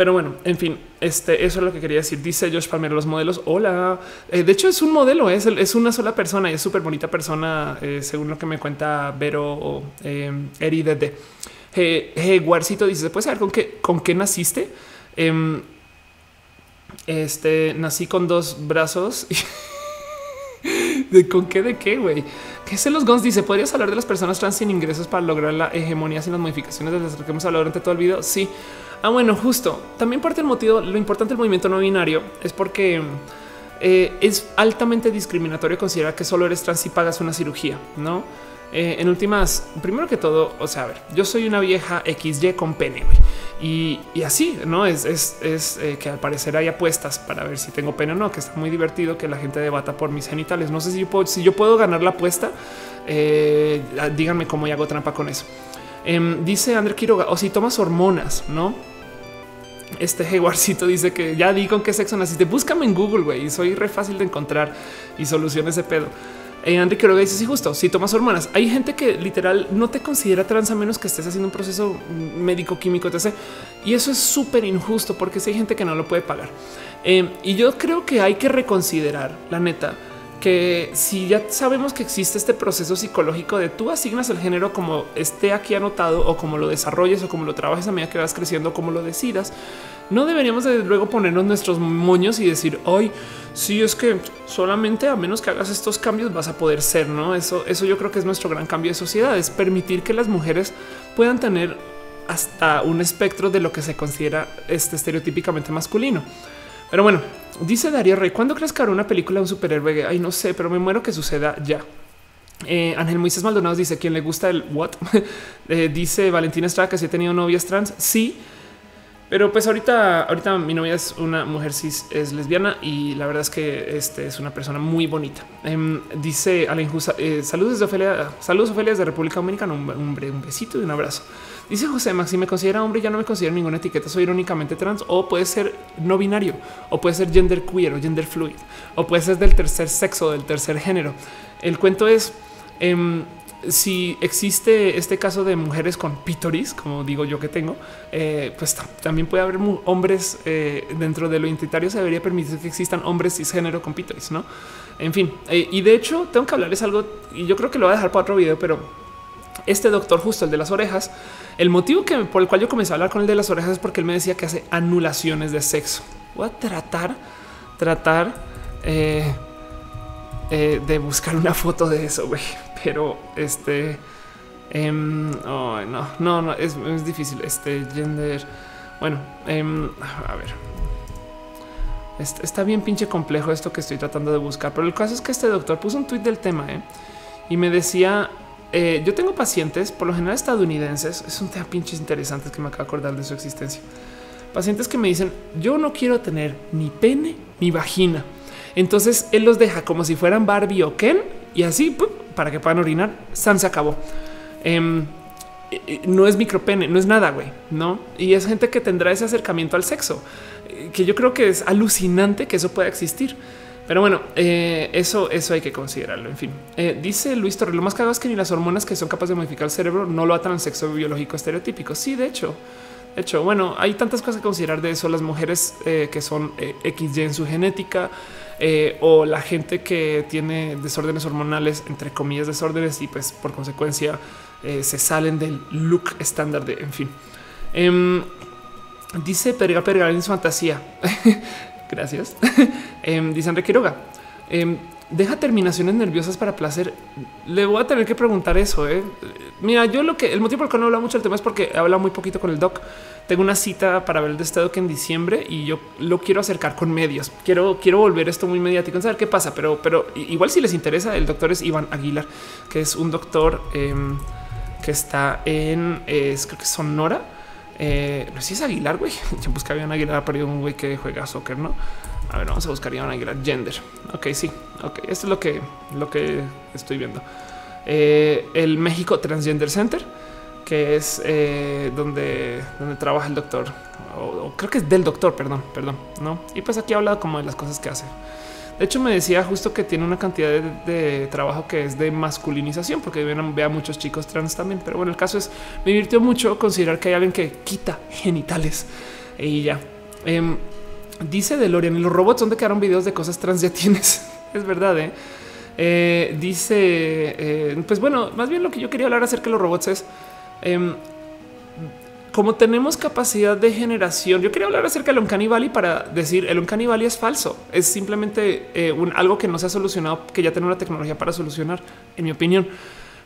Pero bueno, en fin, este, eso es lo que quería decir. Dice Josh Palmer, los modelos. Hola. Eh, de hecho, es un modelo, es, es una sola persona y es súper bonita persona, eh, según lo que me cuenta Vero o eh, Eri Dede. Guarcito dice: ¿Se puede saber con qué, con qué naciste? Em, este nací con dos brazos. (laughs) ¿De con qué? ¿De qué, güey? ¿Qué se los Gons dice? ¿Podrías hablar de las personas trans sin ingresos para lograr la hegemonía sin las modificaciones de las que hemos hablado durante todo el video? Sí. Ah, bueno, justo. También parte del motivo, lo importante del movimiento no binario es porque eh, es altamente discriminatorio considerar que solo eres trans si pagas una cirugía, ¿no? Eh, en últimas, primero que todo, o sea, a ver, yo soy una vieja XY con pene y, así, no es, eh, que al parecer hay apuestas para ver si tengo pene o no, que está muy divertido que la gente debata por mis genitales. No sé si yo puedo, si yo puedo ganar la apuesta. díganme cómo hago trampa con eso. Em, dice André Quiroga, o si tomas hormonas, no? Este Heguarcito dice que ya di con qué sexo naciste. Búscame en Google, güey. Soy re fácil de encontrar y soluciones de pedo. Eh, André Quiroga dice: Sí, justo si tomas hormonas. Hay gente que literal no te considera trans a menos que estés haciendo un proceso médico, químico, etc. Y eso es súper injusto porque si hay gente que no lo puede pagar. Em, y yo creo que hay que reconsiderar la neta que si ya sabemos que existe este proceso psicológico de tú asignas el género como esté aquí anotado o como lo desarrolles o como lo trabajes a medida que vas creciendo, como lo decidas, no deberíamos de luego ponernos nuestros moños y decir hoy sí es que solamente a menos que hagas estos cambios vas a poder ser, no? Eso, eso yo creo que es nuestro gran cambio de sociedad, es permitir que las mujeres puedan tener hasta un espectro de lo que se considera este estereotípicamente masculino. Pero bueno, dice Darío Rey, ¿cuándo crees que habrá una película de un superhéroe? Ay, no sé, pero me muero que suceda ya. Eh, Ángel Moisés Maldonado dice, ¿quién le gusta el what? (laughs) Eh, dice Valentina Estrada que si he tenido novias trans. Sí, pero pues ahorita, ahorita mi novia es una mujer cis, es lesbiana y la verdad es que este es una persona muy bonita. Em, dice Alain eh, saludos de Ofelia, saludos Ofelia de República Dominicana, un, un, un besito y un abrazo. Dice José Max, si me considera hombre, ya no me considero ninguna etiqueta, soy irónicamente trans o puede ser no binario o puede ser gender queer o gender fluid o puede ser del tercer sexo, del tercer género. El cuento es em, si existe este caso de mujeres con pítoris, como digo yo que tengo, eh, pues también puede haber hombres eh, dentro de lo identitario. Se debería permitir que existan hombres cisgénero con pítoris, no? En fin, eh, y de hecho, tengo que hablarles algo y yo creo que lo voy a dejar para otro video, pero este doctor, justo el de las orejas, el motivo que por el cual yo comencé a hablar con el de las orejas es porque él me decía que hace anulaciones de sexo. Voy a tratar, tratar. De buscar una foto de eso, güey. Pero este, em, no, no, no, es, difícil. Este gender, bueno, em, a ver, está bien pinche complejo esto que estoy tratando de buscar, pero el caso es que este doctor puso un tweet del tema ¿eh? y me decía eh, yo tengo pacientes, por lo general estadounidenses, es un tema pinches interesante que me acabo de acordar de su existencia. Pacientes que me dicen, yo no quiero tener ni pene ni vagina. Entonces él los deja como si fueran Barbie o Ken y así para que puedan orinar. San se acabó. Em, eh, eh, no es micropene, no es nada, güey, no? Y es gente que tendrá ese acercamiento al sexo, que yo creo que es alucinante que eso pueda existir. Pero bueno, eh, eso, eso hay que considerarlo. En fin, eh, dice Luis Torres, lo más cagado es que ni las hormonas que son capaces de modificar el cerebro no lo atan al sexo biológico estereotípico. Sí, de hecho, de hecho, bueno, hay tantas cosas que considerar de eso. Las mujeres eh, que son XY en su genética o la gente que tiene desórdenes hormonales, entre comillas, desórdenes y pues por consecuencia se salen del look estándar de, en fin. Em, dice Perga Perga en su fantasía. (laughs) Gracias. (laughs) eh, dice Enrique Quiroga. Em, deja terminaciones nerviosas para placer. Le voy a tener que preguntar eso. Eh. Mira, yo lo que el motivo por el que no habla mucho del tema es porque he hablado muy poquito con el doc. Tengo una cita para ver el de este doc en diciembre y yo lo quiero acercar con medios. Quiero, quiero volver esto muy mediático, saber qué pasa, pero, pero igual si les interesa, el doctor es Iván Aguilar, que es un doctor em, que está en es, creo que Sonora eh, no sé si es Aguilar, güey. (laughs) Yo buscaba Iván Aguilar, pero un güey que juega soccer, ¿no? A ver, vamos a buscar Iván Aguilar. Gender. Ok, sí. Ok, esto es lo que, lo que estoy viendo. Eh, el México Transgender Center, que es eh, donde, donde trabaja el doctor. O, creo que es del doctor, perdón, perdón. No. Y pues aquí habla como de las cosas que hace. De hecho, me decía justo que tiene una cantidad de, trabajo que es de masculinización, porque ve a muchos chicos trans también. Pero bueno, el caso es, me divirtió mucho considerar que hay alguien que quita genitales y ya. Eh, dice DeLorean, ¿y los robots donde quedaron videos de cosas trans? Ya tienes. (laughs) es verdad, ¿eh? eh dice, eh, pues bueno, más bien lo que yo quería hablar acerca de los robots es em, como tenemos capacidad de generación, yo quería hablar acerca del Uncanny Valley para decir el Uncanny Valley es falso. Es simplemente eh, un, algo que no se ha solucionado, que ya tenemos la tecnología para solucionar, en mi opinión.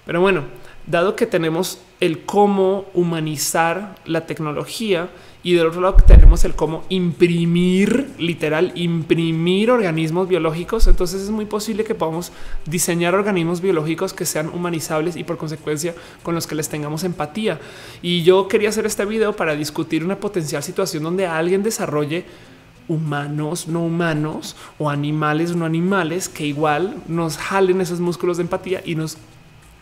Pero bueno, dado que tenemos el cómo humanizar la tecnología y del otro lado tenemos el cómo imprimir, literal, imprimir organismos biológicos. Entonces es muy posible que podamos diseñar organismos biológicos que sean humanizables y por consecuencia con los que les tengamos empatía. Y yo quería hacer este video para discutir una potencial situación donde alguien desarrolle humanos, no humanos o animales, no animales que igual nos jalen esos músculos de empatía y nos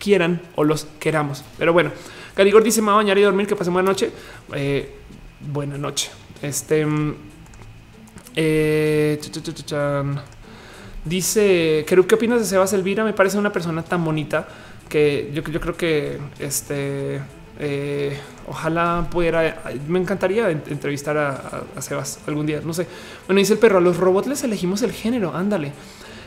quieran o los queramos. Pero bueno, Galigor dice: Me va a bañar y dormir. Que pase buena noche. Eh, buena noche. Este mm, eh, dice ¿qué opinas de Sebas Elvira? Me parece una persona tan bonita que yo, creo que este eh, ojalá pudiera. Me encantaría entrevistar a, Sebas algún día. No sé. Bueno, dice el perro: los robots les elegimos el género. Ándale.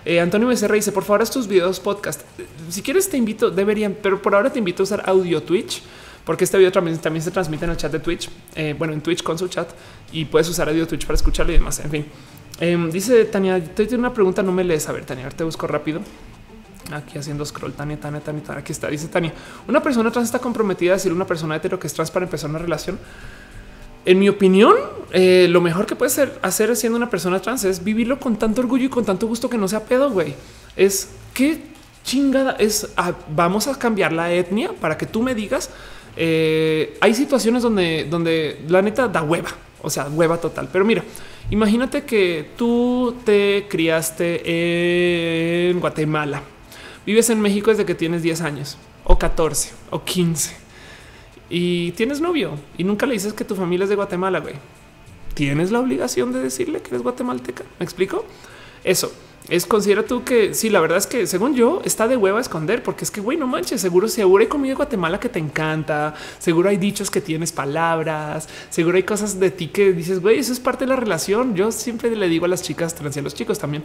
Eh, Antonio Becerra dice: Por favor, haz tus videos podcast. Si quieres, te invito, deberían, pero por ahora te invito a usar audio Twitch porque este video también, también se transmite en el chat de Twitch. Eh, bueno, en Twitch con su chat y puedes usar audio Twitch para escucharlo y demás. En fin, em, dice Tania, te tiene una pregunta, no me lees. A ver, Tania, te busco rápido. Aquí haciendo scroll, Tania, Tania, Tania, Aquí está. Dice Tania, una persona trans está comprometida a decir una persona hetero que es trans para empezar una relación. En mi opinión, eh, lo mejor que puedes hacer siendo una persona trans es vivirlo con tanto orgullo y con tanto gusto que no sea pedo, güey. Es que chingada es, ah, vamos a cambiar la etnia para que tú me digas eh, hay situaciones donde, donde la neta da hueva, o sea, hueva total. Pero mira, imagínate que tú te criaste en Guatemala, vives en México desde que tienes 10 años o 14 o 15 y tienes novio y nunca le dices que tu familia es de Guatemala, güey. Tienes la obligación de decirle que eres guatemalteca. ¿Me explico? Eso es considera tú que sí, la verdad es que según yo está de hueva esconder, porque es que güey, no manches, seguro, seguro hay comida de Guatemala que te encanta, seguro hay dichos que tienes palabras, seguro hay cosas de ti que dices, güey, eso es parte de la relación. Yo siempre le digo a las chicas trans y a los chicos también,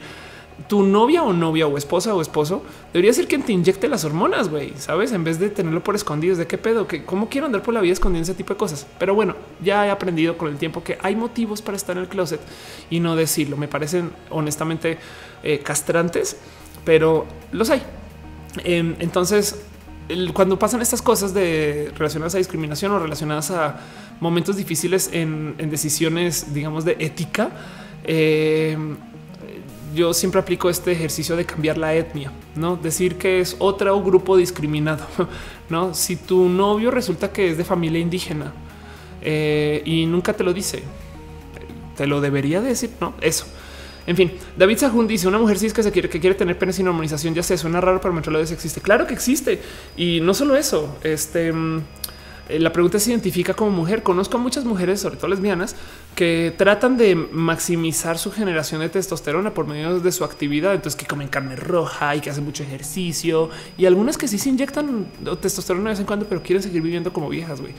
tu novia o novia o esposa o esposo debería ser quien te inyecte las hormonas, güey, sabes, en vez de tenerlo por escondidos. De qué pedo, que cómo quiero andar por la vida escondiendo ese tipo de cosas. Pero bueno, ya he aprendido con el tiempo que hay motivos para estar en el closet y no decirlo. Me parecen honestamente eh, castrantes pero los hay. Em, entonces, cuando pasan estas cosas de relacionadas a discriminación o relacionadas a momentos difíciles en, decisiones, digamos, de ética, em, yo siempre aplico este ejercicio de cambiar la etnia, no decir que es otro grupo discriminado. (laughs) No, si tu novio resulta que es de familia indígena eh, y nunca te lo dice, te lo debería decir. No, eso. En fin, David Sahun dice una mujer si es que se quiere que quiere tener pene sin hormonización. Ya sé, suena raro, pero lo existe. Claro que existe. Y no solo eso, este mm, la pregunta se identifica como mujer. Conozco a muchas mujeres, sobre todo lesbianas, que tratan de maximizar su generación de testosterona por medio de su actividad. Entonces que comen carne roja y que hacen mucho ejercicio y algunas que sí se inyectan testosterona de vez en cuando, pero quieren seguir viviendo como viejas. Güey,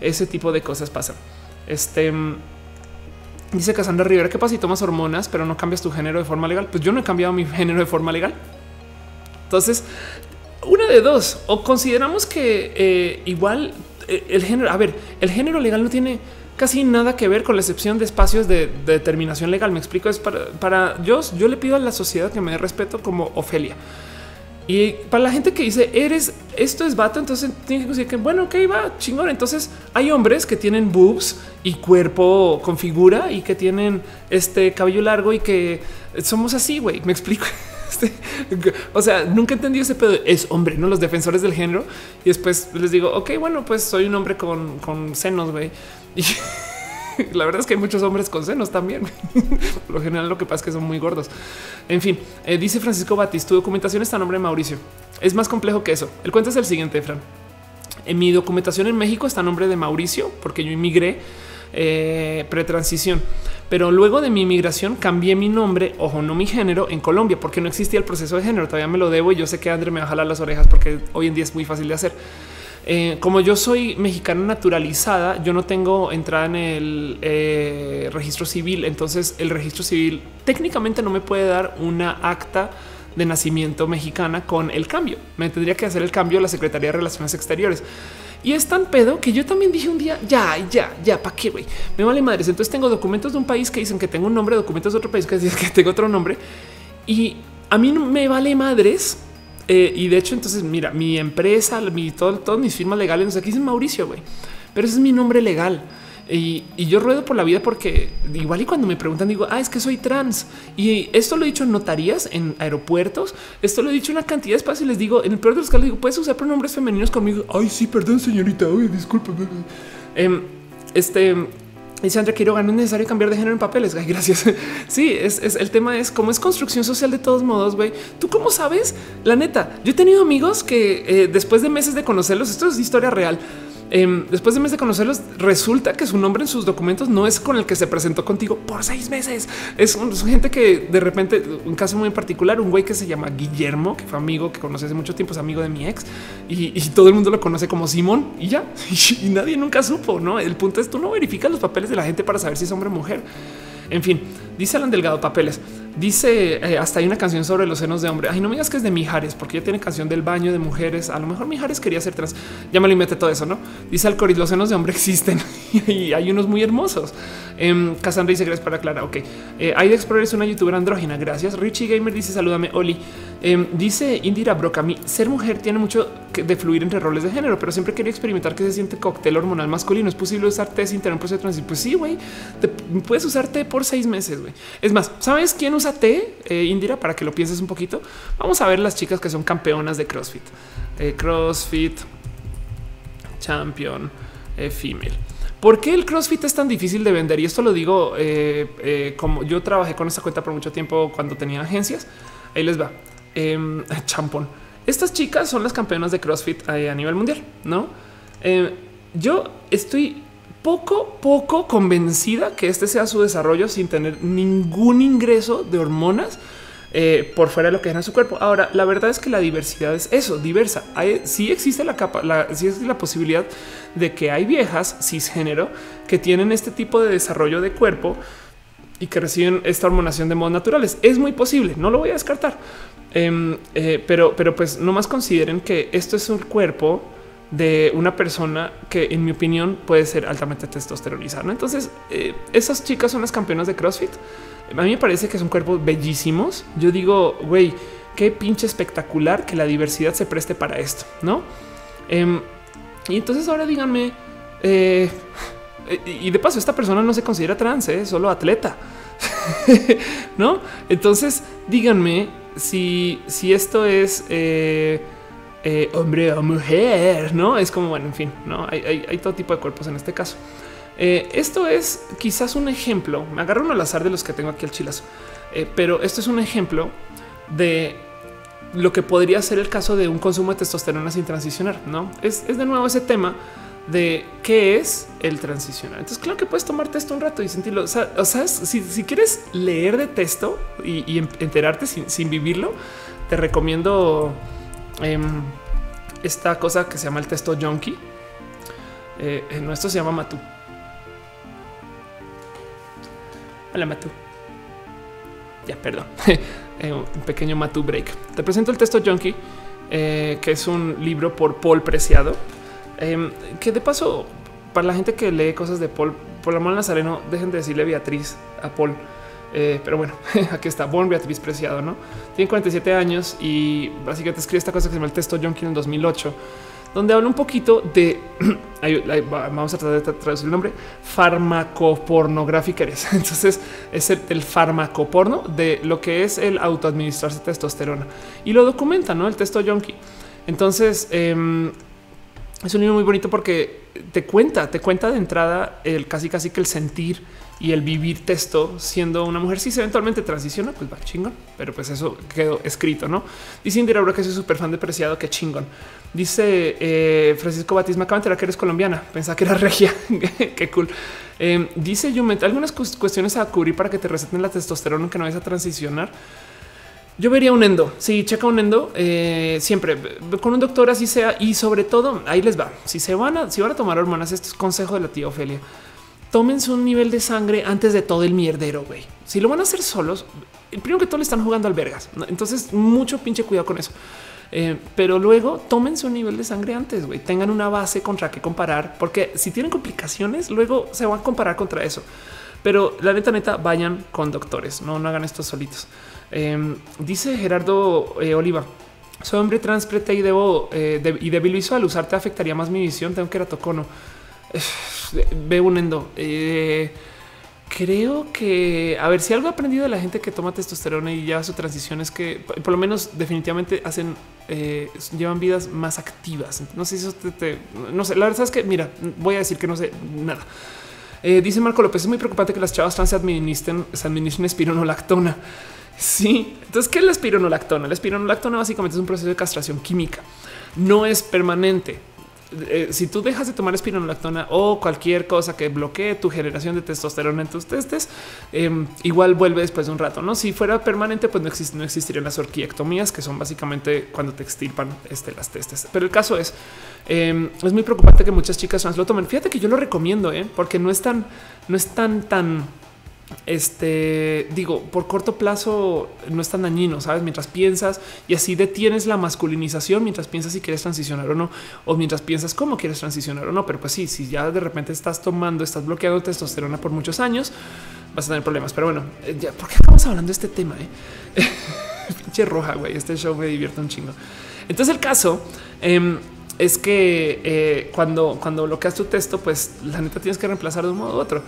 ese tipo de cosas pasan. Este dice Casandra Rivera, ¿qué pasa si tomas hormonas, pero no cambias tu género de forma legal? Pues yo no he cambiado mi (laughs) género de forma legal. Entonces, una de dos, o consideramos que eh, igual eh, el género, a ver, el género legal no tiene casi nada que ver con la excepción de espacios de, determinación legal. Me explico, es para, para yo, yo le pido a la sociedad que me dé respeto como Ofelia. Y para la gente que dice eres esto es vato, entonces tiene que decir que bueno, ok, va chingón. Entonces hay hombres que tienen boobs y cuerpo con figura y que tienen este cabello largo y que somos así. Güey, me explico. (laughs) Este, o sea, nunca entendí ese pedo. Es hombre, no los defensores del género. Y después les digo, ok, bueno, pues soy un hombre con, con senos, güey. Y (laughs) la verdad es que hay muchos hombres con senos también. (laughs) Lo general, lo que pasa es que son muy gordos. En fin, eh, dice Francisco Batis, tu documentación está a nombre de Mauricio. Es más complejo que eso. El cuento es el siguiente, Fran. En mi documentación en México está a nombre de Mauricio, porque yo inmigré eh, pretransición. Pero luego de mi inmigración cambié mi nombre, ojo, no mi género en Colombia, porque no existía el proceso de género. Todavía me lo debo y yo sé que André me va a jalar las orejas porque hoy en día es muy fácil de hacer. Eh, como yo soy mexicana naturalizada, yo no tengo entrada en el eh, registro civil. Entonces el registro civil técnicamente no me puede dar una acta de nacimiento mexicana con el cambio. Me tendría que hacer el cambio a la Secretaría de Relaciones Exteriores. Y es tan pedo que yo también dije un día, ya, ya, ya, ¿para qué, güey? Me vale madres. Entonces tengo documentos de un país que dicen que tengo un nombre, documentos de otro país que dicen que tengo otro nombre. Y a mí me vale madres eh, y de hecho, entonces, mira, mi empresa, mi, todo, todas mis firmas legales, no aquí dicen Mauricio, güey, pero ese es mi nombre legal. Y, yo ruedo por la vida porque igual y cuando me preguntan digo, ah, es que soy trans. Y esto lo he dicho en notarías, en aeropuertos, esto lo he dicho una cantidad de espacios y les digo, en el peor de los casos digo, puedes usar pronombres femeninos conmigo. Ay, sí, perdón, señorita, Ay, disculpe. Em, este, Dice Andrea Quiroga, no es necesario cambiar de género en papeles. (laughs) gracias. Sí, es, el tema es como es construcción social de todos modos, güey. ¿Tú cómo sabes? La neta, yo he tenido amigos que eh, después de meses de conocerlos, esto es historia real, Em, después de meses de conocerlos, resulta que su nombre en sus documentos no es con el que se presentó contigo por seis meses. Es, gente que de repente, un caso muy en particular, un güey que se llama Guillermo, que fue amigo que conocí hace mucho tiempo, es amigo de mi ex y, todo el mundo lo conoce como Simón y ya. (laughs) Y, nadie nunca supo. No, el punto es tú no verificas los papeles de la gente para saber si es hombre o mujer. En fin, dice Alan Delgado papeles. Dice eh, hasta hay una canción sobre los senos de hombre. Ay, no me digas que es de Mijares, porque ya tiene canción del baño de mujeres. A lo mejor Mijares quería ser trans. Ya me lo inventé todo eso, no? Dice Alcoris, los senos de hombre (laughs) existen (laughs) y hay unos muy hermosos. Eh, Cassandra dice gracias para aclarar. Ok, eh, Aida Explorer es una youtuber andrógina. Gracias. Richie Gamer dice salúdame. Oli em, dice Indira Broca. Mi ser mujer tiene mucho de fluir entre roles de género, pero siempre quería experimentar que se siente cóctel hormonal masculino. Es posible usar té sin tener un proceso de transición. Pues sí, güey, puedes usar té por seis meses. güey. Es más, ¿sabes quién usa té, eh, Indira? Para que lo pienses un poquito. Vamos a ver las chicas que son campeonas de CrossFit. Eh, CrossFit Champion eh, Female. ¿Por qué el CrossFit es tan difícil de vender? Y esto lo digo como yo trabajé con esta cuenta por mucho tiempo cuando tenía agencias. Ahí les va. Em, champón. Estas chicas son las campeonas de CrossFit a nivel mundial, ¿no? yo estoy poco, poco convencida que este sea su desarrollo sin tener ningún ingreso de hormonas eh, por fuera de lo que era su cuerpo. Ahora, la verdad es que la diversidad es eso, diversa. Hay, sí existe la capa, sí existe la posibilidad de que hay viejas cisgénero que tienen este tipo de desarrollo de cuerpo y que reciben esta hormonación de modos naturales. Es muy posible, no lo voy a descartar. Em, eh, pero, pero pues no más consideren que esto es un cuerpo de una persona que en mi opinión puede ser altamente testosteronizada. Entonces, eh, esas chicas son las campeonas de CrossFit. A mí me parece que son cuerpos bellísimos. Yo digo, güey, qué pinche espectacular que la diversidad se preste para esto, ¿no? Em, y entonces ahora díganme, eh, y de paso, esta persona no se considera trans, es ¿eh? solo atleta. (laughs) no? Entonces, díganme si, si esto es eh, hombre o mujer, no es como bueno, en fin, no hay, todo tipo de cuerpos en este caso. esto es quizás un ejemplo. Me agarro un al azar de los que tengo aquí al chilazo, pero esto es un ejemplo de lo que podría ser el caso de un consumo de testosterona sin transicionar. No es, de nuevo ese tema de qué es el transicionar. Entonces, claro que puedes tomarte esto un rato y sentirlo. O sea, si, quieres leer de texto y, enterarte sin, vivirlo, te recomiendo em, esta cosa que se llama el texto junkie. Eh, nuestro se llama Matú. Hola, Matú. Ya, perdón. (laughs) Eh, un pequeño Matu Break. Te presento el texto Junkie, eh, que es un libro por Paul Preciado, em, que de paso, para la gente que lee cosas de Paul, por la mano Nazareno, dejen de decirle Beatriz a Paul. Eh, pero bueno, (laughs) aquí está Born Beatriz Preciado, ¿no? Tiene 47 años y básicamente escribe esta cosa que se llama el texto Junkie en el 2008 donde habla un poquito de, (clears throat) vamos a tratar de traducir el nombre, farmacopornográfica. (laughs) Entonces es el, el, farmacoporno de lo que es el autoadministrarse testosterona y lo documenta, ¿no? El texto Yonki. Entonces em, es un libro muy bonito porque te cuenta, te cuenta de entrada el casi casi que el sentir y el vivir texto siendo una mujer. Si se eventualmente transiciona, pues va chingón, pero pues eso quedó escrito, no? Dice Indira ahora que soy súper fan de Preciado, que chingón. Dice eh, Francisco Batis, me acaba de que eres colombiana. Pensaba que era regia. (laughs) Qué cool. Eh, dice Yumet, algunas cuestiones a cubrir para que te receten la testosterona que no vayas a transicionar. Yo vería un endo. Si checa un endo eh, siempre con un doctor, así sea. Y sobre todo, ahí les va. Si se van a, si van a tomar hormonas, este es consejo de la tía Ofelia tómense un nivel de sangre antes de todo el mierdero, güey. Si lo van a hacer solos, primero que todo le están jugando albergas. Entonces, mucho pinche cuidado con eso. Eh, pero luego tómense un nivel de sangre antes, güey. Tengan una base contra qué comparar, porque si tienen complicaciones, luego se van a comparar contra eso. Pero la neta, neta, vayan con doctores, no, no hagan esto solitos. Em, dice Gerardo eh, Oliva. Soy hombre trans y debo eh, y débil visual. Usarte afectaría más mi visión. Tengo que ir a tocono. Veo un endo. Eh, creo que, a ver, si algo he aprendido de la gente que toma testosterona y lleva su transición es que por lo menos definitivamente hacen, llevan vidas más activas. No sé si eso te, no sé, la verdad es que, mira, voy a decir que no sé nada. Dice Marco López, es muy preocupante que las chavas trans se administren, se administren espironolactona. Sí, entonces, ¿qué es la espironolactona? La espironolactona básicamente es un proceso de castración química. No es permanente eh, si tú dejas de tomar espironolactona o cualquier cosa que bloquee tu generación de testosterona en tus testes, em, igual vuelve después de un rato. No, si fuera permanente, pues no, no existirían las orquiectomías, que son básicamente cuando te extirpan este, las testes. Pero el caso es, em, es muy preocupante que muchas chicas trans lo tomen. Fíjate que yo lo recomiendo, ¿eh? porque no es tan, no es tan, tan este digo, por corto plazo no es tan dañino, sabes? Mientras piensas y así detienes la masculinización mientras piensas si quieres transicionar o no, o mientras piensas cómo quieres transicionar o no. Pero pues sí, si ya de repente estás tomando, estás bloqueando testosterona por muchos años, vas a tener problemas. Pero bueno, eh, ya, ¿por qué estamos hablando de este tema? Eh? (laughs) Pinche roja, güey. Este show me divierte un chingo. Entonces, el caso em, es que eh, cuando, cuando bloqueas tu texto, pues la neta tienes que reemplazar de un modo u otro.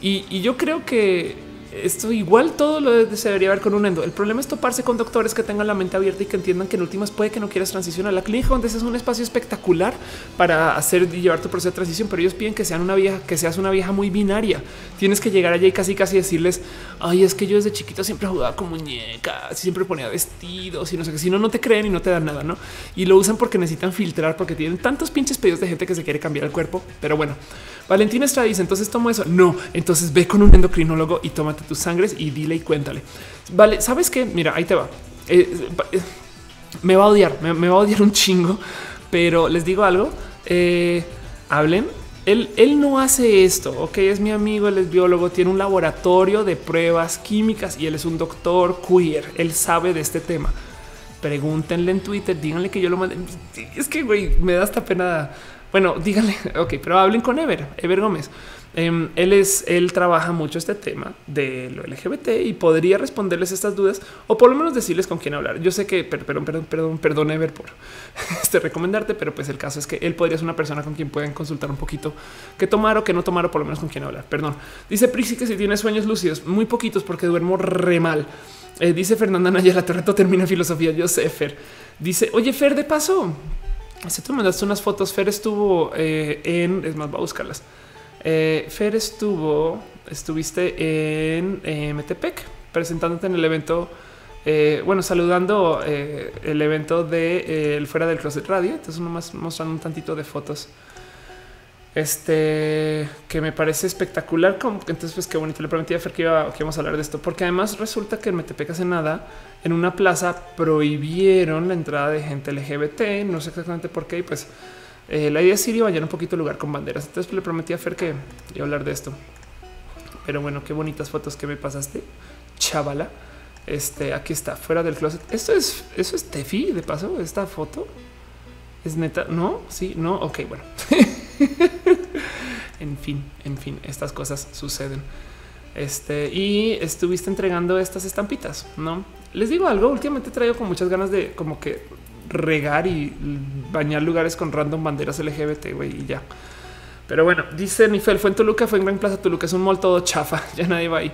Y, yo creo que esto igual todo lo se debería ver con un endo. El problema es toparse con doctores que tengan la mente abierta y que entiendan que en últimas puede que no quieras transicionar. La clínica donde es un espacio espectacular para hacer y llevar tu proceso de transición, pero ellos piden que sean una vieja, que seas una vieja muy binaria. Tienes que llegar allá y casi casi decirles, ay, es que yo desde chiquito siempre jugaba con muñecas, siempre ponía vestidos y no sé qué. Si no, no te creen y no te dan nada, no? Y lo usan porque necesitan filtrar, porque tienen tantos pinches pedidos de gente que se quiere cambiar el cuerpo. Pero bueno, Valentina Estrada dice entonces tomo eso. No, entonces ve con un endocrinólogo y tómate tus sangres y dile y cuéntale. Vale, sabes qué? Mira, ahí te va. Eh, eh, me va a odiar, me, va a odiar un chingo, pero les digo algo. Eh, hablen. Él, él no hace esto. Ok, es mi amigo, él es biólogo, tiene un laboratorio de pruebas químicas y él es un doctor queer. Él sabe de este tema. Pregúntenle en Twitter, díganle que yo lo mandé. Es que güey, me da hasta pena Bueno, díganle, (laughs) ok, pero hablen con Ever, Ever Gómez. Em, él es, él trabaja mucho este tema de lo LGBT y podría responderles estas dudas o por lo menos decirles con quién hablar. Yo sé que, perdón, perdón, perdón, perdón, Ever por (laughs) este recomendarte, pero pues el caso es que él podría ser una persona con quien pueden consultar un poquito qué tomar o qué no tomar o por lo menos con quién hablar. Perdón. Dice Prixi que si tiene sueños lúcidos, muy poquitos porque duermo re mal. Eh, dice Fernanda Naya, la Torreto termina filosofía. Yo sé, Fer. Dice, oye, Fer, de paso, si tú mandaste unas fotos, Fer estuvo eh, en, es más, va a buscarlas. Eh, Fer estuvo, estuviste en eh, Metepec presentándote en el evento, eh, bueno, saludando el evento de el Fuera del Closet Radio. Entonces, nomás mostrando un tantito de fotos. Este que me parece espectacular. Como entonces, pues qué bonito. Le prometí a Fer que, iba, que íbamos a hablar de esto, porque además resulta que en Metepec hace nada, en una plaza prohibieron la entrada de gente LGBT. No sé exactamente por qué. Y pues eh, la idea es ir y bañar un poquito el lugar con banderas. Entonces le prometí a Fer que iba a hablar de esto. Pero bueno, qué bonitas fotos que me pasaste, chavala. Este aquí está, fuera del closet. Esto es, eso es Tefi de paso. Esta foto es neta. No, sí, no. Ok, bueno, (laughs) en fin, en fin, estas cosas suceden. Este y estuviste entregando estas estampitas, no les digo algo. Últimamente traigo con muchas ganas de como que regar y bañar lugares con random banderas LGBT, güey, y ya. Pero bueno, dice Nifel, fue en Toluca, fue en Gran Plaza Toluca, es un mall todo chafa, (laughs) ya nadie va ahí.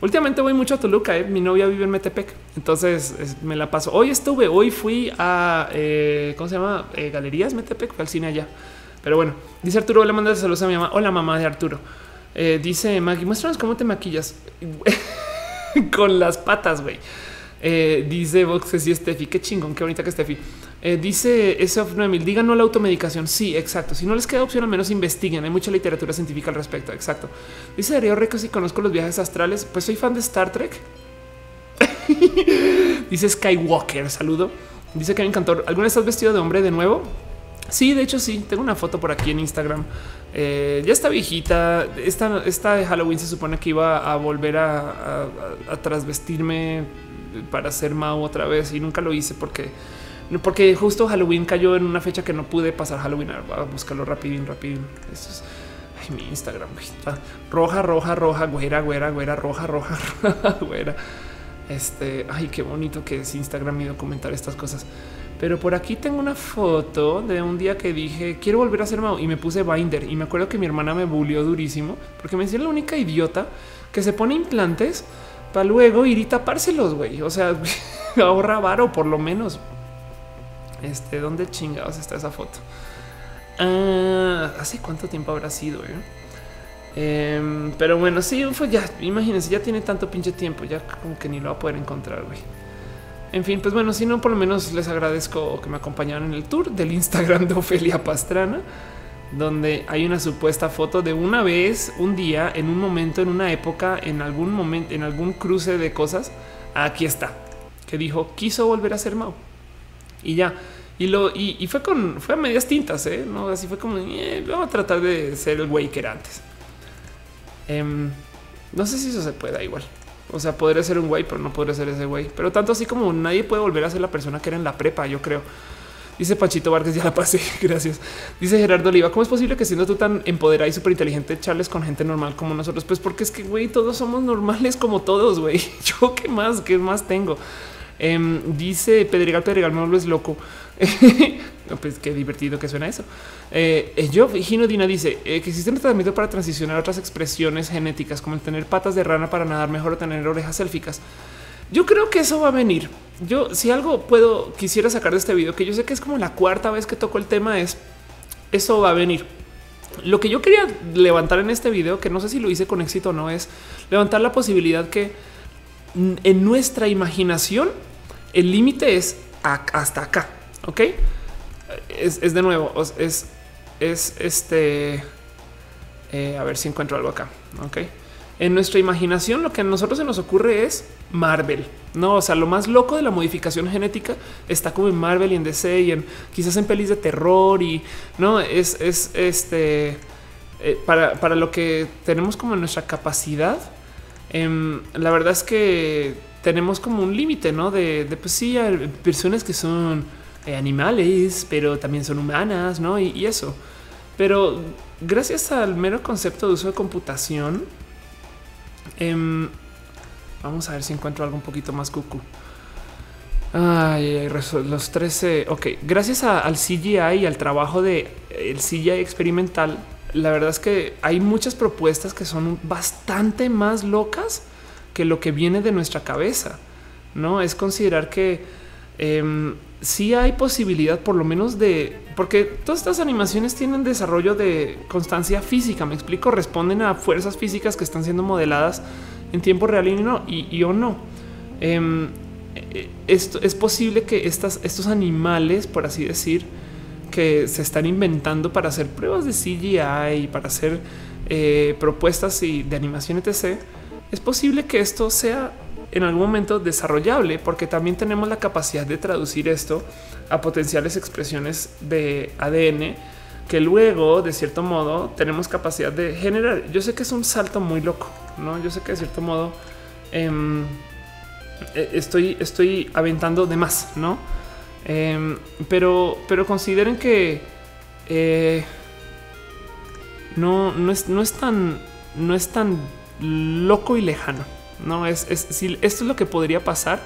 Últimamente voy mucho a Toluca, ¿eh? mi novia vive en Metepec, entonces me la paso. Hoy estuve, hoy fui a, eh, ¿cómo se llama? Eh, Galerías Metepec, al cine allá. Pero bueno, dice Arturo, le manda saludos a mi mamá. Hola mamá de Arturo. dice Maggie, muéstranos cómo te maquillas (laughs) con las patas, güey. Eh, dice Vox sí, Steffi, qué chingón, qué bonita que Steffi. Eh, dice SF 9000, digan no la automedicación. Sí, exacto. Si no les queda opción, al menos investiguen. Hay mucha literatura científica al respecto. Exacto. Dice Darío Rico, si conozco los viajes astrales, pues soy fan de Star Trek. (laughs) dice Skywalker, saludo. Dice que me encantó. ¿Alguna vez estás vestido de hombre de nuevo? Sí, de hecho sí. Tengo una foto por aquí en Instagram. Eh, ya está viejita. Esta, esta de Halloween se supone que iba a volver a, a, a trasvestirme para hacer Mao otra vez y nunca lo hice porque porque justo Halloween cayó en una fecha que no pude pasar Halloween a buscarlo rapidín, rapidín. Eso es ay, mi Instagram. Está roja, roja, roja, güera, güera, güera, roja, (laughs) roja, güera. Este, ay, qué bonito que es Instagram y documentar estas cosas. Pero por aquí tengo una foto de un día que dije quiero volver a hacer Mao y me puse binder. Y me acuerdo que mi hermana me bulió durísimo porque me decía la única idiota que se pone implantes para luego ir y tapárselos, güey. O sea, (laughs) ahorra varo por lo menos. Este, ¿dónde chingados está esa foto? Ah, ¿Hace cuánto tiempo habrá sido? Eh? Em, pero bueno, sí, ya, imagínense, ya tiene tanto pinche tiempo, ya como que ni lo va a poder encontrar, güey. En fin, pues bueno, si no, por lo menos les agradezco que me acompañaron en el tour del Instagram de Ofelia Pastrana donde hay una supuesta foto de una vez, un día, en un momento, en una época, en algún momento, en algún cruce de cosas. Aquí está, que dijo quiso volver a ser Mao y ya. Y lo y, fue con fue a medias tintas, ¿eh? no así fue como eh, vamos a tratar de ser el güey que era antes. Em, no sé si eso se pueda igual. O sea, podría ser un güey, pero no podría ser ese güey. Pero tanto así como nadie puede volver a ser la persona que era en la prepa, yo creo. Dice Pachito Vargas, ya la pasé. (laughs) Gracias. Dice Gerardo Oliva, ¿cómo es posible que siendo tú tan empoderada y súper inteligente charles con gente normal como nosotros? Pues porque es que, güey, todos somos normales como todos, güey. (laughs) Yo qué más, qué más tengo. Em, dice Pedregal, Pedregal, me vuelves loco. (laughs) pues qué divertido que suena eso. Eh, yo, Gino Dina dice eh, que existe un tratamiento para transicionar otras expresiones genéticas, como el tener patas de rana para nadar mejor o tener orejas élficas. Yo creo que eso va a venir. Yo, si algo puedo, quisiera sacar de este video, que yo sé que es como la cuarta vez que toco el tema, es eso va a venir. Lo que yo quería levantar en este video, que no sé si lo hice con éxito o no, es levantar la posibilidad que en nuestra imaginación el límite es hasta acá. Ok, es, de nuevo, es, es este. Eh, a ver si encuentro algo acá. Ok en nuestra imaginación lo que a nosotros se nos ocurre es Marvel. No, o sea, lo más loco de la modificación genética está como en Marvel y en DC y en quizás en pelis de terror y no es, es este eh, para, lo que tenemos como nuestra capacidad. Em, la verdad es que tenemos como un límite, no de, pues sí, personas que son eh, animales, pero también son humanas, no? y eso. Pero gracias al mero concepto de uso de computación, em, vamos a ver si encuentro algo un poquito más cucu. Ay, los 13. Ok, gracias al CGI y al trabajo de el CGI experimental, la verdad es que hay muchas propuestas que son bastante más locas que lo que viene de nuestra cabeza. No es considerar que eh, sí hay posibilidad, por lo menos de porque todas estas animaciones tienen desarrollo de constancia física. Me explico, responden a fuerzas físicas que están siendo modeladas en tiempo real y no, y, o no. Em, esto es posible que estas, estos animales, por así decir, que se están inventando para hacer pruebas de CGI y para hacer eh, propuestas y de animación etc. Es posible que esto sea en algún momento desarrollable, porque también tenemos la capacidad de traducir esto a potenciales expresiones de ADN que luego, de cierto modo, tenemos capacidad de generar. Yo sé que es un salto muy loco, no? Yo sé que de cierto modo em, e, estoy, estoy aventando de más, no? Em, pero, pero consideren que eh, no, no, es, no es tan, no es tan loco y lejano. No es, si esto es lo que podría pasar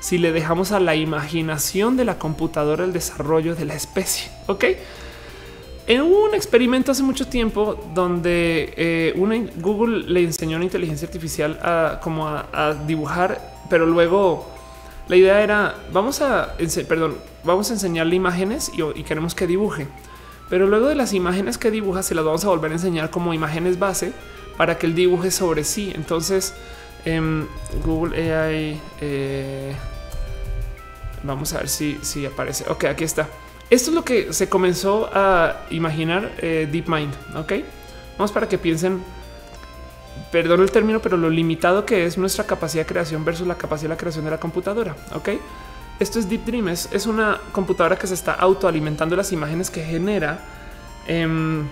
si le dejamos a la imaginación de la computadora el desarrollo de la especie. Ok. En un experimento hace mucho tiempo donde eh, Google le enseñó a una inteligencia artificial a como a dibujar, pero luego la idea era vamos a, vamos a enseñarle imágenes y, queremos que dibuje. Pero luego de las imágenes que dibuja, se las vamos a volver a enseñar como imágenes base para que él dibuje sobre sí. Entonces, Google AI, eh, vamos a ver si, si aparece. Ok, aquí está. Esto es lo que se comenzó a imaginar eh, DeepMind. Ok, vamos para que piensen perdón el término, pero lo limitado que es nuestra capacidad de creación versus la capacidad de la creación de la computadora. Ok, esto es Deep Dream, es, una computadora que se está autoalimentando las imágenes que genera em,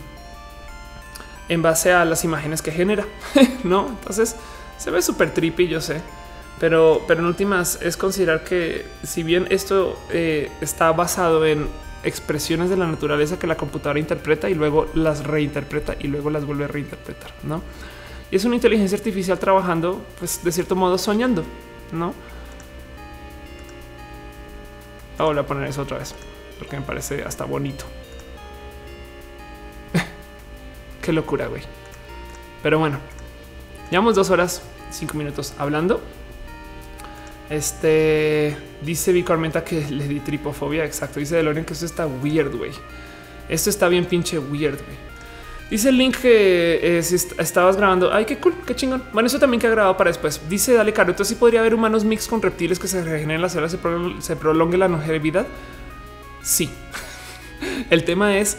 en base a las imágenes que genera. (laughs) no, entonces se ve súper trippy, yo sé. Pero, pero en últimas es considerar que si bien esto eh, está basado en expresiones de la naturaleza que la computadora interpreta y luego las reinterpreta y luego las vuelve a reinterpretar, ¿no? Y es una inteligencia artificial trabajando, pues de cierto modo soñando, ¿no? Ahora voy a poner eso otra vez, porque me parece hasta bonito. (laughs) Qué locura, güey. Pero bueno, llevamos dos horas, cinco minutos hablando. Este dice Vico Armenta que le di tripofobia. Exacto. Dice DeLorean que esto está weird, güey. Esto está bien pinche weird, güey. Dice el link que eh, si estabas grabando, ay, qué cool, qué chingón. Bueno, eso también que ha grabado para después. Dice Dale Caro, entonces sí podría haber humanos mix con reptiles que se regeneren las células, se, se prolongue la longevidad. Sí. (laughs) el tema es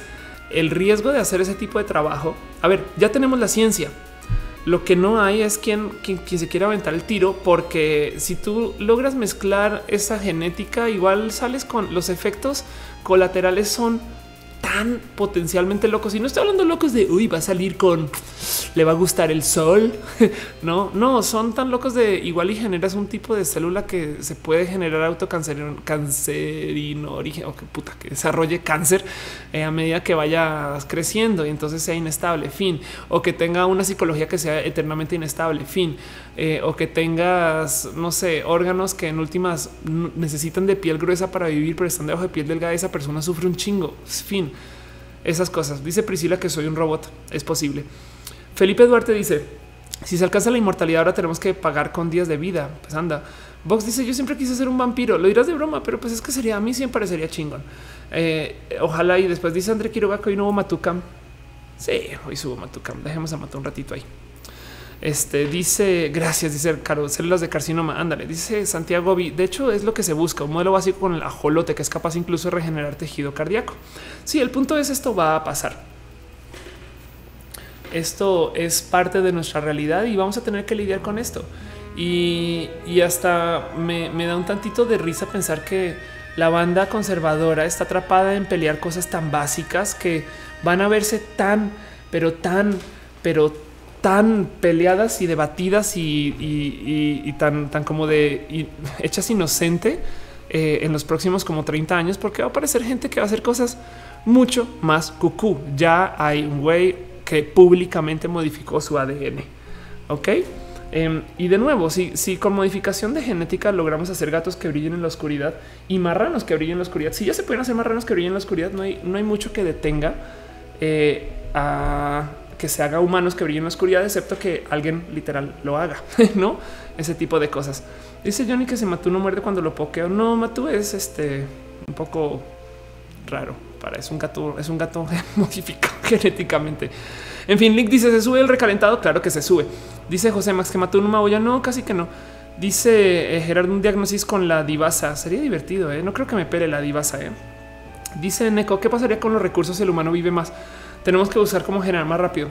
el riesgo de hacer ese tipo de trabajo. A ver, ya tenemos la ciencia. Lo que no hay es quien, quien, se quiera aventar el tiro, porque si tú logras mezclar esa genética, igual sales con los efectos colaterales son tan potencialmente locos. Y no estoy hablando locos de uy, va a salir con le va a gustar el sol. (laughs) no, no son tan locos de igual y generas un tipo de célula que se puede generar autocancerino, cancerino origen o que puta que desarrolle cáncer eh, a medida que vaya creciendo y entonces sea inestable. Fin o que tenga una psicología que sea eternamente inestable. Fin eh, o que tengas, no sé, órganos que en últimas necesitan de piel gruesa para vivir, pero están debajo de piel delgada. Esa persona sufre un chingo. Fin, esas cosas. Dice Priscila que soy un robot. Es posible. Felipe Duarte dice: Si se alcanza la inmortalidad, ahora tenemos que pagar con días de vida. Pues anda. Vox dice: Yo siempre quise ser un vampiro. Lo dirás de broma, pero pues es que sería a mí siempre parecería chingón. Eh, ojalá. Y después dice André Quiroga que hoy no hubo Matucam. Sí, hoy subo Matucam. Dejemos a matar un ratito ahí. Este dice gracias, dice Caro, células de carcinoma. Ándale, dice Santiago. De hecho, es lo que se busca un modelo básico con el ajolote que es capaz incluso de regenerar tejido cardíaco. Sí, el punto es esto va a pasar. Esto es parte de nuestra realidad y vamos a tener que lidiar con esto. Y, hasta me, me da un tantito de risa pensar que la banda conservadora está atrapada en pelear cosas tan básicas que van a verse tan, pero tan, pero tan peleadas y debatidas y, tan, tan como de (laughs) hechas inocente eh, en los próximos como 30 años, porque va a aparecer gente que va a hacer cosas mucho más cucú. Ya hay un güey que públicamente modificó su ADN. Ok. Em, y de nuevo, si, si con modificación de genética logramos hacer gatos que brillen en la oscuridad y marranos que brillen en la oscuridad, si ya se pueden hacer marranos que brillen en la oscuridad, no hay, no hay mucho que detenga eh, a que se haga humanos que brillen en la oscuridad, excepto que alguien literal lo haga, (laughs) no ese tipo de cosas. Dice Johnny que se mató no muerde cuando lo pokeo. No, Matú es este un poco raro para es un gato, es un gato (laughs) modificado genéticamente. En fin, Link dice: ¿Se sube el recalentado? Claro que se sube. Dice José Max que mató una olla. No, casi que no. Dice eh, Gerardo un diagnosis con la divasa. Sería divertido. ¿eh? No creo que me pere la divasa. ¿eh? Dice Neko: ¿Qué pasaría con los recursos? El humano vive más. Tenemos que buscar cómo generar más rápido.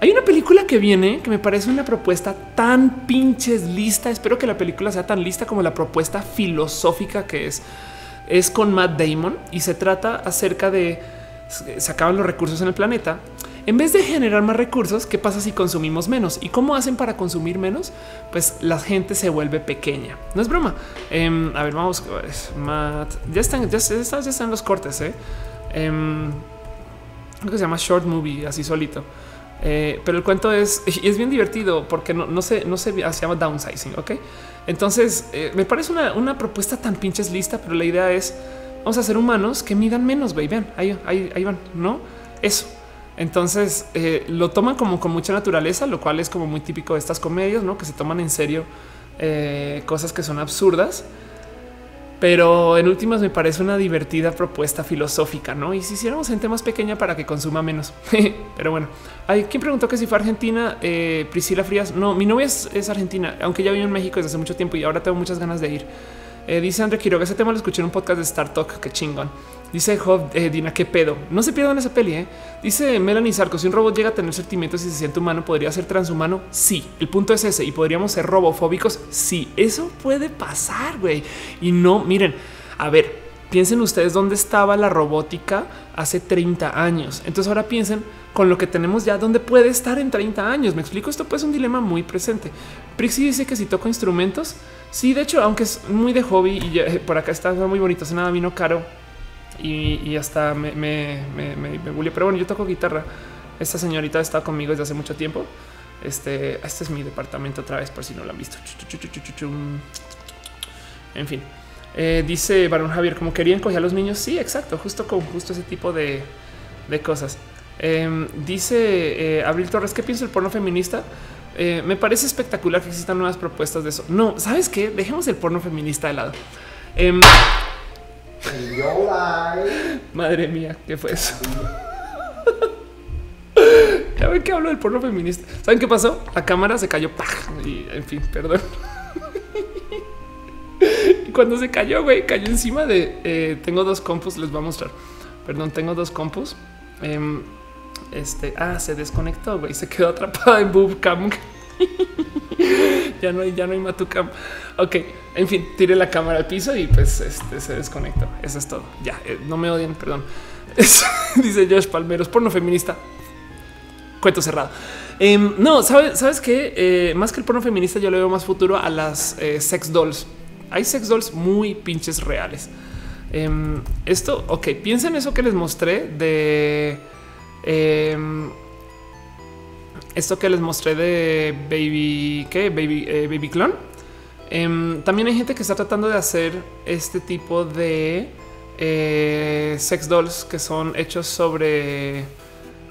Hay una película que viene que me parece una propuesta tan pinches lista. Espero que la película sea tan lista como la propuesta filosófica que es. Es con Matt Damon y se trata acerca de se acaban los recursos en el planeta en vez de generar más recursos, ¿qué pasa si consumimos menos? ¿Y cómo hacen para consumir menos? Pues la gente se vuelve pequeña. No es broma. Em, a ver, vamos. Ya están, ya, están los cortes. ¿eh? Em, que se llama short movie, así solito. Eh, pero el cuento es, y es bien divertido porque no, no no se, se llama downsizing. Ok. Entonces eh, me parece una, una, propuesta tan pinches lista, pero la idea es vamos a ser humanos que midan menos. Vean, ahí, ahí, ahí van, no? Eso entonces eh, lo toman como con mucha naturaleza, lo cual es como muy típico de estas comedias, ¿no? Que se toman en serio cosas que son absurdas. Pero en últimas me parece una divertida propuesta filosófica, ¿no? Y si hiciéramos gente más pequeña para que consuma menos. (laughs) Pero bueno, hay quien preguntó que si fue Argentina, eh, Priscila Frías. No, mi novia es, argentina, aunque ya vive en México desde hace mucho tiempo y ahora tengo muchas ganas de ir. dice André Quiroga, ese tema lo escuché en un podcast de Star Talk, que chingón. Dice Job, eh, Dina, qué pedo. No se pierdan esa peli. ¿eh? Dice Melanie Sarko: si un robot llega a tener sentimientos y se siente humano, podría ser transhumano. Sí, el punto es ese y podríamos ser robofóbicos. Sí, eso puede pasar, güey. Y no, miren, a ver, piensen ustedes dónde estaba la robótica hace 30 años. Entonces ahora piensen con lo que tenemos ya, dónde puede estar en 30 años. Me explico, esto pues es un dilema muy presente. Prixie dice que si toco instrumentos, sí, de hecho, aunque es muy de hobby y eh, por acá está muy bonito, nada vino caro y, hasta me, me, me, Pero bueno, yo toco guitarra. Esta señorita está conmigo desde hace mucho tiempo. Este, este es mi departamento otra vez, por si no lo han visto. En fin, eh, dice Barón Javier, como querían coger a los niños. Sí, exacto, justo con justo ese tipo de, de cosas. Em, dice eh, Abril Torres, ¿qué pienso del porno feminista? Eh, me parece espectacular que existan nuevas propuestas de eso. No, ¿sabes qué? Dejemos el porno feminista de lado. Madre mía, ¿qué fue eso? ya ven que hablo del porno feminista. ¿Saben qué pasó? La cámara se cayó. Y en fin, perdón. cuando se cayó, güey, cayó encima de. Eh, tengo dos compus, les voy a mostrar. Perdón, tengo dos compus. Em, este, ah, se desconectó, güey, se quedó atrapada en boobcam. (laughs) ya no hay, ya no hay Matucam. Ok, en fin, tire la cámara al piso y pues este, se desconectó. Eso es todo. Ya, eh, no me odien, perdón. (laughs) dice Josh Palmeros, porno feminista. Cuento cerrado. Em, no, ¿sabes, sabes que eh, más que el porno feminista, yo le veo más futuro a las eh, sex dolls. Hay sex dolls muy pinches reales. Em, esto, ok, piensen eso que les mostré de em, esto que les mostré de Baby, ¿qué? Baby, eh, Baby Clone. Em, también hay gente que está tratando de hacer este tipo de eh, sex dolls que son hechos sobre.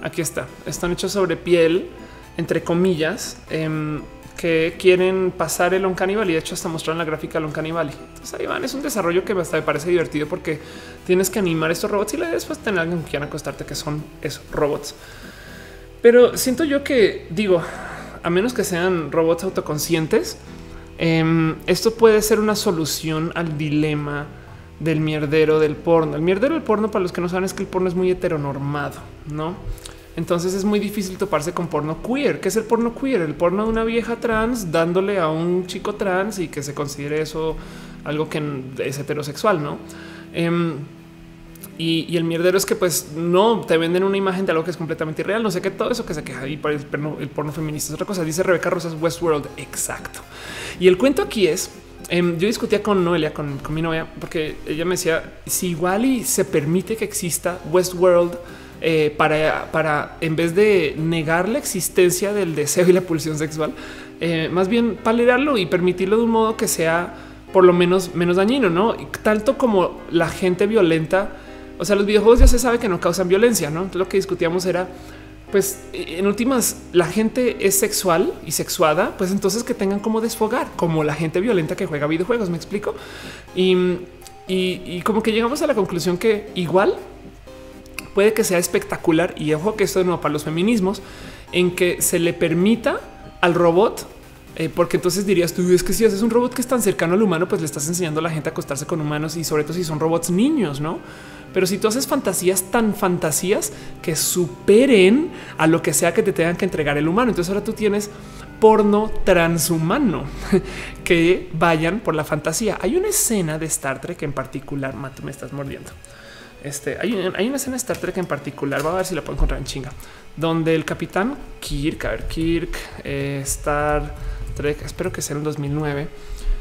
Aquí está, están hechos sobre piel, entre comillas, em, que quieren pasar el Uncanny y de hecho hasta mostraron la gráfica del Uncanny Entonces ahí van, es un desarrollo que hasta me parece divertido porque tienes que animar estos robots y después tener alguien que quiera acostarte que son esos robots. Pero siento yo que digo, a menos que sean robots autoconscientes, em, esto puede ser una solución al dilema del mierdero del porno. El mierdero del porno, para los que no saben, es que el porno es muy heteronormado, no? Entonces es muy difícil toparse con porno queer. ¿Qué es el porno queer? El porno de una vieja trans dándole a un chico trans y que se considere eso algo que es heterosexual, no? Em, y, el mierdero es que pues no te venden una imagen de algo que es completamente irreal. No sé qué todo eso que se queja ahí para el porno, feminista es otra cosa. Dice Rebeca Rosas Westworld. Exacto. Y el cuento aquí es Em, yo discutía con Noelia, con, mi novia, porque ella me decía si igual y se permite que exista Westworld eh, para, para en vez de negar la existencia del deseo y la pulsión sexual, eh, más bien palearlo y permitirlo de un modo que sea por lo menos menos dañino, no tanto como la gente violenta. O sea, los videojuegos ya se sabe que no causan violencia, no? Entonces lo que discutíamos era pues en últimas la gente es sexual y sexuada, pues entonces que tengan como desfogar, como la gente violenta que juega videojuegos, me explico. Y, y, como que llegamos a la conclusión que igual puede que sea espectacular y ojo que esto de nuevo para los feminismos en que se le permita al robot eh, porque entonces dirías tú es que si haces un robot que es tan cercano al humano, pues le estás enseñando a la gente a acostarse con humanos y sobre todo si son robots niños, no? Pero si tú haces fantasías tan fantasías que superen a lo que sea que te tengan que entregar el humano, entonces ahora tú tienes porno transhumano (laughs) que vayan por la fantasía. Hay una escena de Star Trek en particular, Mato, me estás mordiendo. Este hay, una escena de Star Trek en particular. Va a ver si la puedo encontrar en chinga, donde el capitán Kirk, a ver, Kirk, eh, Star Trek, espero que sea en 2009.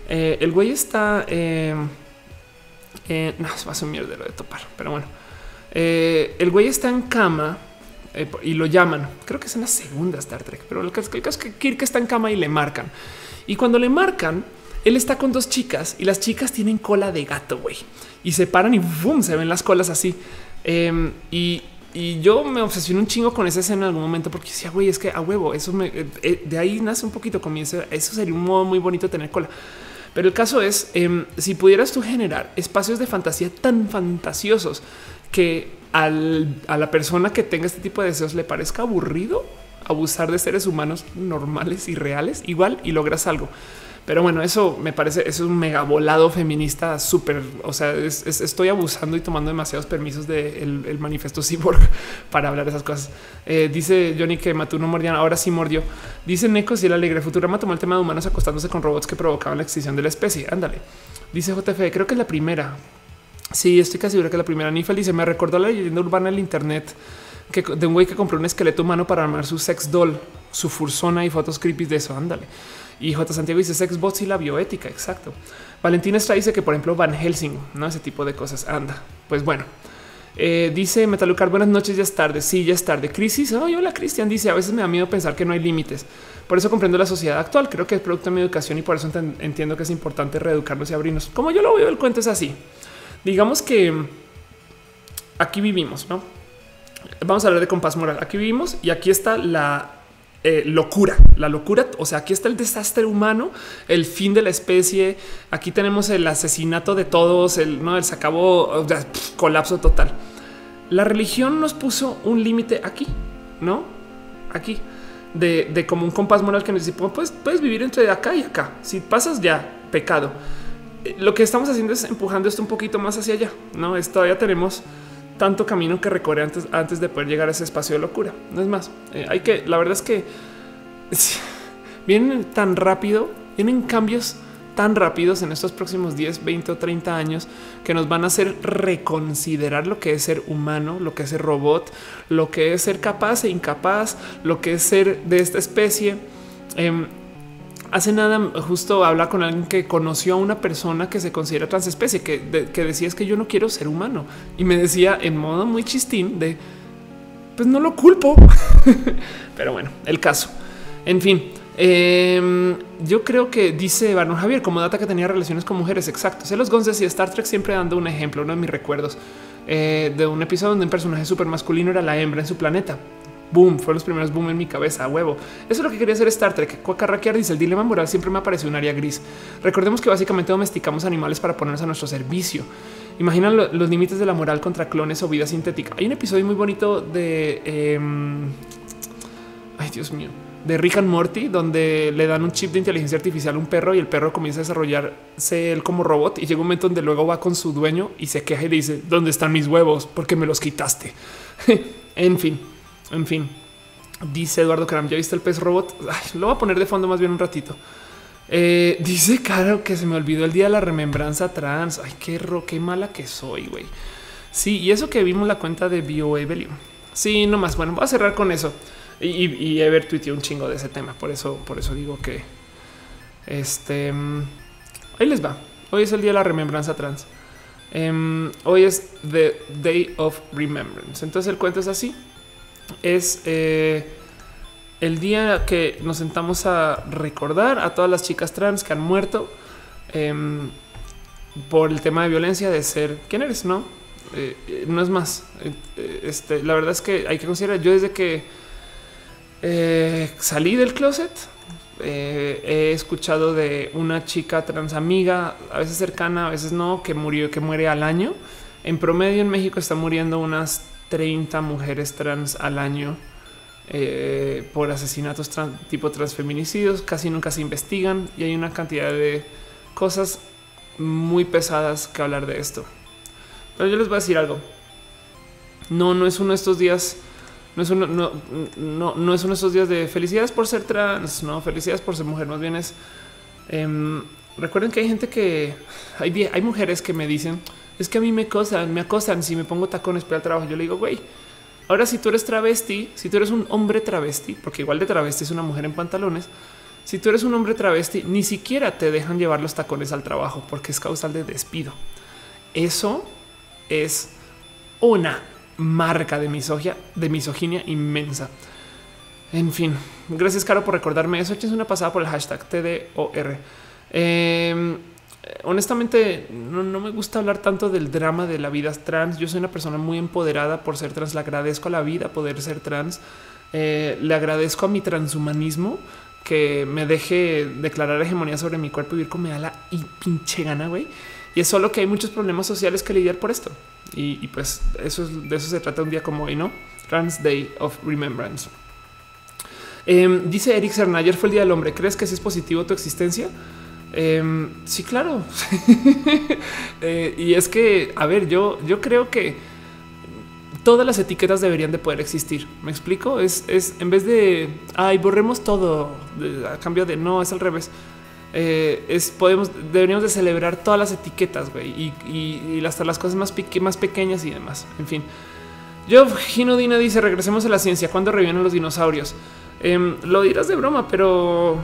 Eh, el güey está eh, eh, no, va a ser un mierdero de topar, pero bueno. Eh, el güey está en cama eh, y lo llaman. Creo que es en la segunda Star Trek, pero el caso, es que Kirk está en cama y le marcan. Y cuando le marcan, él está con dos chicas y las chicas tienen cola de gato, güey. Y se paran y boom, se ven las colas así. Em, y, yo me obsesioné un chingo con esa escena en algún momento porque decía, güey, es que a huevo, eso me, de ahí nace un poquito, comienza. Eso sería un modo muy bonito tener cola. Pero el caso es, em, si pudieras tú generar espacios de fantasía tan fantasiosos que a la persona que tenga este tipo de deseos le parezca aburrido abusar de seres humanos normales y reales, igual y logras algo. Pero bueno, eso me parece, es un mega volado feminista súper, o sea, estoy abusando y tomando demasiados permisos del el manifiesto cyborg (laughs) para hablar de esas cosas. Eh, dice Johnny que mató no ahora sí mordió. Dice Neko si el alegre Futurama tomó el tema de humanos acostándose con robots que provocaban la extinción de la especie. Ándale. Dice JF, creo que es la primera. Sí, estoy casi seguro que es la primera. Ni dice, me recordó la leyenda urbana del internet que de un güey que compró un esqueleto humano para armar su sex doll, su fursona y fotos creepy de eso. Ándale. Y J. Santiago dice sexbots y la bioética. Exacto. Valentina está dice que, por ejemplo, Van Helsing, no ese tipo de cosas. Anda, pues bueno. Eh, dice Metalucar, buenas noches, ya es tarde. Sí, ya es tarde. Crisis. Oh, hola, Cristian dice: A veces me da miedo pensar que no hay límites. Por eso comprendo la sociedad actual. Creo que es producto de mi educación y por eso entiendo que es importante reeducarnos y abrirnos. Como yo lo veo, el cuento es así. Digamos que aquí vivimos, no? Vamos a hablar de compás moral. Aquí vivimos y aquí está la eh, locura, la locura. O sea, aquí está el desastre humano, el fin de la especie. Aquí tenemos el asesinato de todos, el no, el se acabó, colapso total. La religión nos puso un límite aquí, no aquí de, como un compás moral que nos dice pues puedes vivir entre acá y acá. Si pasas ya pecado, eh, lo que estamos haciendo es empujando esto un poquito más hacia allá. No es todavía tenemos tanto camino que recorrer antes, antes de poder llegar a ese espacio de locura. No es más, eh, hay que, la verdad es que (laughs) vienen tan rápido, vienen cambios tan rápidos en estos próximos 10, 20 o 30 años que nos van a hacer reconsiderar lo que es ser humano, lo que es ser robot, lo que es ser capaz e incapaz, lo que es ser de esta especie. Em, hace nada justo habla con alguien que conoció a una persona que se considera transespecie, que, que decía es que yo no quiero ser humano. Y me decía en modo muy chistín de, pues no lo culpo. (laughs) Pero bueno, el caso. En fin, em, yo creo que dice Barno Javier como data que tenía relaciones con mujeres. Exacto. Sé los Gonzes y Star Trek siempre dando un ejemplo, uno de mis recuerdos eh, de un episodio donde un personaje súper masculino era la hembra en su planeta boom, fue los primeros boom en mi cabeza, huevo. Eso es lo que quería hacer Star Trek. Cuacarraquear dice el dilema moral siempre me apareció un área gris. Recordemos que básicamente domesticamos animales para ponernos a nuestro servicio. Imagina los límites de la moral contra clones o vida sintética. Hay un episodio muy bonito de em, ay, Dios mío, de Rick and Morty, donde le dan un chip de inteligencia artificial a un perro y el perro comienza a desarrollarse él como robot y llega un momento donde luego va con su dueño y se queja y dice dónde están mis huevos porque me los quitaste. (laughs) en fin, en fin, dice Eduardo Caram, ¿ya viste el pez robot? lo voy a poner de fondo más bien un ratito. Eh, dice Caro que se me olvidó el día de la remembranza trans. Ay, qué ro, qué mala que soy, güey. Sí, y eso que vimos la cuenta de BioEvelium. Sí, no más. Bueno, voy a cerrar con eso. Y, y, Ever tuiteó un chingo de ese tema. Por eso, por eso digo que este. ahí les va. Hoy es el día de la remembranza trans. Em, hoy es The Day of Remembrance. Entonces el cuento es así. Es eh, el día que nos sentamos a recordar a todas las chicas trans que han muerto em, por el tema de violencia de ser quién eres, no? Eh, no es más. Eh, este, la verdad es que hay que considerar. Yo desde que salí del closet, eh, he escuchado de una chica trans amiga, a veces cercana, a veces no, que murió, que muere al año. En promedio en México están muriendo unas 30 mujeres trans al año eh, por asesinatos tipo transfeminicidios. Casi nunca se investigan y hay una cantidad de cosas muy pesadas que hablar de esto. Pero yo les voy a decir algo. No, no es uno de estos días no es uno, no, no, es uno de esos días de felicidades por ser trans, no felicidades por ser mujer. Más bien es em, recuerden que hay gente que hay mujeres que me dicen es que a mí me acosan, me acosan si me pongo tacones para el trabajo. Yo le digo, güey, ahora si tú eres travesti, si tú eres un hombre travesti, porque igual de travesti es una mujer en pantalones. Si tú eres un hombre travesti, ni siquiera te dejan llevar los tacones al trabajo porque es causal de despido. Eso es una marca de misogia, de misoginia inmensa. En fin, gracias Caro por recordarme eso. Es una pasada por el hashtag TDOR. Em, honestamente, no, me gusta hablar tanto del drama de la vida trans. Yo soy una persona muy empoderada por ser trans. Le agradezco a la vida poder ser trans. Eh, le agradezco a mi transhumanismo que me deje declarar hegemonía sobre mi cuerpo y vivir como me da la y pinche gana, güey. Y es solo que hay muchos problemas sociales que lidiar por esto. Y, pues eso es, de eso se trata un día como hoy, ¿no? Trans Day of Remembrance. Em, dice Eric Serna, ayer fue el Día del Hombre. ¿Crees que es positivo tu existencia? Em, sí, claro. (laughs) Eh, y es que, a ver, yo, yo creo que todas las etiquetas deberían de poder existir. ¿Me explico? Es, es en vez de, ay, borremos todo a cambio de no, es al revés. Eh, es podemos deberíamos de celebrar todas las etiquetas y, y, hasta las cosas más, más pequeñas y demás. En fin, yo Gino Dina dice regresemos a la ciencia. cuando revienen los dinosaurios? Em, lo dirás de broma, pero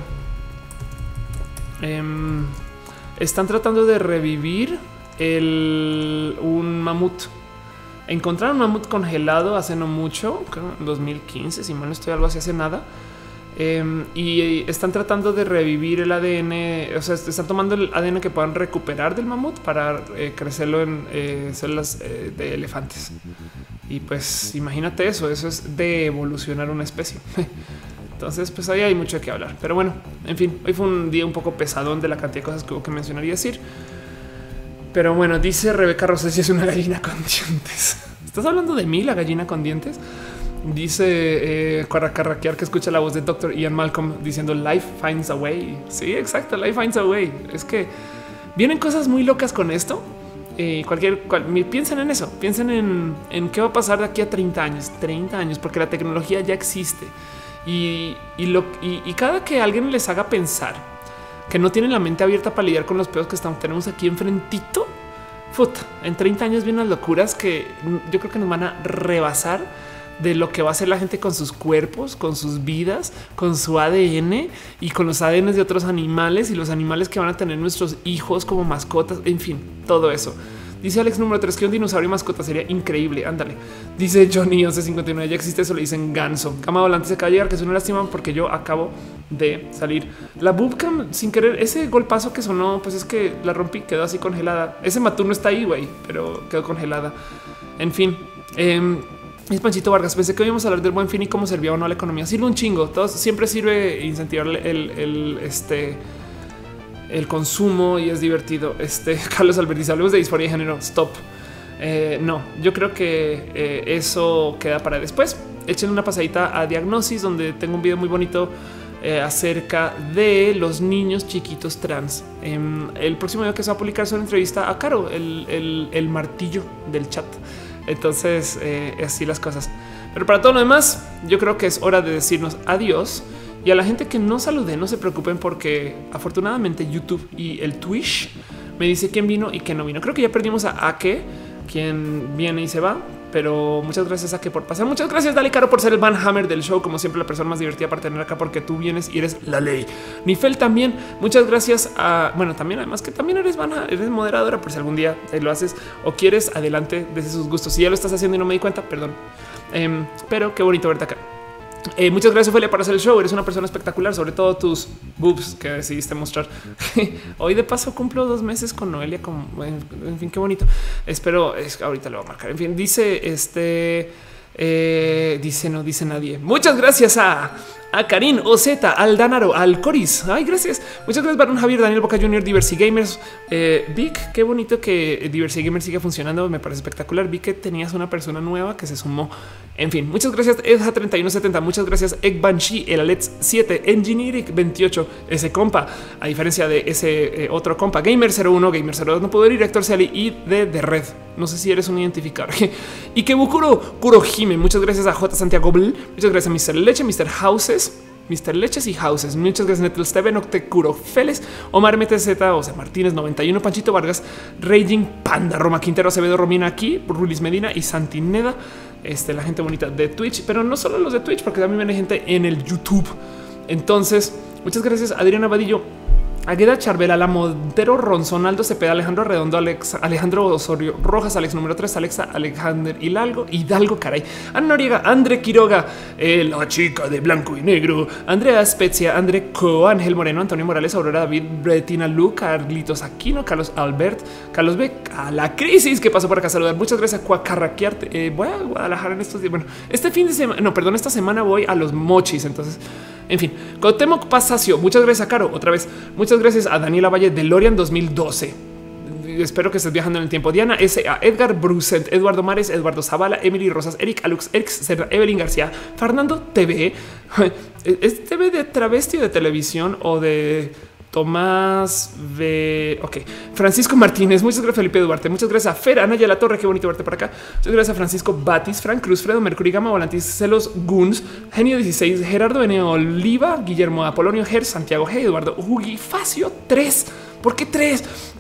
em, están tratando de revivir el, un mamut. Encontraron un mamut congelado hace no mucho, en 2015, si mal no estoy algo así hace nada Em, y están tratando de revivir el ADN, o sea, están tomando el ADN que puedan recuperar del mamut para eh, crecerlo en eh, células eh, de elefantes. Y pues imagínate eso, eso es de evolucionar una especie. (laughs) Entonces, pues ahí hay mucho que hablar. Pero bueno, en fin, hoy fue un día un poco pesadón de la cantidad de cosas que hubo que mencionar y decir. Pero bueno, dice Rebeca Rosés, es una gallina con dientes. (laughs) ¿Estás hablando de mí, la gallina con dientes? Dice eh, que escucha la voz de Dr. Ian Malcolm diciendo Life finds a way. Sí, exacto. Life finds a way. Es que vienen cosas muy locas con esto. Eh, cualquier piensen en eso, piensen en, qué va a pasar de aquí a 30 años, 30 años, porque la tecnología ya existe y, cada que alguien les haga pensar que no tienen la mente abierta para lidiar con los pedos que estamos, tenemos aquí enfrentito, puta, en 30 años vienen las locuras que yo creo que nos van a rebasar de lo que va a hacer la gente con sus cuerpos, con sus vidas, con su ADN y con los ADN de otros animales y los animales que van a tener nuestros hijos como mascotas, en fin, todo eso. Dice Alex número 3 que un dinosaurio mascota sería increíble. Ándale. Dice Johnny 1159. Ya existe eso. Le dicen ganso. Cama volante se acaba de llegar, que es una lástima porque yo acabo de salir. La boobcam sin querer, ese golpazo que sonó, pues es que la rompí, quedó así congelada. Ese matú no está ahí, güey, pero quedó congelada. En fin, eh, es Panchito Vargas. Pensé que íbamos a hablar del buen fin y cómo servía o no a la economía. Sirve un chingo. Todo siempre sirve incentivar el, este, el consumo y es divertido. Este (laughs) Carlos Alberti, hablemos de disforia de género. Stop. Eh, no, yo creo que eh, eso queda para después. Echen una pasadita a diagnosis, donde tengo un video muy bonito eh, acerca de los niños chiquitos trans. Em, el próximo video que se va a publicar es una entrevista a Caro, el, el martillo del chat. Entonces, así las cosas. Pero para todo lo demás, yo creo que es hora de decirnos adiós. Y a la gente que no salude, no se preocupen porque afortunadamente YouTube y el Twitch me dice quién vino y quién no vino. Creo que ya perdimos a Ake, quien viene y se va, pero muchas gracias a que por pasar. Muchas gracias, Dale Caro, por ser el Van Hammer del show. Como siempre, la persona más divertida para tener acá porque tú vienes y eres la ley. Nifel también. Muchas gracias a bueno, también además que también eres Van, eres moderadora por si algún día lo haces o quieres adelante desde sus gustos. Si ya lo estás haciendo y no me di cuenta, perdón. Em, pero qué bonito verte acá. Eh, muchas gracias, Ophelia, por hacer el show. Eres una persona espectacular, sobre todo tus boobs que decidiste mostrar. (laughs) Hoy, de paso, cumplo dos meses con Noelia. Como, en, fin, qué bonito. Espero, es, ahorita lo voy a marcar. En fin, dice este. Eh, dice no dice nadie. Muchas gracias a a Karin, Ozeta, al Danaro, al Coris. Ay, gracias. Muchas gracias, Baron Javier, Daniel Boca Jr., Diversity Gamers. Eh, Vic, qué bonito que Diversity Gamers siga funcionando. Me parece espectacular. Vi que tenías una persona nueva que se sumó. En fin, muchas gracias, Edja 3170. Muchas gracias, Egg Banshee, el Alex 7, Engineering 28, ese compa. A diferencia de ese eh, otro compa, Gamer 01, Gamer 02, no puedo ir, Héctor Sally y de, de Red. No sé si eres un identificador. (laughs) y que Bukuro Muchas gracias a J. Santiago Muchas gracias a Mr. Leche, Mr. Houses. Mr. Leches y Houses. Muchas gracias, Netel Steven, Octecuro Feles, Omar MTZ, sea, Martínez 91, Panchito Vargas, Raging Panda, Roma Quintero, Acevedo Romina aquí, Rulis Medina y Santineda. Este, la gente bonita de Twitch, pero no solo los de Twitch, porque también viene gente en el YouTube. Entonces, muchas gracias, Adriana Vadillo. Agueda Charvela, La Montero, Ronzonaldo Cepeda, Alejandro Redondo, Alex, Alejandro Osorio, Rojas, Alex número 3, Alexa, Alexander Hidalgo, Hidalgo, caray, Ana Noriega, André Quiroga, la chica de blanco y negro, Andrea Spezia, André Co, Ángel Moreno, Antonio Morales, Aurora David, Bretina Lu, Carlitos Aquino, Carlos Albert, Carlos B, a la crisis que pasó por acá. Saludar. Muchas gracias a Cuacarraquearte. Eh, voy a Guadalajara en estos días. Bueno, este fin de semana, no, perdón, esta semana voy a los mochis. Entonces, en fin, Cuauhtémoc Pasacio, muchas gracias Caro. Otra vez, muchas gracias a Daniela Valle de Lorian 2012. Espero que estés viajando en el tiempo. Diana S. A Edgar Brucent, Eduardo Mares, Eduardo Zavala, Emily Rosas, Eric Alux, Eric Evelyn García, Fernando TV. (laughs) ¿Es TV de travesti de televisión o de Tomás V. Ok. Francisco Martínez. Muchas gracias, Felipe Duarte. Muchas gracias a Fer, Ana y la Torre. Qué bonito verte por acá. Muchas gracias a Francisco Batis, Frank Cruz, Fredo Mercury, Gama Volantis, Celos Guns, Genio 16, Gerardo Bene Oliva, Guillermo Apolonio Ger, Santiago G, Eduardo Ugi, Facio 3. ¿Por qué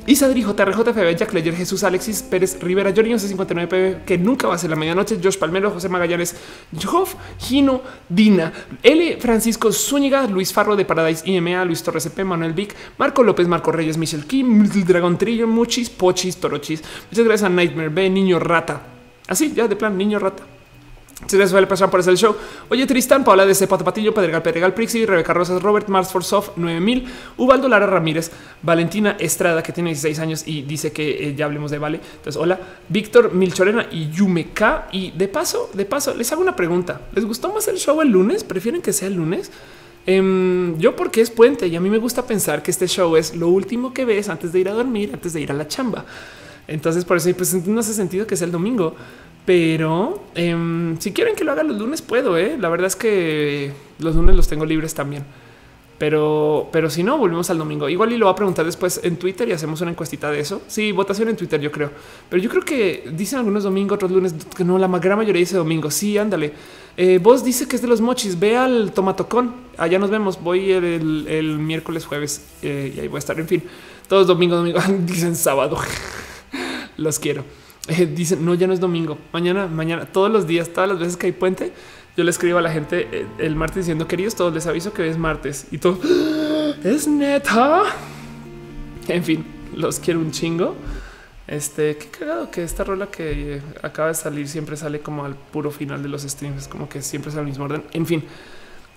Isadri, JRJFB, Jack Leyer, Jesús Alexis Pérez Rivera, Johnny 59PB, que nunca va a ser la medianoche, Josh Palmero, José Magallanes, Joff, Gino, Dina, L. Francisco Zúñiga, Luis Farro de Paradise IMA, Luis Torres EP, Manuel Vic, Marco López, Marco Reyes, Michel Kim, Dragón Trillo, Muchis, Pochis, Torochis. Muchas gracias a Nightmare B, Niño Rata. Así, ya de plan, Niño Rata. Les suele pasar por el show. Oye, Tristán, Paula de Cepato Patillo, Pedregal, Pedregal, Prixi, Rebeca Rosas, Robert Mars for Soft 9000, Ubaldo Lara Ramírez, Valentina Estrada, que tiene 16 años y dice que eh, ya hablemos de Vale. Entonces, hola, Víctor Milchorena y Yumeka. Y de paso, de paso, les hago una pregunta. ¿Les gustó más el show el lunes? ¿Prefieren que sea el lunes? Em, yo porque es puente y a mí me gusta pensar que este show es lo último que ves antes de ir a dormir, antes de ir a la chamba. Entonces, por eso pues, no hace sentido que sea el domingo. Pero em, si quieren que lo haga los lunes, puedo. ¿eh? La verdad es que los lunes los tengo libres también. Pero, pero si no, volvemos al domingo. Igual y lo va a preguntar después en Twitter y hacemos una encuestita de eso. Sí, votación en Twitter, yo creo. Pero yo creo que dicen algunos domingos, otros lunes, que no, la gran mayoría dice domingo. Sí, ándale. Eh, vos dice que es de los mochis. Ve al tomatocón. Allá nos vemos. Voy el, miércoles, jueves eh, y ahí voy a estar. En fin, todos domingo, domingo. (laughs) dicen sábado. (laughs) los quiero. Eh, dicen no, ya no es domingo. Mañana, mañana, todos los días, todas las veces que hay puente, yo le escribo a la gente eh, el martes diciendo queridos, todos les aviso que es martes y todo es neta. En fin, los quiero un chingo. Este qué cagado que esta rola que acaba de salir siempre sale como al puro final de los streams, como que siempre es al mismo orden. En fin,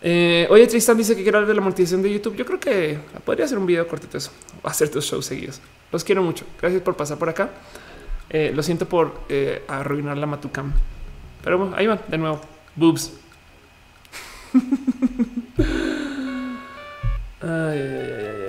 eh, oye, Tristan dice que quiere hablar de la amortización de YouTube. Yo creo que podría hacer un video cortito eso, hacer tus shows seguidos. Los quiero mucho. Gracias por pasar por acá. Eh, lo siento por eh, arruinar la Matucam, pero bueno, ahí van de nuevo. Boobs. (laughs) ay, ay, ay,